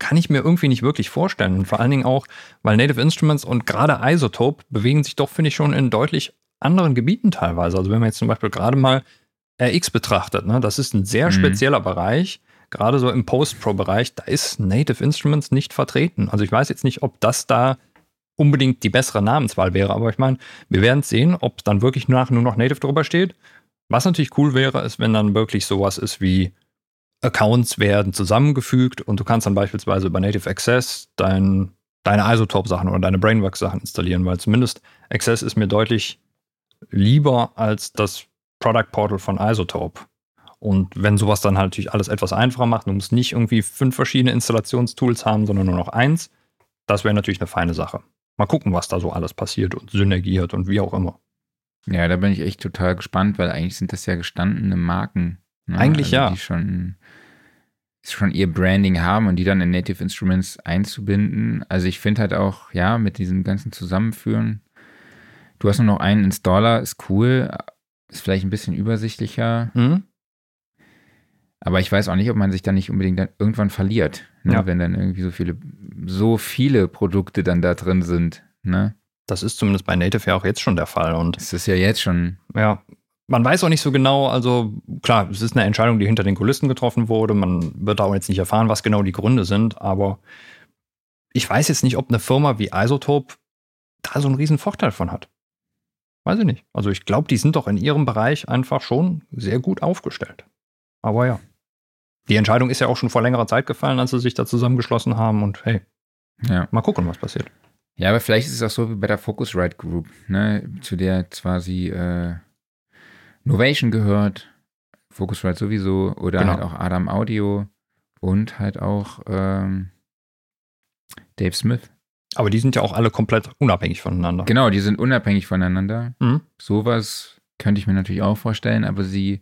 Speaker 1: Kann ich mir irgendwie nicht wirklich vorstellen. Und vor allen Dingen auch, weil Native Instruments und gerade Isotope bewegen sich doch, finde ich, schon in deutlich anderen Gebieten teilweise. Also wenn man jetzt zum Beispiel gerade mal RX betrachtet, ne, das ist ein sehr
Speaker 2: Mhm.
Speaker 1: spezieller Bereich. Gerade so im Post-Pro-Bereich, da ist Native Instruments nicht vertreten. Also ich weiß jetzt nicht, ob das da unbedingt die bessere Namenswahl wäre. Aber ich meine, wir werden sehen, ob dann wirklich nach nur noch Native drüber steht. Was natürlich cool wäre, ist, wenn dann wirklich sowas ist wie Accounts werden zusammengefügt und du kannst dann beispielsweise über Native Access dein, deine Isotope-Sachen oder deine Brainworks-Sachen installieren, weil zumindest Access ist mir deutlich lieber als das Product Portal von Isotope. Und wenn sowas dann halt natürlich alles etwas einfacher macht, du musst nicht irgendwie fünf verschiedene Installationstools haben, sondern nur noch eins, das wäre natürlich eine feine Sache. Mal gucken, was da so alles passiert und synergiert und wie auch immer.
Speaker 2: Ja, da bin ich echt total gespannt, weil eigentlich sind das ja gestandene Marken. ne?
Speaker 1: Eigentlich ja.
Speaker 2: Die schon, schon ihr Branding haben und die dann in Native Instruments einzubinden. Also ich finde halt auch, ja, mit diesem ganzen Zusammenführen, du hast nur noch einen Installer, ist cool, ist vielleicht ein bisschen übersichtlicher,
Speaker 1: Mhm.
Speaker 2: aber ich weiß auch nicht, ob man sich dann nicht unbedingt dann irgendwann verliert, ne?
Speaker 1: Ja.
Speaker 2: wenn dann irgendwie so viele, so viele Produkte dann da drin sind. Ne?
Speaker 1: Das ist zumindest bei Native ja auch jetzt schon der Fall. Und
Speaker 2: Es ist ja jetzt schon
Speaker 1: ja, man weiß auch nicht so genau, also klar, es ist eine Entscheidung, die hinter den Kulissen getroffen wurde. Man wird auch jetzt nicht erfahren, was genau die Gründe sind, aber ich weiß jetzt nicht, ob eine Firma wie Isotope da so einen riesen Vorteil von hat. Weiß ich nicht. Also ich glaube, die sind doch in ihrem Bereich einfach schon sehr gut aufgestellt. Aber ja. Die Entscheidung ist ja auch schon vor längerer Zeit gefallen, als sie sich da zusammengeschlossen haben und hey,
Speaker 2: ja.
Speaker 1: mal gucken, was passiert.
Speaker 2: Ja, aber vielleicht ist es auch so wie bei der Focusrite Group, ne, zu der sie äh, Novation gehört, Focusrite sowieso, oder
Speaker 1: Genau.
Speaker 2: halt auch Adam Audio und halt auch ähm, Dave Smith.
Speaker 1: Aber die sind ja auch alle komplett unabhängig voneinander.
Speaker 2: Genau, die sind unabhängig voneinander.
Speaker 1: Mhm.
Speaker 2: Sowas könnte ich mir natürlich auch vorstellen, aber sie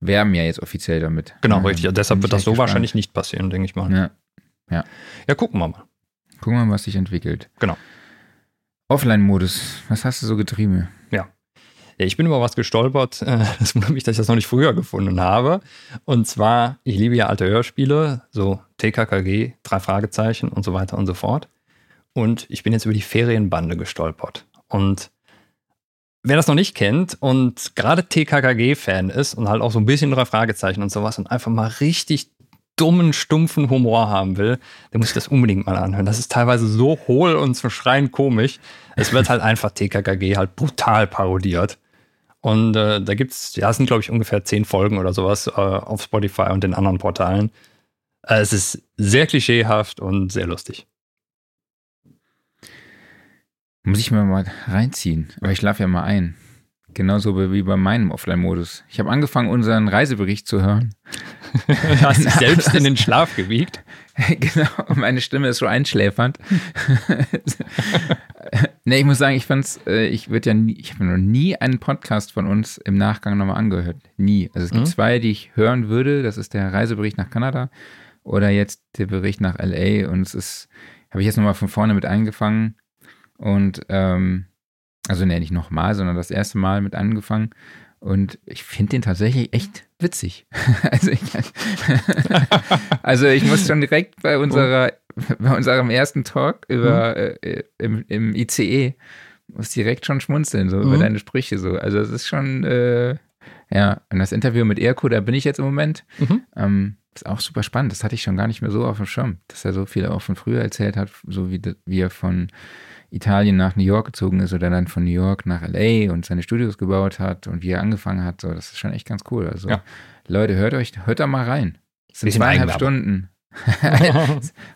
Speaker 2: werben ja jetzt offiziell damit.
Speaker 1: Genau,
Speaker 2: Ja,
Speaker 1: richtig. Ja, deshalb wird das so
Speaker 2: echt
Speaker 1: wahrscheinlich nicht passieren, denke ich mal.
Speaker 2: gespannt. Ja.
Speaker 1: Ja, gucken wir mal.
Speaker 2: Gucken wir mal, was sich entwickelt.
Speaker 1: Genau.
Speaker 2: Offline-Modus, was hast du so getrieben?
Speaker 1: Ja, ich bin über was gestolpert. äh, Das wundert mich, dass ich das noch nicht früher gefunden habe. Und zwar, ich liebe ja alte Hörspiele, so TKKG, drei Fragezeichen und so weiter und so fort. Und ich bin jetzt über die Ferienbande gestolpert. Und wer das noch nicht kennt und gerade TKKG-Fan ist und halt auch so ein bisschen drei Fragezeichen und sowas und einfach mal richtig dummen, stumpfen Humor haben will, der muss das unbedingt mal anhören. Das ist teilweise so hohl und so schreiend komisch. Es wird halt einfach TKKG halt brutal parodiert. Und äh, da gibt's, ja, es sind glaube ich ungefähr zehn Folgen oder sowas äh, auf Spotify und den anderen Portalen. Äh, es ist sehr klischeehaft und sehr lustig.
Speaker 2: Muss ich mir mal reinziehen. Aber ich schlafe ja mal ein. Genauso wie bei meinem Offline-Modus. Ich habe angefangen, unseren Reisebericht zu hören.
Speaker 1: Du hast dich selbst in den Schlaf gewiegt.
Speaker 2: genau, meine Stimme ist so einschläfernd. nee, ich muss sagen, ich fand's, äh, ich würde ja nie, ich habe noch nie einen Podcast von uns im Nachgang nochmal angehört. Nie. Also es gibt
Speaker 1: Mhm.
Speaker 2: zwei, die ich hören würde. Das ist der Reisebericht nach Kanada oder jetzt der Bericht nach LA. Und es ist, habe ich jetzt nochmal von vorne mit angefangen. Und ähm, also nee, nicht nochmal, sondern das erste Mal mit angefangen. Und ich finde den tatsächlich echt witzig. also, ich, also ich muss schon direkt bei unserer, bei unserem ersten Talk über äh, im, im ICE muss direkt schon schmunzeln, so über
Speaker 1: Mhm.
Speaker 2: deine Sprüche so. Also es ist schon, äh, ja, und das Interview mit Erko, da bin ich jetzt im Moment.
Speaker 1: Mhm.
Speaker 2: Ähm, ist auch super spannend. Das hatte ich schon gar nicht mehr so auf dem Schirm, dass er so viel auch von früher erzählt hat, so wie, wie er von Italien nach New York gezogen ist oder dann von New York nach LA und seine Studios gebaut hat und wie er angefangen hat. So, das ist schon echt ganz cool. Also,
Speaker 1: Ja.
Speaker 2: Leute, hört euch, hört da mal rein. Es sind zweieinhalb. Stunden.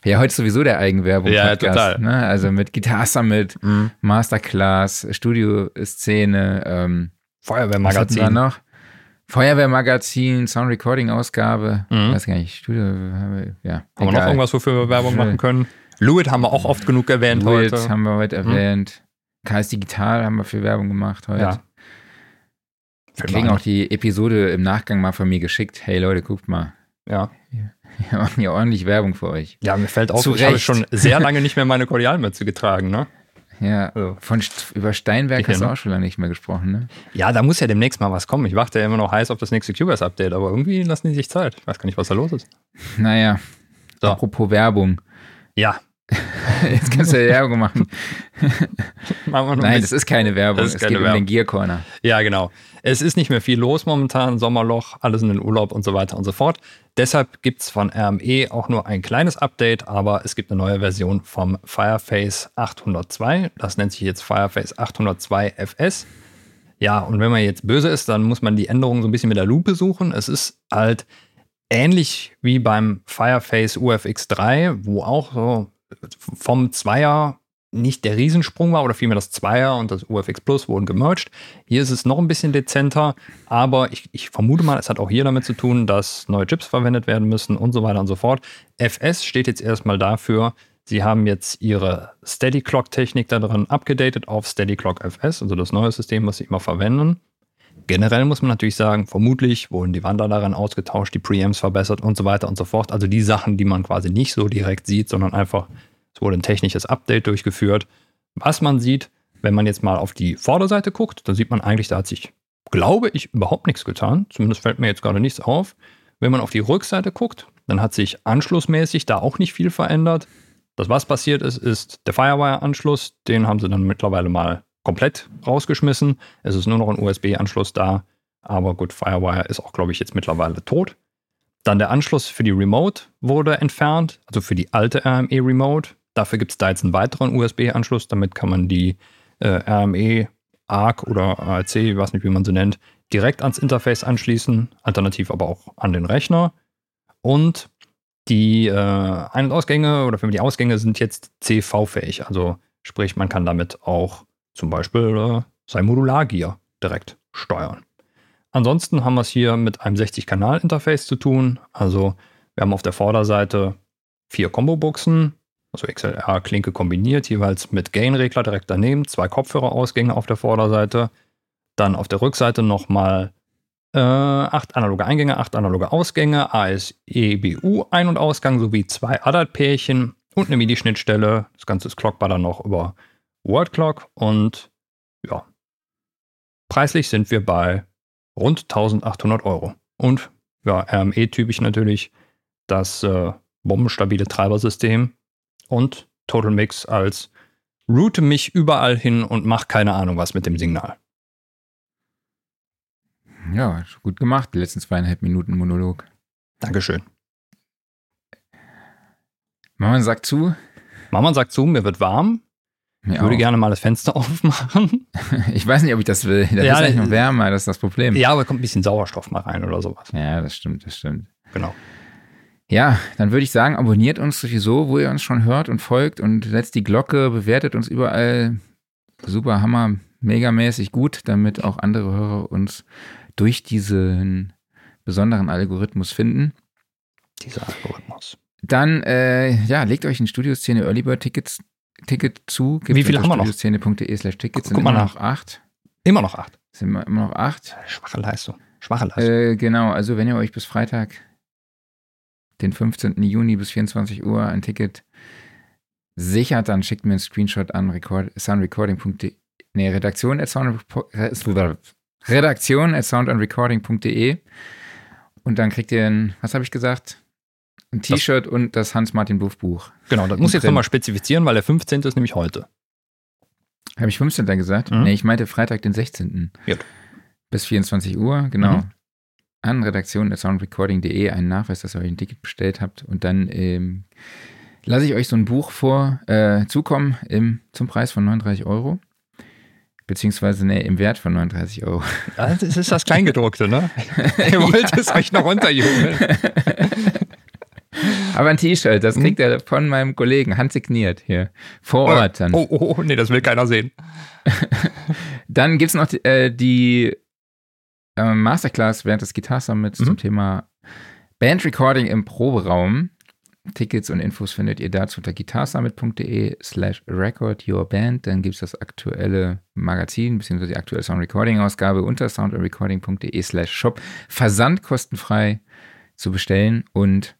Speaker 2: ja, heute sowieso der Eigenwerbung.
Speaker 1: Ja, total.
Speaker 2: Ne? Also mit Guitar Summit,
Speaker 1: Mhm.
Speaker 2: Masterclass, Studioszene, ähm, was
Speaker 1: Feuerwehrmagazin.
Speaker 2: noch? Feuerwehrmagazin, Sound Recording Ausgabe,
Speaker 1: Mhm.
Speaker 2: weiß gar nicht, Studio, haben wir- ja.
Speaker 1: Haben wir noch irgendwas, wofür wir Werbung machen können? Luit haben wir auch oft genug erwähnt
Speaker 2: Luit
Speaker 1: heute.
Speaker 2: haben wir heute
Speaker 1: Mhm.
Speaker 2: erwähnt. KS Digital haben wir für Werbung gemacht heute.
Speaker 1: Ja.
Speaker 2: Wir kriegen auch die Episode im Nachgang mal von mir geschickt. Hey Leute, guckt mal.
Speaker 1: Ja.
Speaker 2: Wir machen hier ordentlich Werbung für euch.
Speaker 1: ja, mir fällt auf,
Speaker 2: Zu
Speaker 1: ich habe
Speaker 2: Recht.
Speaker 1: schon sehr lange nicht mehr meine Kordialmütze getragen. Ne?
Speaker 2: Ja,
Speaker 1: Also,
Speaker 2: von St über Steinberg
Speaker 1: Ich
Speaker 2: hast du auch schon lange nicht mehr gesprochen, ne?
Speaker 1: ja, da muss ja demnächst mal was kommen. Ich warte ja immer noch heiß auf das nächste Cubase-Update, aber irgendwie lassen die sich Zeit. Ich weiß gar nicht, was da los ist.
Speaker 2: Naja,
Speaker 1: So.
Speaker 2: apropos Werbung.
Speaker 1: Ja,
Speaker 2: Jetzt kannst du ja Werbung machen.
Speaker 1: machen wir noch ein
Speaker 2: Nein, das ist keine Werbung.
Speaker 1: Ist
Speaker 2: es
Speaker 1: keine
Speaker 2: geht um
Speaker 1: Werbung.
Speaker 2: den Gear Corner.
Speaker 1: Ja, genau. Es ist nicht mehr viel los momentan, Sommerloch, alles in den Urlaub und so weiter und so fort. Deshalb gibt es von RME auch nur ein kleines Update, aber es gibt eine neue Version vom Fireface 802. Das nennt sich jetzt Fireface 802 FS. Ja, und wenn man jetzt böse ist, dann muss man die Änderungen so ein bisschen mit der Lupe suchen. Es ist halt ähnlich wie beim Fireface UFX3, wo auch so vom Zweier nicht der Riesensprung war oder vielmehr das Zweier und das UFX Plus wurden gemerged. Hier ist es noch ein bisschen dezenter, aber ich, ich vermute mal, es hat auch hier damit zu tun, dass neue Chips verwendet werden müssen und so weiter und so fort. FS steht jetzt erstmal dafür, sie haben jetzt ihre Steady Clock Technik da drin abgedatet auf Steady Clock FS, also das neue System, was sie immer verwenden. Generell muss man natürlich sagen, vermutlich wurden die Wandler daran ausgetauscht, die Preamps verbessert und so weiter und so fort. Also die Sachen, die man quasi nicht so direkt sieht, sondern einfach, es wurde ein technisches Update durchgeführt. Was man sieht, wenn man jetzt mal auf die Vorderseite guckt, dann sieht man eigentlich, da hat sich, glaube ich, überhaupt nichts getan. Zumindest fällt mir jetzt gerade nichts auf. Wenn man auf die Rückseite guckt, dann hat sich anschlussmäßig da auch nicht viel verändert. Das, was passiert ist, ist der Firewire-Anschluss. Den haben sie dann mittlerweile mal komplett rausgeschmissen. Es ist nur noch ein USB-Anschluss da. Aber gut, Firewire ist auch, glaube ich, jetzt mittlerweile tot. Dann der Anschluss für die Remote wurde entfernt, also für die alte RME Remote. Dafür gibt es da jetzt einen weiteren USB-Anschluss. Damit kann man die äh, RME ARC oder ARC, ich weiß nicht, wie man sie nennt, direkt ans Interface anschließen, alternativ aber auch an den Rechner. Und die äh, Ein- und Ausgänge oder für die Ausgänge sind jetzt CV-fähig. Also sprich, man kann damit auch zum Beispiel äh, sein Modulargear direkt steuern. Ansonsten haben wir es hier mit einem 60-Kanal-Interface zu tun. Also wir haben auf der Vorderseite vier Combo-Buchsen, also XLR-Klinke kombiniert, jeweils mit Gain-Regler direkt daneben, zwei Kopfhörerausgänge auf der Vorderseite. Dann auf der Rückseite nochmal äh, acht analoge Eingänge, acht analoge Ausgänge, ASE, EBU, Ein- und Ausgang sowie zwei ADAT-Pärchen und eine MIDI-Schnittstelle. Das Ganze ist clockbar dann noch über Wordclock und ja, preislich sind wir bei rund 1800 Euro. Und ja, RME-typisch natürlich das äh, bombenstabile Treibersystem und Total Mix als route mich überall hin und mach keine Ahnung was mit dem Signal.
Speaker 2: Ja, gut gemacht, die letzten zweieinhalb Minuten Monolog.
Speaker 1: Dankeschön.
Speaker 2: Mama sagt zu.
Speaker 1: Mama sagt zu, mir wird warm. Ich würde gerne mal das Fenster aufmachen.
Speaker 2: Ich weiß nicht, ob ich das will. Da
Speaker 1: Ja,
Speaker 2: ist eigentlich
Speaker 1: äh,
Speaker 2: noch wärmer, das ist das Problem.
Speaker 1: Ja, aber kommt ein bisschen Sauerstoff mal rein oder sowas.
Speaker 2: Ja, das stimmt, das stimmt.
Speaker 1: Genau.
Speaker 2: Ja, dann würde ich sagen, abonniert uns sowieso, wo ihr uns schon hört und folgt und setzt die Glocke, bewertet uns überall super hammer, megamäßig gut, damit auch andere Hörer uns durch diesen besonderen Algorithmus finden.
Speaker 1: dieser Algorithmus.
Speaker 2: Dann, äh, ja, legt euch ein Studioszene Early Bird Tickets Ticket zu.
Speaker 1: Wie viele haben wir noch?
Speaker 2: Studioszene.de slash Tickets
Speaker 1: Guck
Speaker 2: sind
Speaker 1: mal
Speaker 2: immer
Speaker 1: nach.
Speaker 2: noch acht.
Speaker 1: Immer noch acht.
Speaker 2: Sind immer immer noch acht.
Speaker 1: Schwache Leistung. Schwache Leistung.
Speaker 2: Äh, genau, also wenn ihr euch bis Freitag, den 15. Juni bis 24 Uhr ein Ticket sichert, dann schickt mir einen Screenshot an record, soundrecording.de, nee, redaktion at sound, redaktion at soundandrecording.de und dann kriegt ihr ein, was habe ich gesagt? Ein T-Shirt und das Hans-Martin Buff Buch.
Speaker 1: genau, das muss ich jetzt nochmal spezifizieren, weil der 15. ist nämlich heute.
Speaker 2: Habe ich 15. gesagt?
Speaker 1: Mhm.
Speaker 2: Nee, ich meinte Freitag, den 16.
Speaker 1: Ja.
Speaker 2: Bis 24 Uhr, genau.
Speaker 1: Mhm.
Speaker 2: An redaktion at soundrecording.de einen Nachweis, dass ihr euch ein Ticket bestellt habt. Und dann ähm, lasse ich euch so ein Buch vor äh, zukommen im, zum Preis von 39 Euro. Beziehungsweise, nee, im Wert von 39 Euro.
Speaker 1: Das ist das Kleingedruckte, ne? Ihr wollt es euch noch runterjubeln.
Speaker 2: Aber ein T-Shirt, das kriegt ihr von meinem Kollegen, handsigniert hier, vor Ort dann.
Speaker 1: Oh, oh, oh, nee, das will keiner sehen.
Speaker 2: Dann gibt es noch die, äh, die äh, Masterclass während des Guitar Summits
Speaker 1: Mhm.
Speaker 2: zum Thema Bandrecording im Proberaum. Tickets und Infos findet ihr dazu unter guitarsummit.de slash record your band. Dann gibt es das aktuelle Magazin bzw. die aktuelle Sound Recording Ausgabe unter soundrecording.de slash shop. Versand kostenfrei zu bestellen und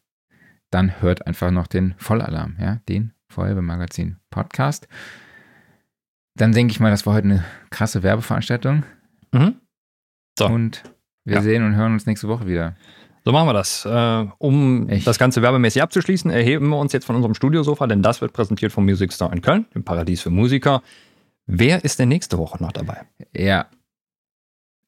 Speaker 2: dann hört einfach noch den Vollalarm, ja, den Feuerwehrmagazin Podcast. Dann denke ich mal, das war heute eine krasse Werbeveranstaltung.
Speaker 1: Mhm. So.
Speaker 2: Und wir
Speaker 1: Ja.
Speaker 2: sehen und hören uns nächste Woche wieder.
Speaker 1: So machen wir das. Äh, um
Speaker 2: Echt?
Speaker 1: das Ganze werbemäßig abzuschließen, erheben wir uns jetzt von unserem Studiosofa, denn das wird präsentiert vom Music Store in Köln, dem Paradies für Musiker. Wer ist denn nächste Woche noch dabei?
Speaker 2: Ja.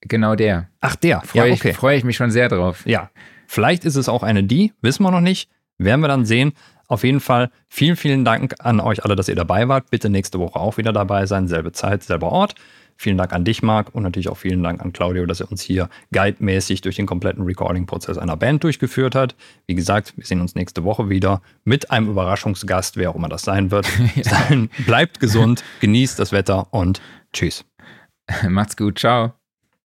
Speaker 2: Genau der.
Speaker 1: Ach, der.
Speaker 2: Freue
Speaker 1: ja,
Speaker 2: ich,
Speaker 1: okay.
Speaker 2: freu ich mich schon sehr drauf.
Speaker 1: Ja, vielleicht ist es auch eine die, wissen wir noch nicht. Werden wir dann sehen. Auf jeden Fall vielen, vielen Dank an euch alle, dass ihr dabei wart. Bitte nächste Woche auch wieder dabei sein. Selbe Zeit, selber Ort. Vielen Dank an dich, Marc, und natürlich auch vielen Dank an Claudio, dass er uns hier guidemäßig durch den kompletten Recording-Prozess einer Band durchgeführt hat. Wie gesagt, wir sehen uns nächste Woche wieder mit einem Überraschungsgast, wer auch immer das sein wird. Dahin, bleibt gesund, genießt das Wetter und tschüss.
Speaker 2: Macht's gut. Ciao.